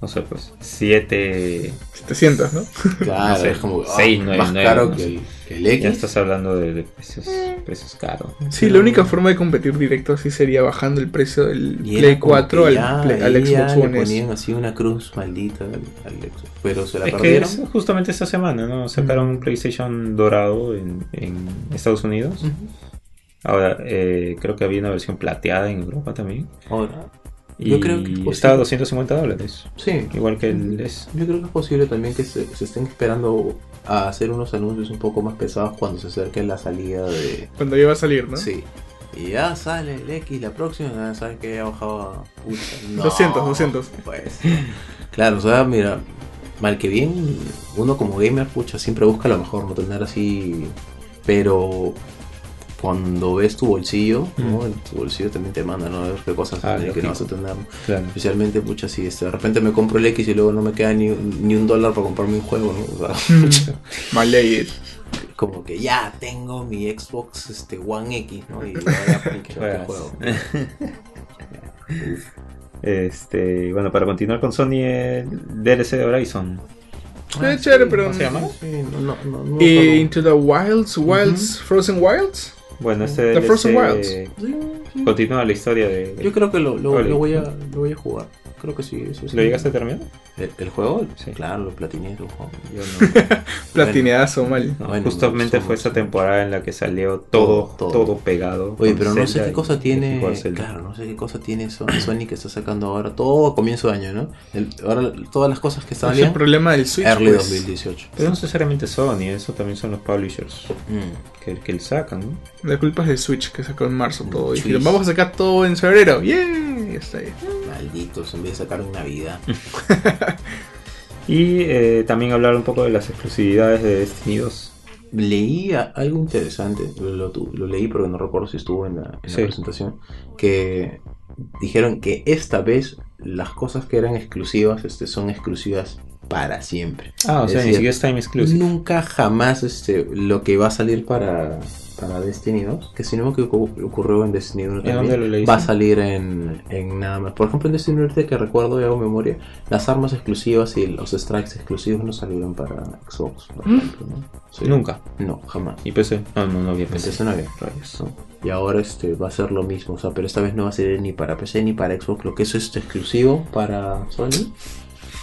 no sé, pues, 7. 700, ¿no? [LAUGHS] Claro, No sé, es como ah, seis, nueve, más nueve, caro no que, el, que el X. Ya estás hablando de, de precios, precios caros. Sí, la única forma de competir directo así sería bajando el precio del Play como 4 que al, ya- Play- al Xbox le One S. ponían así una cruz maldita al, al Xbox. Pero se la Es que perdieron. es justamente esta semana, ¿no? Sacaron un PlayStation dorado en, en Estados Unidos. Ahora, eh, creo que había una versión plateada en Europa también. Ahora, Y Yo creo que es a 250 dólares. sí. Igual que el S. Yo creo que es posible también que se, se estén esperando a hacer unos anuncios un poco más pesados cuando se acerque la salida de... Cuando iba a salir, ¿no? Sí. Y ya sale el X, la próxima, ya saben que ya bajaba... Pucha, [LAUGHS] no, 200, 200. Pues. Claro, o sea, mira, mal que bien, uno como gamer, pucha, siempre busca lo mejor, no tener así... Pero cuando ves tu bolsillo, ¿no? Mm. En tu bolsillo también te manda, ¿no? A ver qué cosas Ah, que no vas a tener. Claro. Especialmente, pucha, si este, de repente me compro el X y luego no me queda ni, ni un dólar para comprarme un juego, ¿no? O sea, [LAUGHS] Malay. como que ya tengo mi Xbox este, One X, ¿no? Y ahora pues, ¿qué Juegas. juego? [LAUGHS] Este, bueno, para continuar con Sony, el DLC de Horizon. Eh, chévere, pero. ¿Cómo se llama? Sí, no, no, no, no Eh. Into the Wilds, Wilds, Frozen Wilds. Bueno, este The DLC Frozen Wilds. Continúa la historia de... Yo creo que lo, lo voy, a, lo voy a jugar. Creo que sí. sí, sí. ¿Lo llegaste a terminar? ¿El, el juego? Sí. Claro, lo platiné el juego. Yo no. [LAUGHS] Platineazo mal. No, Bueno, justamente somos- fue esa temporada en la que salió todo, Todo, pegado. Oye, pero no sé qué y- cosa y tiene. Claro, no sé qué cosa tiene Son- Sony que está sacando ahora. Todo a comienzo de año, ¿no? El- ahora todas las cosas que están Es el problema del Switch. Early pues. 2018. Pero no necesariamente Sony, eso también son los publishers Mm. que, que le sacan, ¿no? La culpa es del Switch que sacó en marzo todo. Y vamos a sacar todo en febrero. ¡Yeah! Ya está ahí. Malditos, en vez de sacar en Navidad. [LAUGHS] Y eh, también hablar un poco de las exclusividades de Destiny 2. Leí algo interesante, lo, leí porque no recuerdo si estuvo en la, en la Sí. presentación, que dijeron que esta vez las cosas que eran exclusivas este, son exclusivas para siempre. Ah, o Es sea, ni siquiera es time exclusive. Nunca jamás este, lo que va a salir para, para Destiny 2, que si no me equivoco ocurrió en Destiny 1 ¿En también, dónde lo leíste? va a salir en, en nada más. Por ejemplo, en Destiny 1 ahorita que recuerdo y hago memoria, las armas exclusivas y los strikes exclusivos no salieron para Xbox, por ¿Mm? ejemplo. ¿no? Sí. Nunca. No, jamás. ¿Y PC? No, no, no había PC. Entonces no había. Rayos. ¿no? Y ahora este va a ser lo mismo, o sea, pero esta vez no va a ser ni para PC ni para Xbox, lo que es este exclusivo para Sony.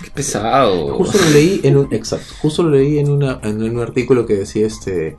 Qué pesado. Justo lo leí en un exacto, justo lo leí en una en un artículo que decía este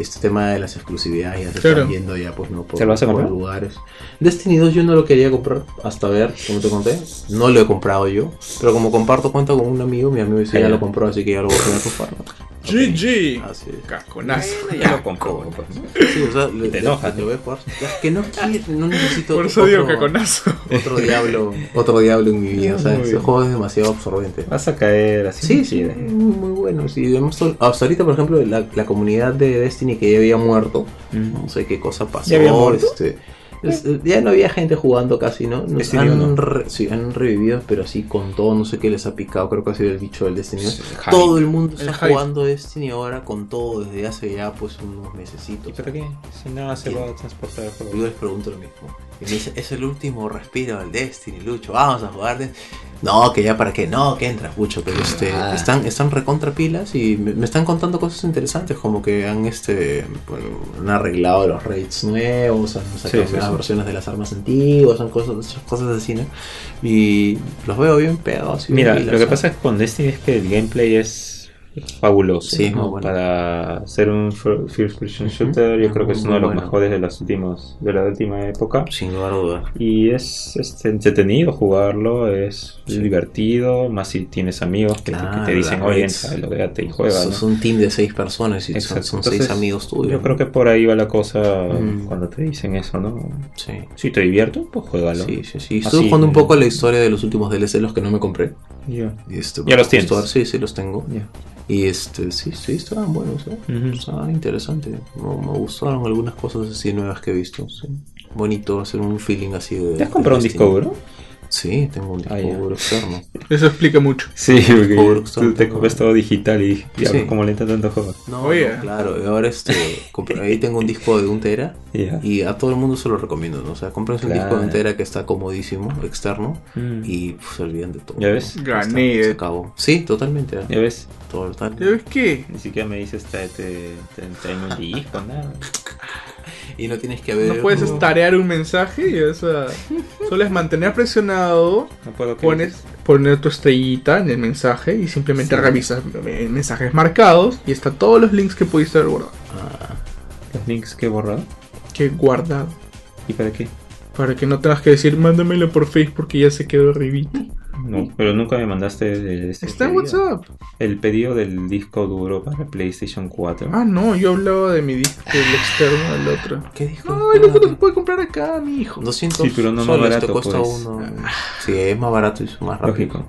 este tema de las exclusividades ya se Claro. están viendo ya pues no por, ¿Se lo vas a por comprar? lugares. Destiny 2 yo no lo quería comprar hasta ver, como te conté, no lo he comprado yo, pero como comparto cuenta con un amigo, mi amigo dice ya lo compró, así que ya lo voy a poner a GG. Así es. Casconazo. Bueno, ya lo compro. pues. Sí, o sea, le, Te enojas, jugar. Es que no quiero, no necesito Por eso digo otro- caconazo. otro diablo, [LAUGHS] otro diablo en mi vida, o sea, ese juego es demasiado absorbente. Vas a caer así. Sí, sí, chida. muy, muy bueno. Sí, hasta ahorita, por ejemplo, la, la comunidad de Destiny que ya había muerto, Mm. no sé qué cosa pasó. ¿Ya había muerto? Este, es- ya no había gente jugando casi, ¿no? Nos Destiny han, re- sí, han revivido, pero así con todo, no sé qué les ha picado, creo que ha sido el bicho del Destiny. Sí. Todo el mundo El está hype. jugando Destiny ahora con todo desde hace ya pues unos ¿Y mesecitos. para qué? Si nada se va a transportar el Yo les pregunto lo mismo. Y me dice, es el último respiro del Destiny, Lucho, vamos a jugar. de-". No, que ya para qué, no, que entra, Lucho, pero este, Ah. están, están recontra pilas y me, me están contando cosas interesantes, como que han este bueno, han arreglado los raids nuevos, han sacado Sí, sí. versiones de las armas antiguas, son cosas, cosas así, ¿no? Y los veo bien pegados. bien Mira, pilas, lo que ¿ah? pasa es que con Destiny es que el gameplay es fabuloso. Sí, ¿no? muy bueno. Para ser un fir- first person shooter, yo creo que es Muy uno de los bueno. mejores de las últimas, de la última época. Sin lugar a dudas. Y es este, entretenido jugarlo, es Sí. divertido, más si tienes amigos que, te- que te dicen, las oye, logréate y juega. Sos ¿no? un team de seis personas y son, Exacto. son Entonces, seis amigos tuyos. Yo creo que por ahí va la cosa Mm. cuando te dicen eso, ¿no? Sí. Si te divierto, pues juégalo. Sí, sí, sí. Estuve jugando un poco la historia de los últimos DLC, los que no me compré. Ya. Y este, ¿Ya los tienes? ahora Sí, sí, los tengo. Ya. Y este, sí, sí, estaban buenos, ¿eh? Estaban interesantes. Me, me gustaron algunas cosas así nuevas que he visto. Sí. Bonito hacer un feeling así de. ¿Te has comprado un disco Destiny. Sí, tengo un disco Ah, duro externo. Eso explica mucho. Sí, porque tú te compras todo digital y ya Sí. como le entra tanto juego. No, Oye. no, claro. y Ahora este, ahí tengo un disco de un tera. Ya. Y a todo el mundo se lo recomiendo, ¿no? O sea, comprense un disco Claro. de un tera que está comodísimo, externo. Mm. Y pues, se olvidan de todo. ¿Ya ves? ¿no? Gané. Está, se acabó. Sí, totalmente. ¿eh? Ya ves, Total. ¿Ya ves qué? ni siquiera me dices tráete, tráete- tráeme un disco, nada. Y no tienes que ver. No puedes tarear un mensaje y eso [LAUGHS] solo es mantener presionado, No pones poner tu estrellita en el mensaje y simplemente Sí. revisas eh, mensajes marcados y está todos los links que pudiste haber guardado. Ah, los links que he borrado. Que he guardado. ¿Y para qué? Para que no tengas que decir mándamelo por Facebook porque ya se quedó arribita. [LAUGHS] No, pero nunca me mandaste el, este Está en pedido. WhatsApp. El pedido del disco duro para PlayStation 4. Ah, no, yo hablaba de mi disco, del externo al otro. ¿Qué dijo? No, el otro se puede comprar acá, mi hijo. 200 Sí, pero no más barato, te cuesta pues. uno. Sí, es más barato y es más rápido. Lógico.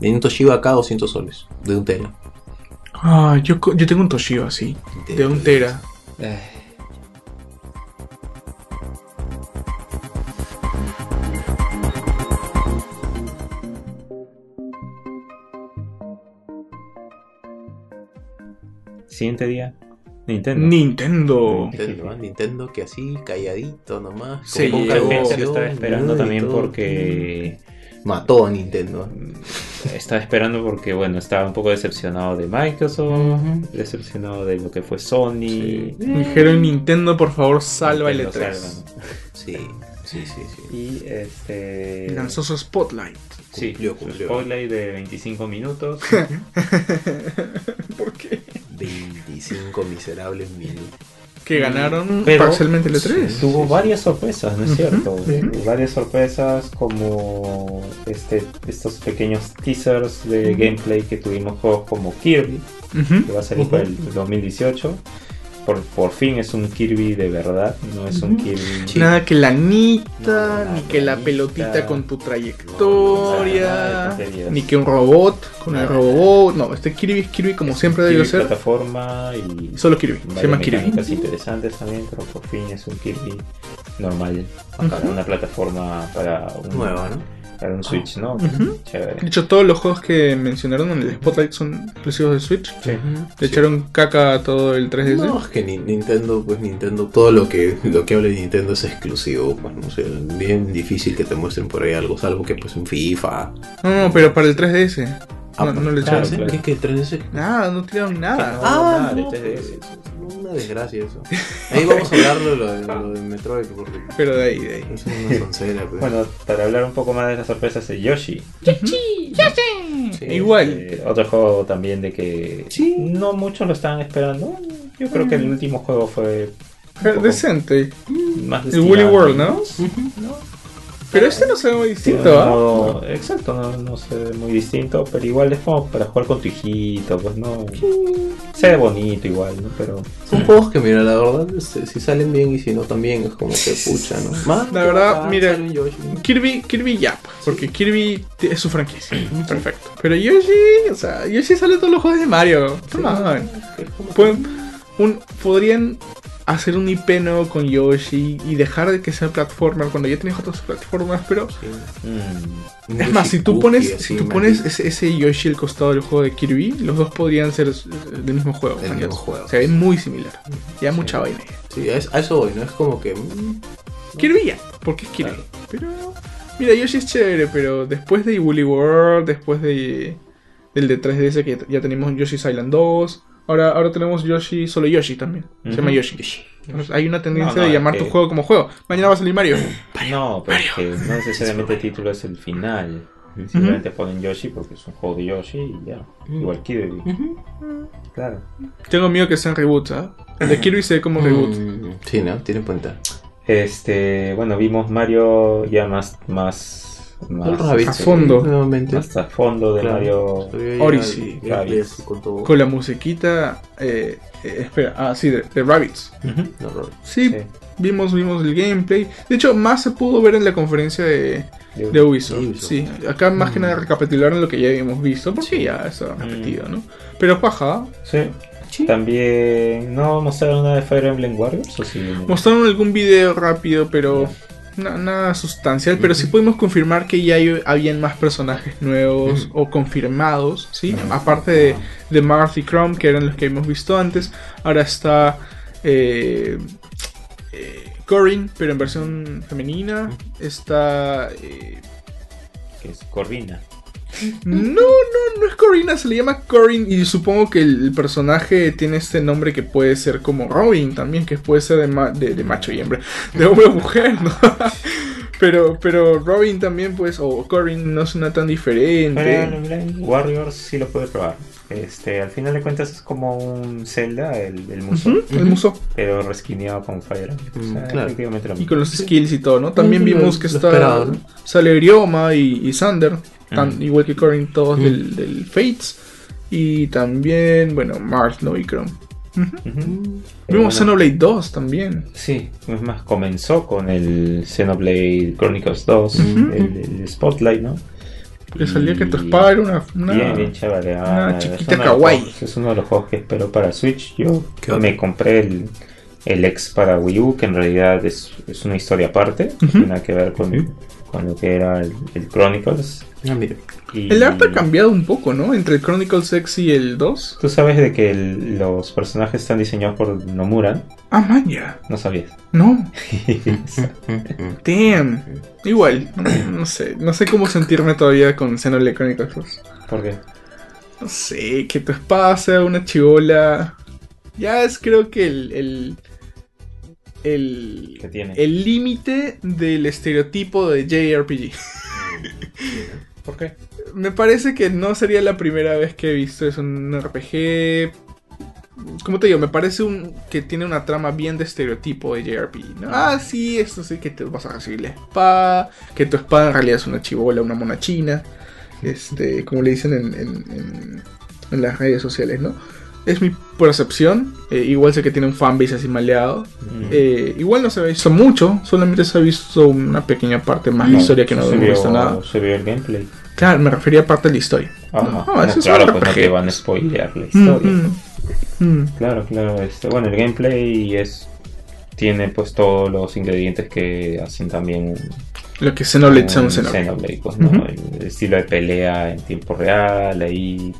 En un Toshiba acá 200 soles. De un tera. Ah, yo, yo tengo un Toshiba así, de un tera. Eh, Siguiente día, Nintendo. Nintendo. Nintendo, ¿eh? Nintendo que así, calladito nomás. Sí, con gente lo estaba esperando también todo. porque Mató a Nintendo. estaba esperando porque bueno estaba un poco decepcionado de Microsoft, decepcionado de lo que fue Sony. Sí. Dijeron Nintendo, por favor, salva el Nintendo E3. salva, ¿no? Sí, sí, sí, sí. Y este Lanzó su Spotlight. sí, Cumplió, su spotlight de 25 minutos. [LAUGHS] ¿Por qué? 25 miserables minutos. Que ganaron Pero- parcialmente el E E3. Sí. Tuvo varias sorpresas, ¿no es cierto? Varias sorpresas como este, estos pequeños teasers de gameplay que tuvimos juegos como Kirby, que va a salir para el 2018. Por, por fin es un Kirby de verdad, no es un. Kirby... Sí. Nada que la anita, No, no, ni que la pelotita con tu trayectoria, ni que un robot con el robot. No, este Kirby es Kirby como siempre Kirby ser. plataforma y Solo Kirby, se llama Kirby. interesantes también, pero por fin es un Kirby normal. Una plataforma para un, Nueva, ¿no? Para un Switch, ¿no? Chévere. De hecho, todos los juegos que mencionaron en el Spotlight son exclusivos de Switch. Sí. Le echaron caca a todo el 3DS. No, es que ni- Nintendo, pues Nintendo, todo lo que lo que habla de Nintendo es exclusivo, pues no sé, bien difícil que te muestren por ahí algo, salvo que pues en FIFA. No, no, pero para el 3DS. Ah, No, no le echaron. claro. ¿Qué, qué 3DS? Nada, no tiraron nada. No, Ah, no, 3DS. pues, una desgracia eso. [LAUGHS] Ahí vamos a hablar de lo de, lo de Metroid, porque Pero de ahí, de ahí. es una soncera, pues. Bueno, para hablar un poco más de las sorpresas de Yoshi. Sí. Igual. Eh, otro juego también de que Sí. no muchos lo estaban esperando. Yo creo que el último juego fue Decente. más El Woolly World, ¿no? ¿no? Pero este no se ve muy distinto, ¿ah? modo- Exacto, no, no se ve muy distinto, pero igual es como para jugar con tu hijito, pues no. Se ve bonito igual, ¿no? Pero. Son juegos que, mira, la verdad, este, si salen bien y si no también, es como que pucha, ¿no? Más La verdad, acá mira. Kirby, Kirby ya, pues, porque Kirby es su franquicia. Perfecto. Pero Yoshi, o sea, Yoshi sale todos los juegos de Mario. Que- Pueden- un- podrían hacer un IP nuevo con Yoshi y dejar de que sea platformer cuando ya tienes otras plataformas, pero Sí. mm, es más, si tú pones, si tú pones ese, ese Yoshi al costado del juego de Kirby, los dos podrían ser del mismo juego. Del mismo juego. Se ven muy similar. Ya Sí. mucha vaina. Sí, a eso, a eso voy, ¿no? Es como que. mm, Kirby ya, porque es Kirby. Claro. Pero, mira, Yoshi es chévere, pero después de Woolly World, después de del de 3DS que ya tenemos Yoshi's Island 2, ahora, ahora tenemos Yoshi, solo Yoshi también. Se llama. Yoshi. Entonces, hay una tendencia No, no, de llamar que- tu juego como juego. Mañana va a salir Mario. [LAUGHS] No, pero es que no necesariamente el título es el final. Simplemente ponen Yoshi porque es un juego de Yoshi y ya. Igual Kirby. Claro. Tengo miedo que sean reboots, ¿ah? El de Kirby se ve como reboot. mm, Sí, ¿no? Tiene cuenta. Este, bueno, vimos Mario ya más, más, más, a fondo. Nuevamente. más a fondo de Claro. Mario. Odyssey. con todo. Con la musiquita. Eh, eh, espera, ah, sí, de. No, Rabbids. Sí, Sí. vimos, vimos el gameplay. De hecho, más se pudo ver en la conferencia de, de Ubisoft. De Ubisoft. Sí, acá más que nada recapitularon lo que ya habíamos visto, porque Sí. ya estaba repetido, ¿no? Pero paja, Sí. También no mostraron nada de Fire Emblem Warriors o sí. mostraron algún video rápido, pero na- nada sustancial. Pero sí pudimos confirmar que ya hay- habían más personajes nuevos o confirmados, ¿sí? Aparte de, de Marth y Chrome, que eran los que hemos visto antes, ahora está eh, eh, Corin, pero en versión femenina. Está. eh, Que es Corvina. No, no, no es Corina, se le llama Corin y supongo que el, personaje tiene este nombre que puede ser como Robin también, que puede ser de, ma- de- de macho y hembra, de hombre o mujer, ¿no? [LAUGHS] pero, pero Robin también, pues, o Corin no suena tan diferente. Warriors sí lo puede probar. Este, al final de cuentas es como un Zelda, el, el muso, el muso. pero resquineado con Fire Emblem. O sea, Mm, claro. efectivamente lo Y con los skills y todo, ¿no? También vimos que está. esperado, ¿no? Sale Ryoma y, y Sander, tan- Mm. igual que Corin, todos Mm. del, del Fates. Y también, bueno, Marth, ¿no? Y Chrome. Pero Vimos bueno, Xenoblade 2 también. Sí, es más, comenzó con el Xenoblade Chronicles 2, Ujú. el, el Spotlight, ¿no? Que salía Y- que tu espada era una. una- Bien, bien una ah, es chiquita kawaii. juegos- Es uno de los juegos que espero para Switch. Yo ¿Qué me compré el, el ex para Wii U, que en realidad es, es una historia aparte. No tiene nada que ver con, con lo que era el, el Chronicles. Ah, mira. Y El arte ha cambiado un poco, ¿no? Entre el Chronicles X y el 2. Tú sabes de que el- los personajes están diseñados por Nomura, Ah, man, ya. no sabías. No. [LAUGHS] Damn. Igual, [CLEARS THROAT] no, sé. No sé cómo sentirme todavía con Xenoblade Chronicles 2. ¿Por qué? No sé, que tu espada sea una chivola. Ya es creo que el. el. El. El límite del estereotipo de JRPG. [LAUGHS] ¿Por qué? Me parece que no sería la primera vez que he visto es un RPG. Como te digo, me parece un que tiene una trama bien de estereotipo de JRPG. ¿no? Ah, sí, esto sí, que te vas a recibir la espada. Que tu espada en realidad es una chivola, una mona china. [LAUGHS] Este, como le dicen en, en- en- en las redes sociales, ¿no? Es mi percepción. eh, igual sé que tiene un fanbase así maleado. Mm. Eh, igual no se ha visto mucho, solamente se ha visto una pequeña parte más de la historia que no se vio, visto nada. Se vio el gameplay. Claro, me refería a parte de la historia. Ajá. No, No, eso es claro, un pues no te van a spoilear la historia. Mm, mm, mm. Claro, claro. Este, bueno, el gameplay es tiene pues todos los ingredientes que hacen también Lo que Xenoblade un Xenoblade. Pues, ¿no? El, el estilo de pelea en tiempo real, ahí,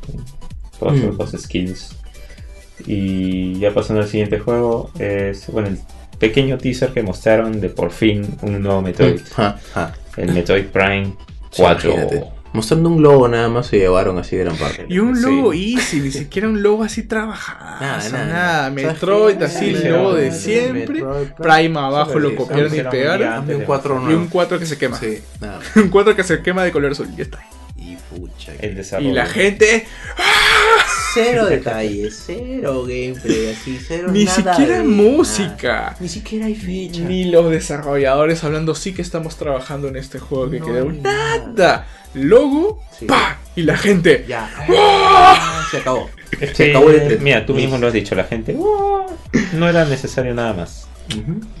todos Mm. los skills. Y ya pasando al siguiente juego, es bueno el pequeño teaser que mostraron de por fin un nuevo Metroid, [LAUGHS] Ja, ja. el Metroid Prime Sí, 4. imagínate. Mostrando un logo nada más se llevaron así gran parte. Y un Sí. logo easy, ni siquiera un logo así trabajado. Nada, o sea, nada, nada. Metroid, ¿Sabes así el logo de siempre. Metroid Prime abajo lo copiaron y pegaron. Hazme un 4 Y un nuevo. 4 que se quema. Sí, nada. [LAUGHS] Un 4 que se quema de color azul. Ya está. Y pucha. El desarrollo. Y la gente. Cero detalles, [LAUGHS] cero gameplay, así, cero Ni nada siquiera de música. nada. Ni siquiera hay fecha. Ni los desarrolladores hablando, sí que estamos trabajando en este juego que No quedó. Nada. Logo, Sí. pa. Y la gente. Ya. Ah, Se acabó. Es Se acabó el E3. mira, tú mismo lo has dicho, la gente "Oh, no era necesario nada más.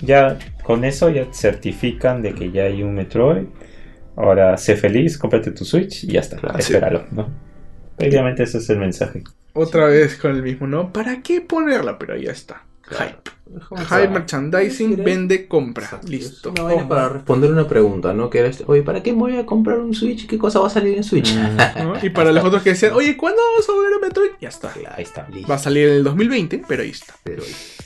Ya con eso ya certifican de que ya hay un Metroid. Ahora sé feliz, cómprate tu Switch y ya está. Claro, espéralo, ¿no? Obviamente ese es el mensaje. Otra vez con el mismo, ¿no? ¿Para qué ponerla? Pero ya está. Claro. Hype. Hype merchandising, vende, compra. Exacto. Listo. Es una vaina para responder una pregunta, ¿no? Que era este, oye, ¿para qué me voy a comprar un Switch? ¿Qué cosa va a salir en Switch? ¿no? [LAUGHS] Y para los otros que decían, oye, ¿cuándo vamos a volver a Metroid? Ya está. Ahí está. Listo. Va a salir en el 2020, pero ahí está. Pero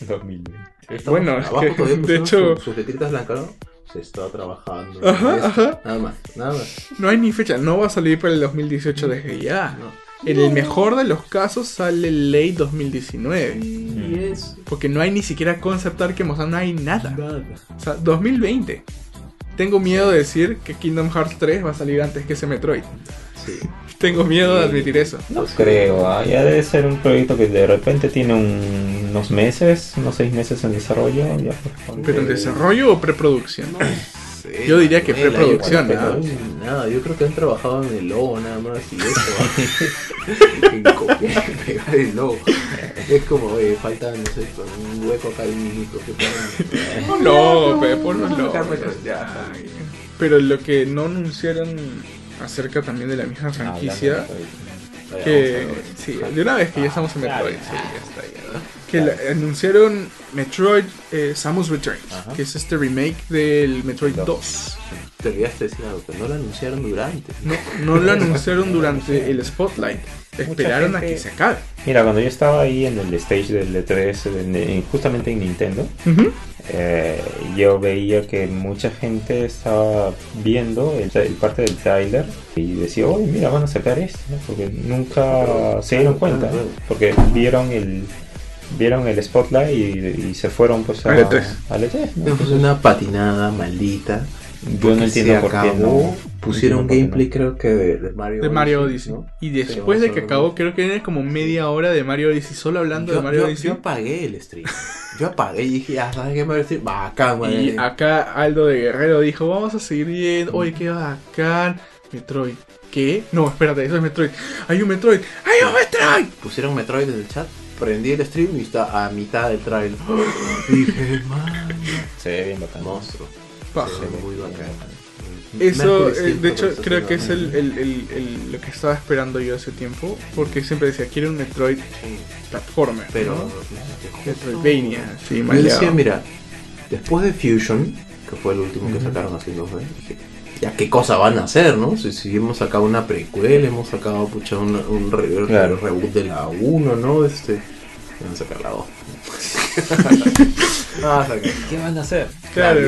2020. estamos- Bueno, es abajo que, de hecho- su- sus letritas blancas, ¿no? Se está trabajando. Ajá, ajá. Nada más, nada más. No hay ni fecha, no va a salir para el 2018 desde ya. No. En el mejor de los casos sale late 2019. Y es Porque no hay ni siquiera concept art que mostrar, no hay nada. nada. O sea, 2020. Tengo miedo de decir que Kingdom Hearts 3 va a salir antes que ese Metroid. Sí. [LAUGHS] Tengo miedo de admitir eso. No creo, ah, ya debe ser un proyecto que de repente tiene un- unos meses, unos seis meses en desarrollo. Ya, por favor. ¿Pero en desarrollo o preproducción? No sé, Yo diría que hay- ¿ah? no, Nada, yo creo que han trabajado en el logo nada más y eso. [LAUGHS] en copiar y pegar el logo. Es como, oye, falta, no sé, con un hueco acá y un minuto que. No, pe, logos, Carmen, ya. Pero lo que no anunciaron acerca también de la misma Hablando franquicia, que sí, de una vez que ya estamos en Metroid, sí, ya está ya. Que la- anunciaron Metroid eh, Samus Return, Ajá. que es este remake del Metroid Dos. 2. Te olvidaste de decir algo, que no lo anunciaron durante. No, no lo anunciaron durante el Spotlight. Esperaron a que se acabe. Mira, cuando yo estaba ahí en el stage del E3, en- en- justamente en Nintendo, eh, yo veía que mucha gente estaba viendo el, el parte del trailer y decía, oye, mira, van a sacar esto, ¿no? porque nunca se dieron cuenta, ¿no? porque vieron el vieron el spotlight y, y se fueron pues a, Al E3. al E3, ¿no? No, pues una patinada maldita. Yo no entiendo por qué no. Pusieron no gameplay, no. creo que de, de Mario De Mario Odyssey. ¿no? Y después de a que acabó, creo que era como media hora de Mario Odyssey, solo hablando de Mario yo- Odyssey. yo apagué el stream. Yo apagué y dije, ah, ¿sabes qué Mario Stream? Bacán, man. Y acá Aldo de Guerrero dijo, vamos a seguir viendo, oye, qué bacán. Metroid. ¿Qué? No, espérate, eso es Metroid. Hay un Metroid. ¡Hay un Metroid! Pusieron Metroid en el chat, prendí el stream y está a mitad del trailer. [GASPS] Dije, man, Se ve bien bacán. monstruo. Paja. Se ve muy bacán. Eso, eh, de hecho, creo que es el, el- el- el- lo que estaba esperando yo hace tiempo. Porque siempre decía, quiero un Metroid platformer. Pero, ¿no? justo- Metroidvania, sí, Yo decía, mira, después de Fusion, que fue el último que sacaron así en 2D, dije, ya qué cosa van a hacer, ¿no? Si, si hemos sacado una precuela, hemos sacado pucha, un, un re- Claro. reboot de la 1, ¿no? Este, van a sacar la 2. [LAUGHS] ah. ¿Qué van a hacer? Claro.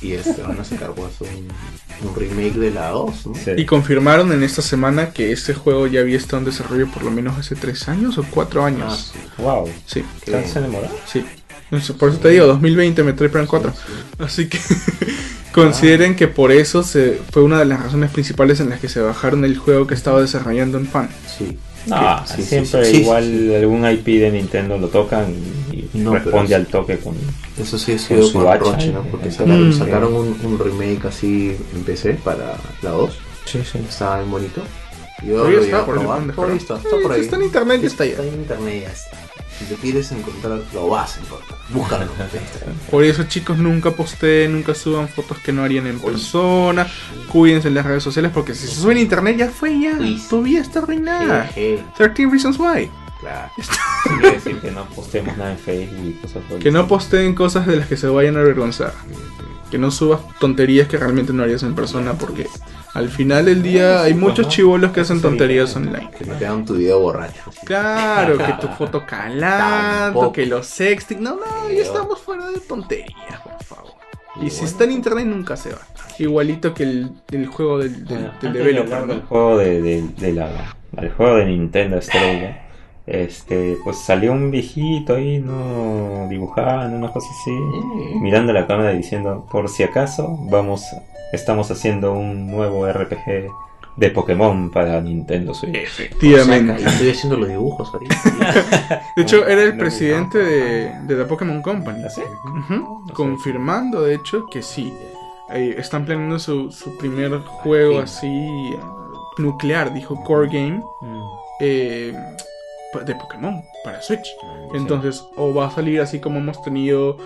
Y este, van a sacar pues un, un remake de la 2, ¿no? Sí. Y confirmaron en esta semana que este juego ya había estado en desarrollo por lo menos hace 3 años o 4 Ah, años. sí. Wow. Sí, Qué ¿Se demoró? sí. Entonces, Por eso te digo, 2020 Metroid Prime 4. Así que [LAUGHS] consideren que por eso se, fue una de las razones principales en las que se bajaron el juego que estaba desarrollando en fan. Sí. No, Sí, sí, siempre sí, sí, igual sí. algún IP de Nintendo lo tocan y, No, responde al toque con... Eso sí ha Con su con hacha, Roche. ¿no? Porque sacaron, Mm. sacaron un, un remake así en PC para la 2. Sí, sí. Estaba bien bonito. Yo Todavía lo está por ahí, probar. ¿dónde Por ahí está? está, está por ahí. está en internet y está ya. Está en internet ya está. Si te quieres encontrar, lo vas a encontrar. Búscalo. Por eso chicos nunca posteen, nunca suban fotos que no harían en persona. Cuídense en las redes sociales porque si se sube en internet ya fue ya. Tu vida está arruinada. Jeje, 13 Reasons Why. claro. [LAUGHS] Quiere [LAUGHS] decir que no postemos nada en Facebook y cosas Que no posteen cosas de las que se vayan a avergonzar. Que no subas tonterías que realmente no harías en persona porque al final del día hay muchos chivolos que hacen tonterías online. Que no te hagan tu video borracho. Claro, que tu foto [LAUGHS] calando, Tampoco. que los sexting. No, no, ya estamos fuera de tonterías, por favor. Y si está en internet nunca se va. Igualito que el, el juego del, del, Bueno, del developer, ¿no? del juego de, de- de la del juego de Nintendo Estrella este pues salió un viejito ahí no dibujando una cosa así mirando la cámara diciendo por si acaso vamos estamos haciendo un nuevo RPG de Pokémon para Nintendo Switch Efectivamente. O sea, estoy haciendo los dibujos ahorita. De hecho, era el presidente de, de la Pokémon Company. ¿Ah, sí? Confirmando, de hecho, que sí. Eh, están planeando su, su primer juego así nuclear, dijo Core Game, Mm. eh, de Pokémon para Switch. Sí. Entonces, o va a salir así como hemos tenido.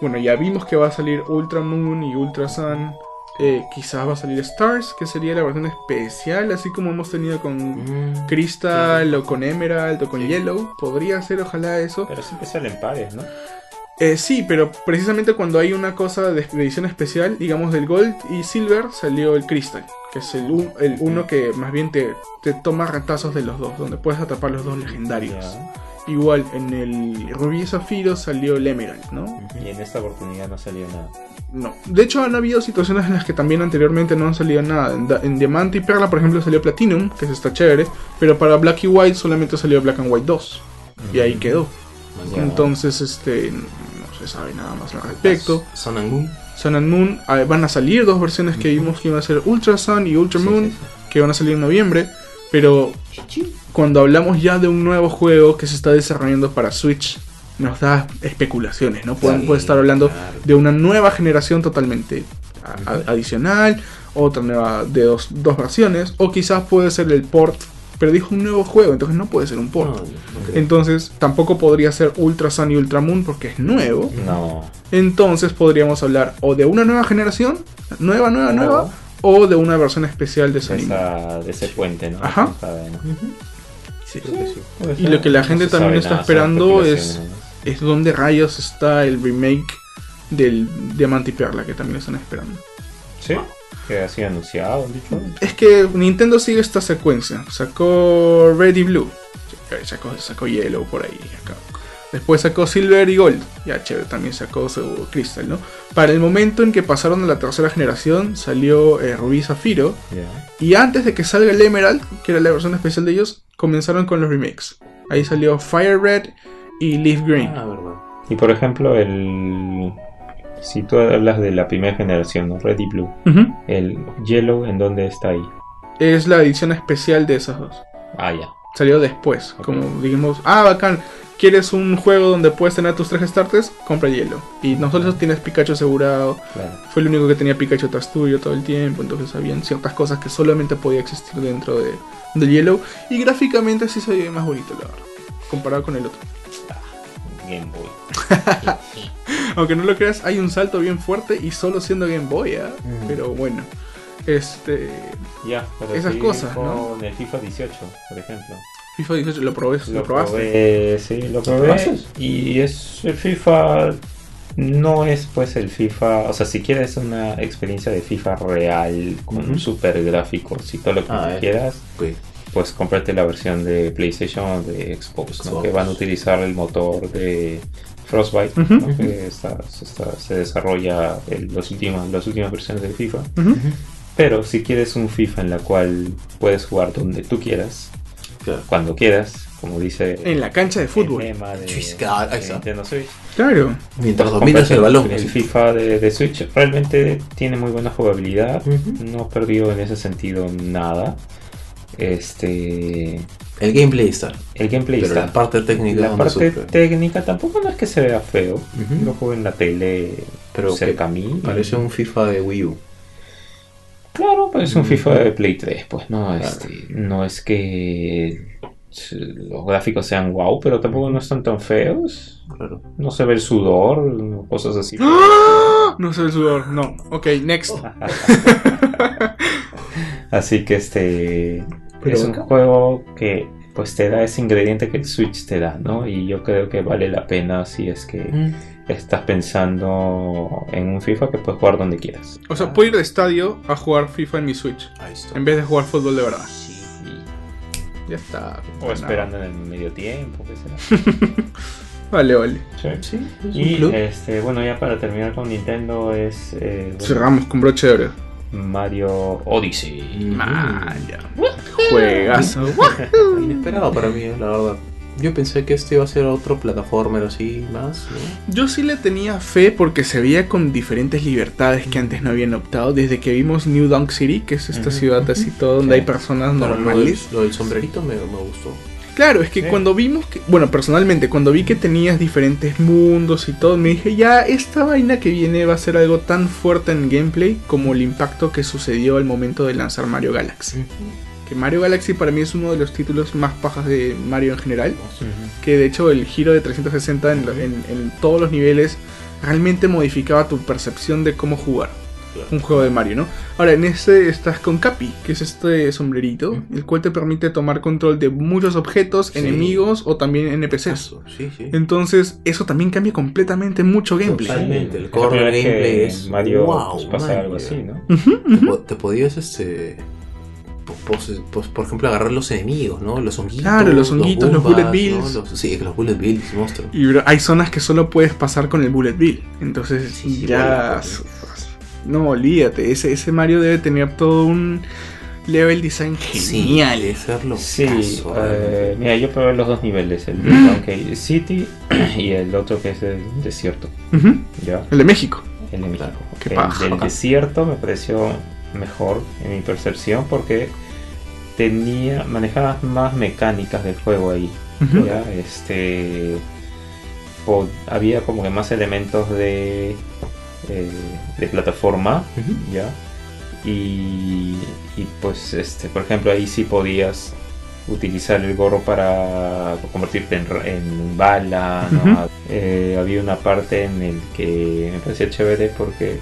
Bueno, ya vimos que va a salir Ultra Moon y Ultra Sun. Eh, quizás va a salir Stars, que sería la versión especial, así como hemos tenido con Mm. Crystal o con Emerald o con Yellow. Podría ser, ojalá eso. pero siempre salen pares ¿no? Eh, sí, pero precisamente cuando hay una cosa de, edición especial, digamos del Gold y Silver, salió el Crystal, que es el, u- el uno que más bien te, te toma retazos de los dos, donde puedes atrapar los dos legendarios. Igual, en el Rubí y Zafiro salió el Emerald, ¿no? y en esta oportunidad no salió nada No. De hecho, han habido situaciones en las que también anteriormente no han salido nada. En, Diamante y Perla, por ejemplo, salió Platinum, que eso está chévere, pero para Black y White solamente salió Black and White 2. Y ahí quedó. Entonces, este, no se sabe nada más al respecto. Sun and Moon. Sun and Moon, ah, van a salir dos versiones que vimos que iban a ser Ultra Sun y Ultra Sí, Moon, sí, sí. que van a salir en noviembre. Pero cuando hablamos ya de un nuevo juego que se está desarrollando para Switch, nos da especulaciones, ¿no? Pueden, Sí, puede estar hablando claro. de una nueva generación totalmente a- adicional, otra nueva de dos, dos versiones, o quizás puede ser el port, pero dijo un nuevo juego, entonces no puede ser un port. no. Entonces tampoco podría ser Ultra Sun y Ultra Moon porque es nuevo. no Entonces podríamos hablar o de una nueva generación, nueva, nueva, nueva, o de una versión especial de ese de, anime. esa- de ese puente no Ajá. Sí. Creo que sí. Puede Y lo que la gente también está nada, esperando es, es donde rayos está el remake del Diamante y Perla, que también están esperando. Sí, que así anunciado, han dicho. Es que Nintendo sigue esta secuencia. Sacó Red y Blue. Sacó, sacó Yellow por ahí. acá. Después sacó Silver y Gold. Ya chévere, también sacó su Crystal, ¿no? Para el momento en que pasaron a la tercera generación, salió eh, Rubí y Zafiro. Ya. Y antes de que salga el Emerald, que era la versión especial de ellos, comenzaron con los remakes. Ahí salió Fire Red y Leaf Green. Ah, verdad. Y por ejemplo, el. Si tú hablas de la primera generación, ¿no? Red y Blue. El Yellow, ¿en dónde está ahí? Es la edición especial de esas dos. Ah, ya. Salió después. Como dijimos, ah, bacán. ¿Quieres un juego donde puedes tener tus tres starters? Compra Yellow. Y nosotros tienes Pikachu asegurado. Claro. Fue el único que tenía Pikachu tras tuyo todo el tiempo. Entonces habían ciertas cosas que solamente podía existir dentro de, del Yellow. Y gráficamente sí se ve más bonito, la verdad. Comparado con el otro. Game Boy. [LAUGHS] Aunque no lo creas, hay un salto bien fuerte y solo siendo Game Boy, ¿ah? Mm. Pero bueno. Este. Ya, pero Esas cosas, con ¿no? el FIFA 18, por ejemplo. FIFA 18 lo probé, lo, Lo probaste. probé, sí, lo probé. probaste? Y es el FIFA no es pues el FIFA, o sea, si quieres una experiencia de FIFA real, con un super gráficos y todo lo que Ah, tú eh. quieras, Pues, pues cómprate la versión de PlayStation o de Xbox, ¿no? Xbox. que van a utilizar el motor de Frostbite, que está- se, está- se desarrolla en los últimos, las últimas versiones de FIFA. Pero si quieres un FIFA en la cual puedes jugar donde tú quieras, claro. cuando quieras, como dice En la cancha de fútbol. el de, claro, de. Nintendo Switch. Claro. Mientras dominas el balón. El FIFA de, de Switch realmente tiene muy buena jugabilidad. Ujú. No perdió en ese sentido nada. Este. El gameplay está. El gameplay Pero está. la parte técnica La parte sufre. técnica tampoco no es que se vea feo. Ujú. Lo juego en la tele Pero cerca a mí. Parece un FIFA de Wii U. Claro, parece un Ujú. FIFA de Play 3, pues no, Claro. este, no es que los gráficos sean wow, pero tampoco no están tan feos. Claro. No se ve el sudor, cosas así. ¡Ah! No se ve el sudor. No. Ok, next. [LAUGHS] Así que este Pero es un acá- juego que pues te da ese ingrediente que el Switch te da, ¿no? Y yo creo que vale la pena si es que Mm. Estás pensando en un FIFA que puedes jugar donde quieras. O sea, puedo ir de estadio a jugar FIFA en mi Switch. Ahí está. En vez de jugar fútbol de verdad. Sí. Ya está. O Bueno. esperando en el medio tiempo, qué será. [LAUGHS] Vale, vale. Sí. Sí, es Y club. este, bueno, ya para terminar con Nintendo es eh, bueno, Cerramos con broche de oro. Mario Odyssey. Ujú. Maya. Juegazo. [LAUGHS] Inesperado para mí, la verdad. Yo pensé que este iba a ser otro plataformer así más, ¿no? Yo sí le tenía fe porque se veía con diferentes libertades que antes no habían optado. Desde que vimos New Donk City, que es esta ciudad así todo donde Sí. hay personas Pero lo del, normales. lo del sombrerito me, me gustó. Claro, es que Sí. cuando vimos que, bueno, personalmente, cuando vi que tenías diferentes mundos y todo, me dije, ya, esta vaina que viene va a ser algo tan fuerte en gameplay como el impacto que sucedió al momento de lanzar Mario Galaxy. Que Mario Galaxy para mí es uno de los títulos más pajas de Mario en general. Que de hecho el giro de 360 en, en- en todos los niveles realmente modificaba tu percepción de cómo jugar Claro. un juego de Mario, ¿no? Ahora, en este estás con Capi, que es este sombrerito, el cual te permite tomar control de muchos objetos, Sí. enemigos o también NPCs. Sí, sí. Entonces, eso también cambia completamente mucho gameplay. Totalmente. el core gameplay que es, Mario wow, pues, pasa Mario. algo así, ¿no? Te, po- te podías, este. Po- pos- pos- por ejemplo, agarrar los enemigos, ¿no? Los honguitos. Claro, los honguitos, los bullet bills. ¿no? Los- sí, los bullet bills, monstruos. Y bro, hay zonas que solo puedes pasar con el Bullet Bill. Entonces, Sí, ya. No, olvídate. Ese, ese Mario debe tener todo un level design genial. Sí, Sí, eh, mira, yo probé los dos niveles, el de. Donkey City [CLEARS THROAT] y el otro que es el desierto, ¿ya? El de México. El de México. Qué el paja. del desierto me pareció mejor en mi percepción porque tenía manejaba más mecánicas del juego ahí. Ya este había como que más elementos de eh, de plataforma ya y, y pues este por ejemplo ahí sí podías utilizar el gorro para convertirte en, en bala. Eh, había una parte en el que me parecía chévere porque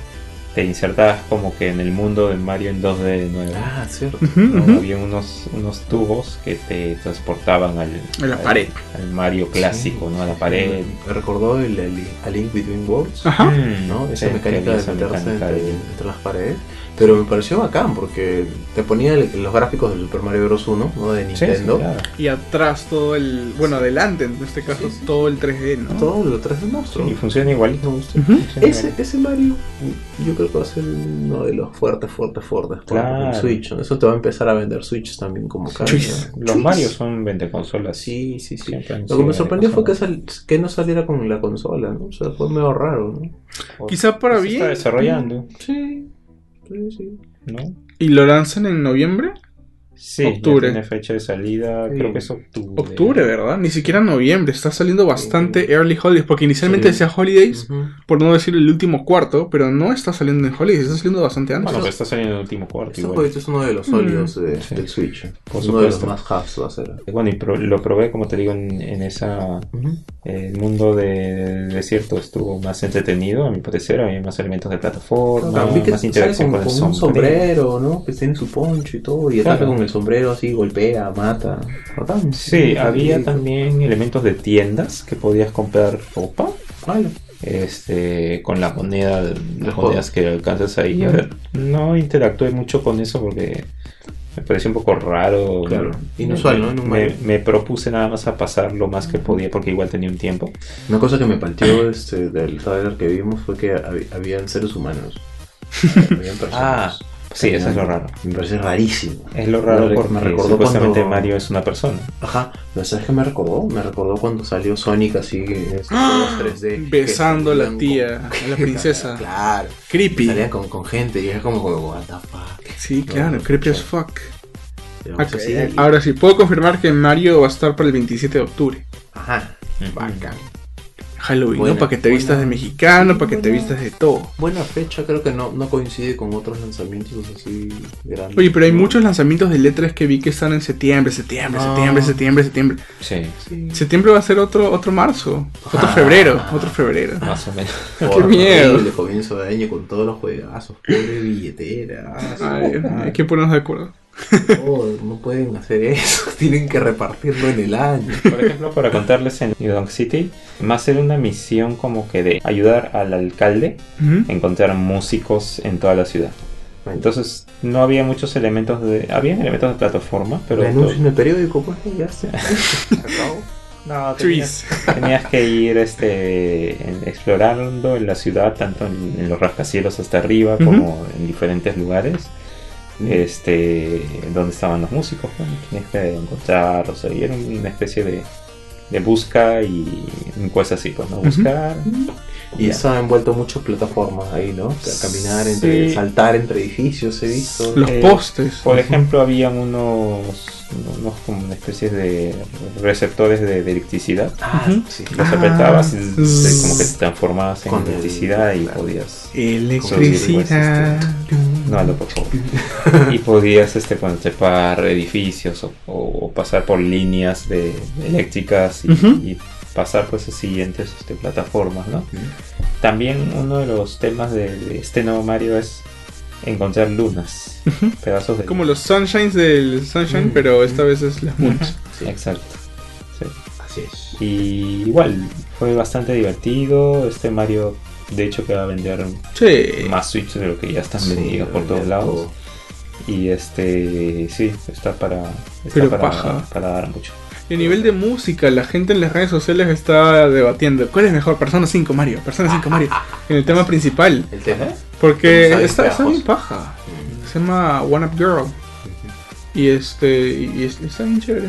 te insertabas como que en el mundo de Mario en 2D de nuevo Ah, cierto. ¿no? ujú. había unos, unos tubos que te transportaban al, A la al- pared. al Mario clásico, Sí. ¿no? A la pared. Me recordó el, el- A Link Between Worlds. Ajá. Mm, ¿no? sí, Esa que mecánica de meterse mecánica entre, de- entre las paredes. Pero me pareció bacán porque te ponía el- los gráficos del Super Mario Bros. 1, ¿no? De Sí, sí, Nintendo. claro. Y atrás todo el. Bueno, adelante en este caso, Sí, sí. todo el 3D, ¿no? Todo lo 3D Sí, monstruo. y funciona igualito. Ujú. Funciona Ese, igualito. ese Mario, yo creo que va a ser uno de los fuertes, fuertes, fuertes. Claro. el Switch. ¿no? Eso te va a empezar a vender Switch también como. Chuis. Los Mario son 20 consolas. Sí, sí, sí. Lo que me sorprendió fue que, sal- que no saliera con la consola, ¿no? O sea, fue medio raro, ¿no? Quizá para Se bien. está desarrollando, Sí, sí, sí. ¿no? ¿Y lo lanzan en noviembre? Sí, ya Octubre. tiene fecha de salida, Sí. creo que es octubre. Octubre, ¿verdad? Ni siquiera noviembre. Está saliendo bastante early holidays. Porque inicialmente Sí. decía holidays, por no decir el último cuarto, pero no está saliendo en holidays, está saliendo bastante antes. Bueno, pero está saliendo en el último cuarto Este igual. es uno de los sólidos de- Sí. del Switch. Por uno de los supuesto. más hubs va a ser. Bueno, y pro- lo probé, como te digo, en, en esa. El mundo del desierto estuvo más entretenido, a mi parecer. Había más elementos de plataforma, Claro, más interacción con, con, el con un sombrero. sombrero, ¿no? Que tiene su poncho y todo. Y ataca Claro. con el sombrero así, golpea, mata. Bacán. Sí, había también elementos de tiendas que podías comprar ropa. Vale. este con la moneda, las monedas que alcanzas ahí. A ver, no interactué mucho con eso porque me pareció un poco raro. Claro, inusual, ¿no? Me, propuse nada más a pasar lo más que podía porque igual tenía un tiempo. Una cosa que me partió este, del trailer que vimos fue que hab- habían seres humanos. [LAUGHS] Habían personas. Sí, eso es lo raro. Me parece rarísimo. Es lo raro porque me recordó supuestamente cuando- Mario es una persona. Ajá, pero ¿sabes qué me recordó? Me recordó cuando salió Sonic así en juegos 3D. que Besando a la tía, con- a la [LAUGHS] princesa. claro. Creepy. Salían con, con gente y era como, como, what the fuck. Sí, claro, No, creepy no. as fuck. Ahora sí, puedo confirmar que Mario va a estar para el 27 de octubre. Ajá, bacán. Halloween, Buena, ¿no? Para que te buena. vistas de mexicano, Sí, para que te vistas de todo. Buena fecha, creo que no, no coincide con otros lanzamientos así grandes. Oye, pero hay muchos lanzamientos de letras que vi que están en septiembre, septiembre, Ah. septiembre, septiembre, septiembre. Sí, Sí. Septiembre va a ser otro, otro marzo, otro Ah. febrero, otro febrero. más o menos. [LAUGHS] Qué miedo. El comienzo de año con todos los juegazos, pobre billetera. Ay, hay que ponernos de acuerdo. No, [LAUGHS] no pueden hacer eso, [LAUGHS] tienen que repartirlo en el año. Por ejemplo, para contarles en New Donk City, va a ser una misión como que de ayudar al alcalde a encontrar músicos en toda la ciudad. Entonces, no había muchos elementos de. Había elementos de plataforma, pero. Anuncio en el periódico, pues ya. Acabó. [LAUGHS] No, tenías, Trees. tenías que ir este, explorando en la ciudad, tanto en, en los rascacielos hasta arriba como en diferentes lugares. Este donde estaban los músicos pues, tenías que encontrarlos y era una especie de, de busca y cosa así pues no buscar Y Ya. eso ha envuelto muchas plataformas ahí, ¿no? Ca- Caminar entre, Sí. saltar entre edificios, he visto. Los Eh, postes. por ejemplo había unos unos como una especie de receptores de, de electricidad Ah, sí. los Ah. apretabas y se- Zzz. como que te transformabas en el- electricidad y podías Electricidad. no no por favor y podías este bueno, trepar edificios o, o- o pasar por líneas de eléctricas y, pasar pues a siguientes este, plataformas no también uno de los temas de, de este nuevo Mario es encontrar lunas pedazos de Como los Sunshines del Sunshine, Mm. pero esta vez es las Moons. Sí, exacto sí. así es. y igual fue bastante divertido este Mario de hecho que va a vender Sí. más Switch de lo que ya están Sí, vendidos por todos lados todo. Y este, sí, está para, está Pero para, paja. para dar mucho. Y a nivel de música, la gente en las redes sociales está debatiendo cuál es mejor, Persona 5 Mario, Persona 5 Mario, en el tema principal. El tema. Porque Está está, pegajoso. paja. Se llama One Up Girl. Y este, y es- está bien chévere.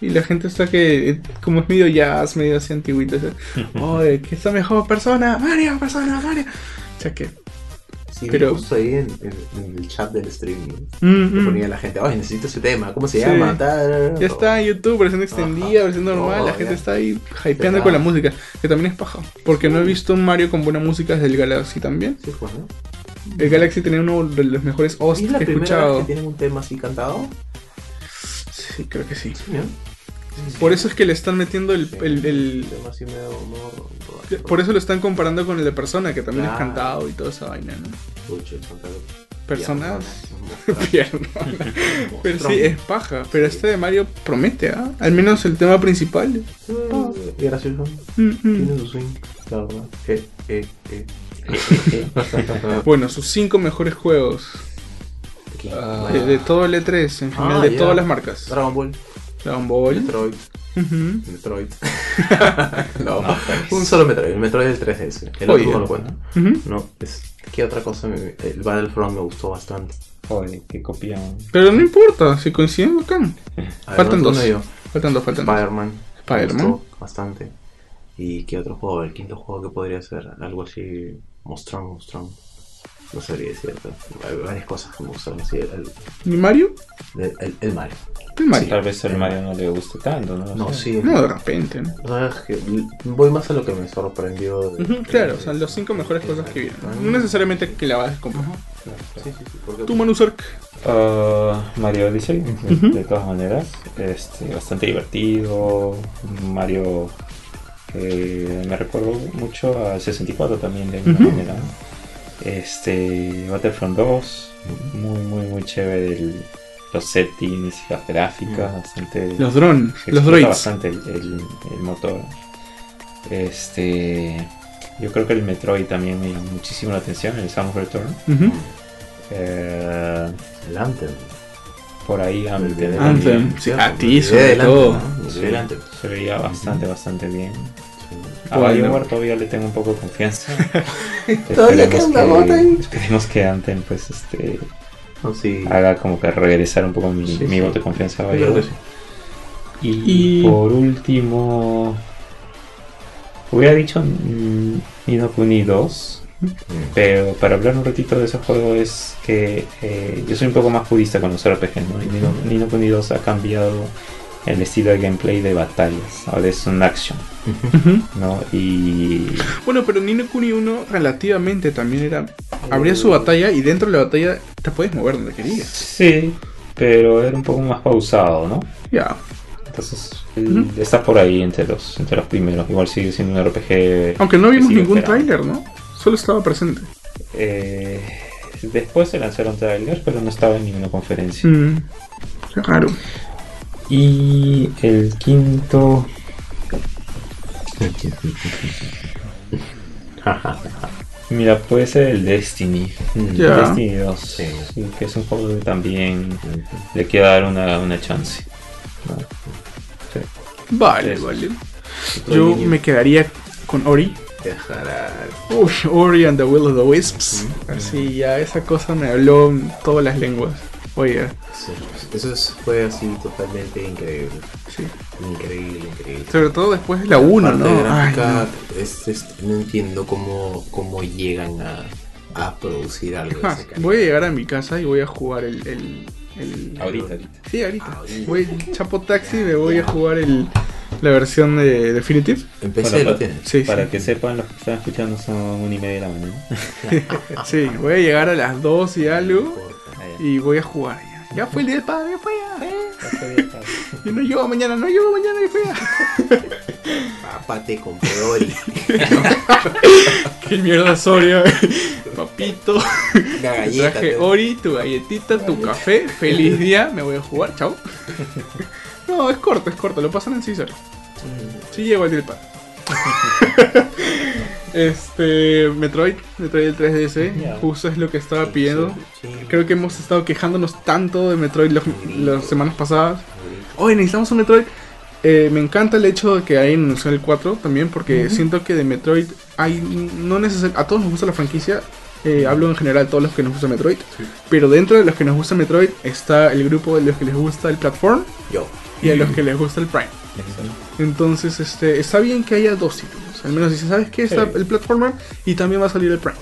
Y la gente está que, eh, como es medio jazz, medio así antiguito, dice, [LAUGHS] oye, ¿qué está mejor? Persona, Mario, Persona, Mario. O sea que, Sí, Pero- justo ahí en, en- en el chat del streaming. mm, mm. ponía la gente, oye, necesito ese tema, ¿cómo se llama? Ya está en YouTube, versión extendida, Ajá. versión normal, Oh, la gente ya. está ahí hypeando con la música, que también es paja. Porque no he visto un Mario con buena música desde el Galaxy también. Sí, pues, ¿no? El Galaxy tenía uno de los mejores ¿Y hosts la que he primera vez escuchado. que tienen un tema así cantado? Sí, creo que sí. Sí, ¿no? Por eso es que le están metiendo el, Por eso lo están comparando con el de Persona, que también es cantado y toda esa vaina, ¿no? Personas. Pierna, [LAUGHS] Pierna. Pero sí, es paja. Pero este de Mario promete, ¿ah? Al menos el tema principal. Gracioso. Mm, mm. Tiene su swing, la verdad. Eh, eh, eh. Bueno, sus cinco mejores juegos. Ah. de, de todo el E3, en general, Ah, de todas las marcas. Dragon Ball, Dragon Ball. Metroid, Ujú. Metroid. [LAUGHS] no, un solo Metroid, el Metroid del 3DS. El Oye. otro no lo cuento. Ujú. No, es, ¿qué otra cosa? me- el Battlefront me gustó bastante. Joder, que copian. Pero no importa, si coinciden, bacán. A Faltan dos. Faltan dos, faltan dos. Spider-Man. me Spider-Man. gustó Bastante. ¿Y qué otro juego? El quinto juego que podría ser algo así. Mostrón, Mostrón. No sabría decirte. Hay varias cosas que me gustaron. así, el, ¿Y Mario? el, el- el Mario. El Mario. Tal vez el Mario no le guste tanto, ¿no? No, sé. sí. No, de repente, ¿no? Voy más a lo que me sorprendió. de- claro, o sea, las cinco mejores cosas que vieron. No necesariamente que la vas a comprar. Sí, sí, sí. Porque Tu Manusark. Ah, Mario Odyssey, de, de todas maneras, este, bastante divertido. Mario me recuerdo mucho al 64 también de alguna manera. Este, Battlefront 2, muy, muy, muy chévere. el- los settings, las gráficas, bastante. Los drones, los droids. bastante el, el- el motor. Este. Yo creo que el Metroid también me llama muchísimo la atención, el Samus Return. Eh, El Anthem. por ahí Anthem, El de- Anthem, sí, a ti el sobre Anthem, todo. ¿no? Anthem. se veía bastante, bastante bien. A. BioWare todavía le tengo un poco de confianza. [LAUGHS] Todavía Esperemos queda una gota esperemos que Anthem pues este No, sí. haga como que regresar un poco mi, Sí, mi sí. voto de confianza a. Y, Y- por último, hubiera dicho mm, Nino Kuni 2, pero para hablar un ratito de ese juego es que eh, yo soy un poco más purista con los RPG, ¿no? Y Nino, Nino Kuni 2 ha cambiado el estilo de gameplay de batallas, ahora es un action. ¿no? Y Bueno, pero Nino Kuni 1 relativamente también era. Abría su batalla y dentro de la batalla te puedes mover donde querías. sí, pero era un poco más pausado, ¿no? Ya. Entonces el- está por ahí entre los, entre los primeros, igual sigue siendo un RPG. Aunque no vimos ningún tráiler, ¿no? Solo estaba presente. Eh, después se lanzaron trailers, pero no estaba en ninguna conferencia. Mm, qué raro. Y el quinto. [LAUGHS] Mira, puede ser el Destiny. Ya. Destiny 2. Sí. sí, que es un juego que también le quiero dar una, una chance. Vale, Eso. vale. Yo me quedaría con Ori. Uy, Ori and the Will of the Wisps. Así ya, esa cosa me habló todas las lenguas. Oye, Sí, eso es- fue así totalmente increíble. sí. Increíble, increíble. Sobre todo después de la 1, Parte ¿no? Ay, no. es- es- no entiendo cómo, cómo llegan a, a producir algo Es de voy a llegar a mi casa y voy a jugar el. el, el- Ahorita, ahorita. Sí, ahorita. Ahorita. Voy el Chapo Taxi me voy a jugar el, la versión de Definitive. En PC Bueno, lo pa- tienes. Sí, Para sí. que sepan, los que están escuchando son una y media de la mañana. [LAUGHS] Sí, voy a llegar a las 2 y algo. Ah. Y voy a jugar ya. Ya fue el día del padre, ya fue ya. Está. Yo [LAUGHS] no llego mañana, no llego mañana, ya fue ya. [LAUGHS] Papá te compré Ori. [LAUGHS] Qué mierda Soria. Papito. Te galleta. traje Ori, tu galletita, tu café. Feliz día, me voy a jugar, chao. No, es corto, es corto, lo pasan en Caesar. Sí llego al día del padre. Este, Metroid, Metroid el 3DS, Ya. justo es lo que estaba pidiendo. Creo que hemos estado quejándonos tanto de Metroid los- las semanas pasadas. Hoy necesitamos un Metroid. Eh, me encanta el hecho de que hayan anunciado el 4 también, porque siento que de Metroid hay no neces- a todos nos gusta la franquicia. eh, hablo en general a todos los que nos gusta Metroid. Pero dentro de los que nos gusta Metroid está el grupo de los que les gusta el platform Yo. y a los que les gusta el Prime. Entonces, este, está bien que haya dos títulos. Al menos dice, ¿sabes qué? Está Sí. el platformer y también va a salir el Prime.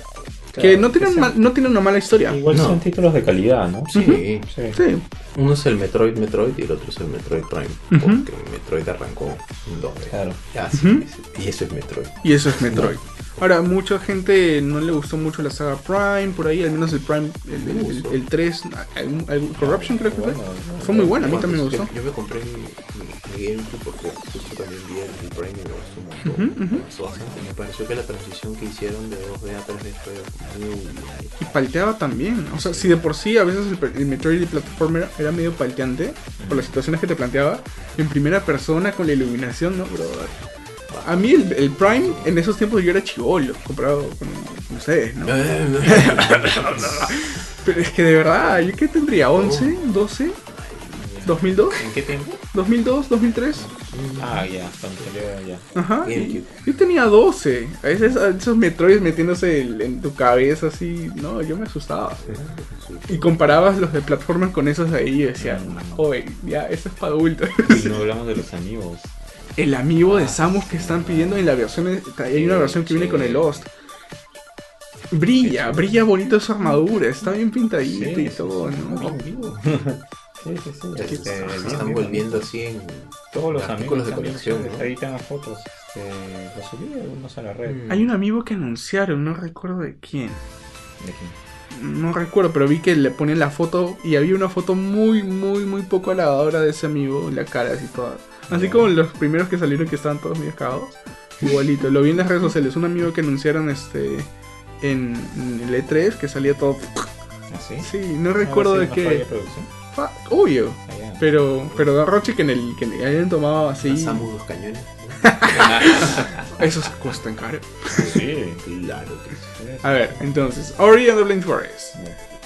que no tiene, que mal- no tiene una mala historia. Igual No. son títulos de calidad, ¿no? Sí. Sí. Sí. Uno es el Metroid Metroid y el otro es el Metroid Prime. Porque Metroid arrancó en. Claro. Sí, Y eso es Metroid. Y eso es Metroid. Ahora, mucha gente no le gustó mucho la saga Prime, por ahí, al menos el Prime, el, el, el- el 3, algún- algún- Corruption creo que fue. Fue muy buena, a mí también me gustó. Yo, me compré mi, mi- GameCube porque justo también vi el, Prime y me gustó. Ujú, ujú. Me pareció que la transición que hicieron de 2D a 3D fue muy. Y palteaba también. O sea, si de por sí a veces el, el Metroid y Platformer era medio palteante por las situaciones que te planteaba, en primera persona con la iluminación, ¿no, brother? A mí el, el Prime, en esos tiempos yo era chivolo, comparado con, con ustedes, [LAUGHS] ¿no? Pero es que de verdad, ¿yo qué tendría? ¿11? ¿12? ¿2002? ¿En qué tiempo? ¿2002? ¿2003? Ah, ya, ya. Ajá. y- yo tenía 12. A veces esos Metroids metiéndose en, en tu cabeza así, no, yo me asustaba. Y comparabas los de plataformas con esos de ahí y decía, joven, ya, eso es para adultos. Y no hablamos de los amigos. El amigo de Samus que están pidiendo en la versión, hay una versión que viene con el Lost. Brilla, brilla bonito su armadura, está bien pintadito y todo, ¿no? Sí, sí, sí. Este, se están bien. volviendo así en Todos los artículos amigos de también, colección. ¿no? Ahí tengo fotos. Este, los subí algunos a la red. Mm. Hay un amigo que anunciaron, no recuerdo de quién. ¿De quién? No recuerdo, pero vi que le ponían la foto y había una foto muy, muy, muy poco halagadora de ese amigo, la cara así toda. Así como los primeros que salieron que estaban todos medio cagados. Igualito, lo vi en las redes sociales. Un amigo que anunciaron este en, en el E3 que salía todo. ¿Ah, sí? Sí, no recuerdo Ah, de qué. de producción. Fa- Obvio. Ah. Pero, pero da Roche que en el que hayan tomado así. Cañones. [LAUGHS] Esos cuestan caro. Sí. [LAUGHS] Claro que sí. A ver, entonces, Ori and the Blind Forest,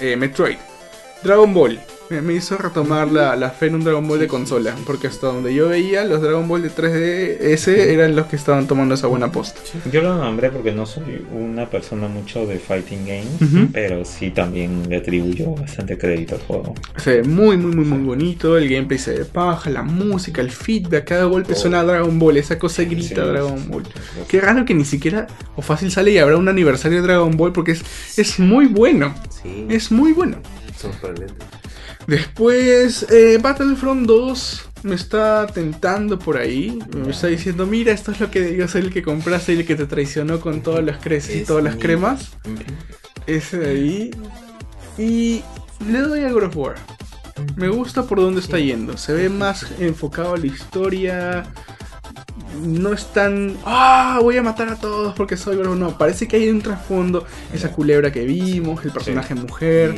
eh, Metroid, Dragon Ball. Me, me hizo retomar la, la fe en un Dragon Ball de consola, porque hasta donde yo veía, los Dragon Ball de 3DS eran los que estaban tomando esa buena posta. Yo lo nombré porque no soy una persona mucho de fighting games, pero sí también le atribuyo bastante crédito al juego. Se ve muy, muy, muy, muy bonito. El gameplay se ve paja, la música, el feedback. Cada golpe Todo. suena a Dragon Ball. Esa cosa grita Sí, Dragon Ball. sí. Qué raro que ni siquiera o fácil sale y habrá un aniversario de Dragon Ball porque es, es muy bueno. Sí, Es muy bueno. sorprendente. Después, eh, Battlefront 2 me está tentando por ahí. Me está diciendo, mira, esto es lo que debió ser el que compraste y el que te traicionó con todos los creces y todas las cremas. Ese de ahí. Y le doy a God of War. Me gusta por dónde está yendo. Se ve más enfocado a la historia. No es tan. ¡Ah! Voy a matar a todos porque soy God of War". No, parece que hay un trasfondo. Esa culebra que vimos, el personaje mujer.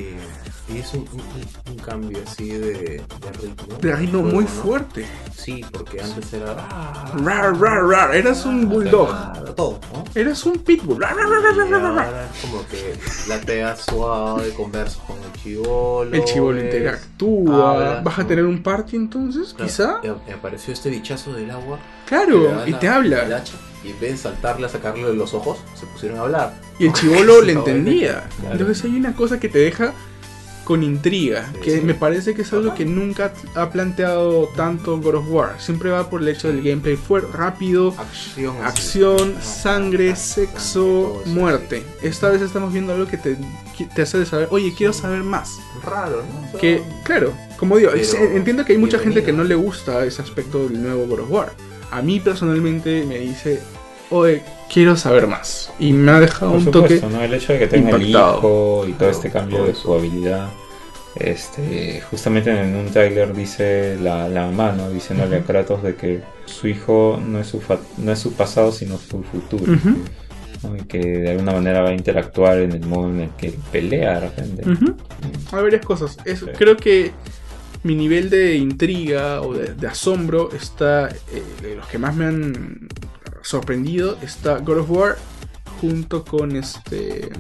Y, es un, un- un cambio así de, de ritmo. De ritmo Juego, muy ¿no? fuerte. Sí, porque antes era. ah, Rar, rar, rar. Eras un bulldog. Todo, ¿no? Eras un pitbull. Rar, rar, rar, rar, rar, rar. ahora es como que latea suave, conversa con el chivolo. El chivolo interactúa. habla, ¿Vas a tener un party entonces? claro, Quizá. y apareció este bichazo del agua. Claro, y te el habla. hacha, y en vez de saltarle a sacarle de los ojos, se pusieron a hablar. Y el chivolo [LAUGHS] le entendía. claro. Entonces hay una cosa que te deja con intriga, Sí, que sí. me parece que es algo que nunca ha planteado tanto God of War. Siempre va por el hecho del gameplay fuerte, rápido, Acción. acción, sangre, sexo, muerte. Esta vez estamos viendo algo que te, que te hace de saber, oye, quiero saber más. Raro, ¿no? Que, claro, como digo, Pero entiendo que hay mucha gente que no le gusta ese aspecto del nuevo God of War. A mí personalmente me dice, oye, quiero saber más. Y me ha dejado Por un supuesto, toque. ¿no? El hecho de que tenga el hijo y todo este cambio de eso. jugabilidad. Este, justamente en un tráiler dice la, la mamá, ¿no? Diciéndole a Kratos de que su hijo no es su, fa- no es su pasado, sino su futuro. Y que de alguna manera va a interactuar en el modo en el que pelea de repente. ujú. Hay varias cosas. Es- Sí. Creo que mi nivel de intriga o de, de asombro está. eh, de los que más me han sorprendido está God of War junto con este.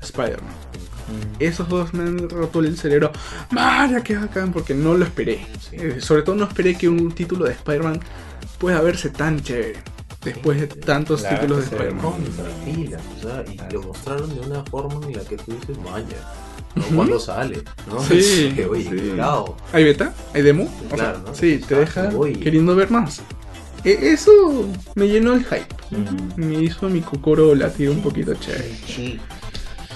Spider-Man. Mm. Esos dos me han roto el cerebro. ¡Vaya, qué bacán! Porque no lo esperé. Sí. Eh, sobre todo no esperé que un título de Spider-Man pueda verse tan chévere. Después de tantos títulos de Spider-Man. O sea, y lo mostraron de una forma en la que tú dices, vaya, ¿no? Cuando sale, ¿no? Sí, [LAUGHS] Que, oye, sí. cuidado. ¿Hay beta? ¿Hay demo? O sea, Claro, ¿no? Sí, te deja voy. queriendo ver más. E- eso me llenó el hype. Me hizo mi cocoro latir un poquito chévere. Sí.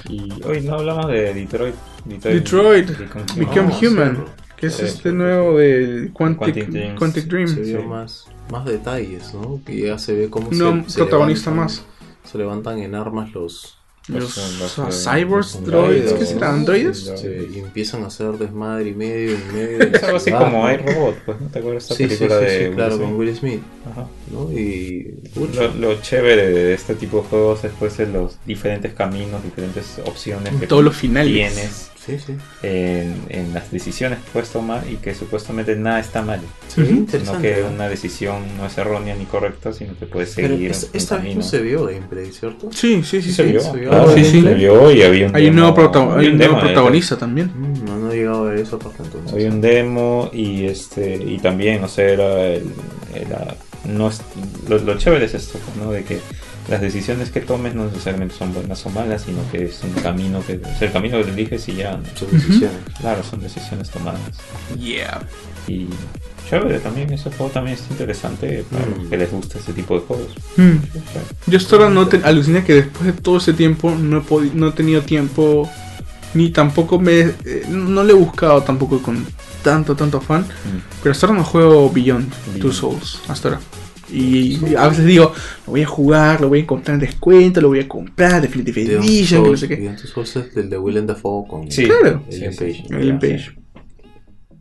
Y hoy no hablamos de Detroit. Detroit, Become Human. Become. Que es Sí. este nuevo del Quantic, Quantic Dreams. Quantic Dream. Se vio Sí. más, más detalles, ¿no? Que ya se ve cómo No, se, se protagonista levantan- más. Se levantan en armas los, Los, Los- los- cyborgs, los droids, androides, ¿qué será? ¿no? ¿Androides? Sí, y empiezan a hacer desmadre y medio y medio. [LAUGHS] Es algo así como ¿no? iRobot, pues, ¿no te acuerdas de esta Sí, película sí, de Will claro, Smith? con Will Smith, Ajá. ¿no? Y... Lo, lo chévere de este tipo de juegos es pues en los diferentes caminos, diferentes opciones que Todos los finales. tienes Sí, sí. en, en las decisiones que puedes tomar y que supuestamente nada está mal. Sí. Sino que ¿no? una decisión no es errónea ni correcta, sino que puedes Pero seguir es- un esta vez no se vio gameplay, ¿cierto? Sí, sí, sí, se vio, se vio. claro, Sí, sí. se vio y había un Hay un demo- nuevo, prota- hay un nuevo demo, protagonista también. Mm, No, no he llegado a ver esa parte entonces. Había un demo y este y también, o sea, era, el, era- no es, lo, lo chévere es esto, ¿no? De que las decisiones que tomes no necesariamente son buenas o malas, sino que es un camino que, es el camino que eliges y ya, Son decisiones. claro, son decisiones tomadas. Yeah. Y chévere también, ese juego también es interesante para Mm. los que les gusta este tipo de juegos. Mm. Yo hasta ahora no te, alucina que después de todo ese tiempo no he, no he tenido tiempo ni tampoco me eh, no le he buscado tampoco con tanto tanto fan, Mm. pero hasta ahora no juego Beyond Two. Souls hasta ahora. Y a veces digo, lo voy a jugar, lo voy a encontrar en descuento, lo voy a comprar, Definitive Edition, que no Souls- sé qué. Beyond Souls es del de Willem Dafoe con Sí, Claro. sí, Page.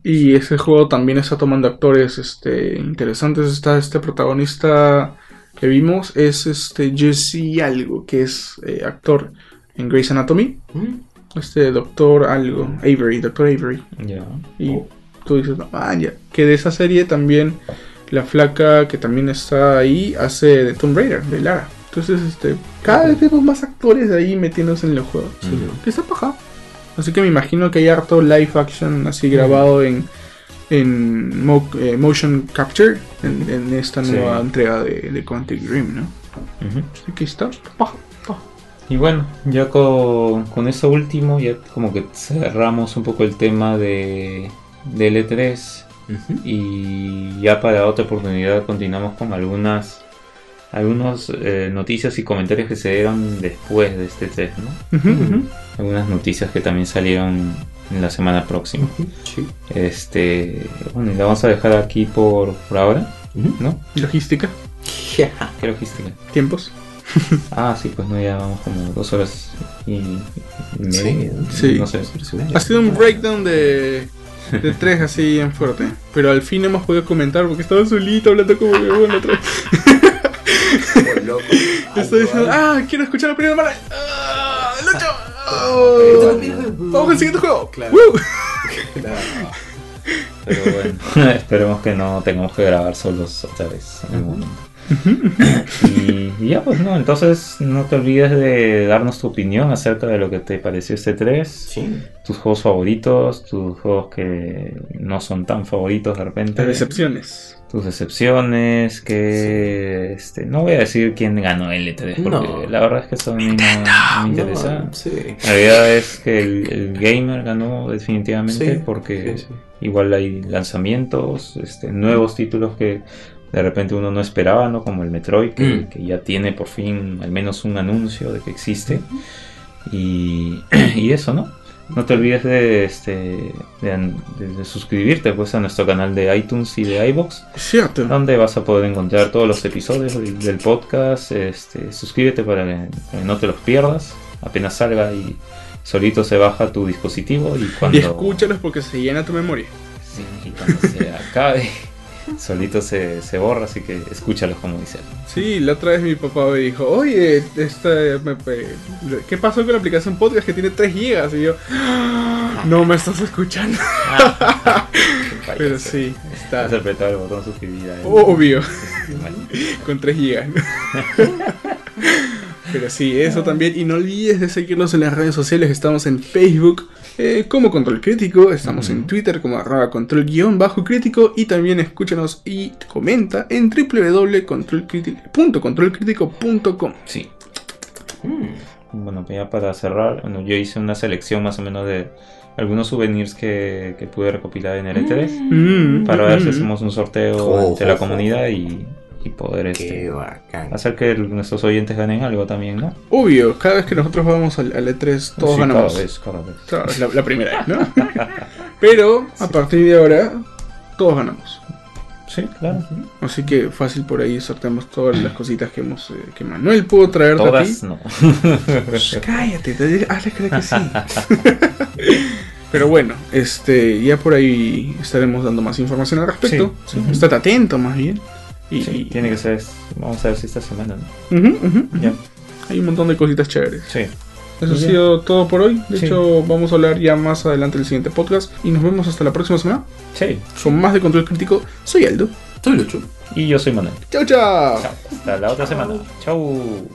Y ese juego también está tomando actores este, interesantes. Está este protagonista que vimos, es este Jesse Algo, que es eh, actor en Grey's Anatomy. Mm, Este doctor algo, Avery, doctor Avery. Y Oh. tú dices, ah, ya. Que de esa serie también la flaca que también está ahí hace de Tomb Raider, de Lara. Entonces, este, cada vez vemos más actores ahí metiéndose en los juegos. Mm. Que está paja. Así que me imagino que hay harto live action así grabado en, en mo- eh, motion capture en, en esta Sí. nueva entrega de, de Quantic Dream, ¿no? Ujú. Así que está paja, paja. Y bueno, ya con, con eso último, ya como que cerramos un poco el tema de, del E3 Y ya para otra oportunidad continuamos con algunas algunas eh, noticias y comentarios que se dieron después de este E3, ¿no? Ujú. Algunas noticias que también salieron en la semana próxima. Sí. Este, bueno, y la vamos a dejar aquí por, por ahora. ¿no? Logística, ¿Qué logística? tiempos. [LAUGHS] Ah, sí, pues no, ya vamos como dos horas y, y media, Sí. no sé. Ha sido un breakdown de, de tres así en fuerte. Pero al fin hemos podido comentar porque estaba solito hablando como que bueno otra vez. [LAUGHS] Estoy diciendo, ah, quiero escuchar la opinión de Manuel. Ah, Lucho. Oh, Vamos al siguiente juego. Claro. Woo. [LAUGHS] Pero bueno, [LAUGHS] esperemos que no tengamos que grabar solos otra vez en el momento. [LAUGHS] y, ya pues no, entonces no te olvides de darnos tu opinión acerca de lo que te pareció este 3, Sí. tus juegos favoritos, tus juegos que no son tan favoritos de repente, Las decepciones. tus decepciones, que este, no voy a decir quién ganó el E3 porque No. la verdad es que eso a mí no, no me interesa. No, sí. La realidad es que el, el gamer ganó definitivamente Sí, porque sí, sí. igual hay lanzamientos, este, nuevos títulos que de repente uno no esperaba, ¿no? Como el Metroid, que, Mm. que ya tiene por fin al menos un anuncio de que existe. Y, [CLEARS THROAT] y eso, ¿no? No te olvides de, este, de, de- de suscribirte pues, a nuestro canal de iTunes y de iBox, Cierto. donde vas a poder encontrar todos los episodios del, del podcast. Este, suscríbete para que, para que no te los pierdas. Apenas salga y solito se baja tu dispositivo y cuando, Y escúchalos porque se llena tu memoria. Sí, y cuando se [LAUGHS] acabe, solito se, se borra, así que escúchalos como dice. Sí, la otra vez mi papá me dijo, oye, esta, me- me- ¿qué pasó con la aplicación podcast que tiene 3 gigas? Y yo, "Ah, no me estás escuchando. [LAUGHS] Pero sí, está Has apretado el botón suscribir. obvio, [LAUGHS] con 3 gigas. [LAUGHS] Pero sí, eso también. Y no olvides de seguirnos en las redes sociales. Estamos en Facebook eh, como Control Crítico. Estamos en. Twitter como arroba control guion bajo crítico. Y también escúchanos y comenta en www.controlcrítico.com. Sí. Mm. Bueno, pues ya para cerrar, bueno, yo hice una selección más o menos de algunos souvenirs que, que pude recopilar en el E3 Mm, para ver si mm. hacemos un sorteo Oh, entre la oh, comunidad y, y poder Qué este, bacán. hacer que nuestros oyentes ganen algo también, ¿no? Obvio, cada vez que nosotros vamos al, al E3, todos Sí, ganamos. Cada vez, cada vez. Claro, la, la primera vez, ¿no? [LAUGHS] Pero a partir de ahora, todos ganamos. Sí, claro. Así que fácil por ahí sorteamos todas las cositas que hemos eh, que Manuel pudo traerte a ti. Todas no. Shh, cállate, te, hazle creer que sí. [LAUGHS] Pero bueno, este, ya por ahí estaremos dando más información al respecto. Sí, sí. Estate atento más bien. Y, Sí, tiene que ser. Vamos a ver si esta semana, ¿no? Ya. Hay un montón de cositas chéveres. Sí. Eso ha sido todo por hoy. De Sí. hecho, vamos a hablar ya más adelante del siguiente podcast. Y nos vemos hasta la próxima semana. Sí. Con más de Control Crítico. Soy Aldo. Soy Lucho. Y yo soy Manuel. Chao, chao. Chao. Hasta la otra semana. Chau.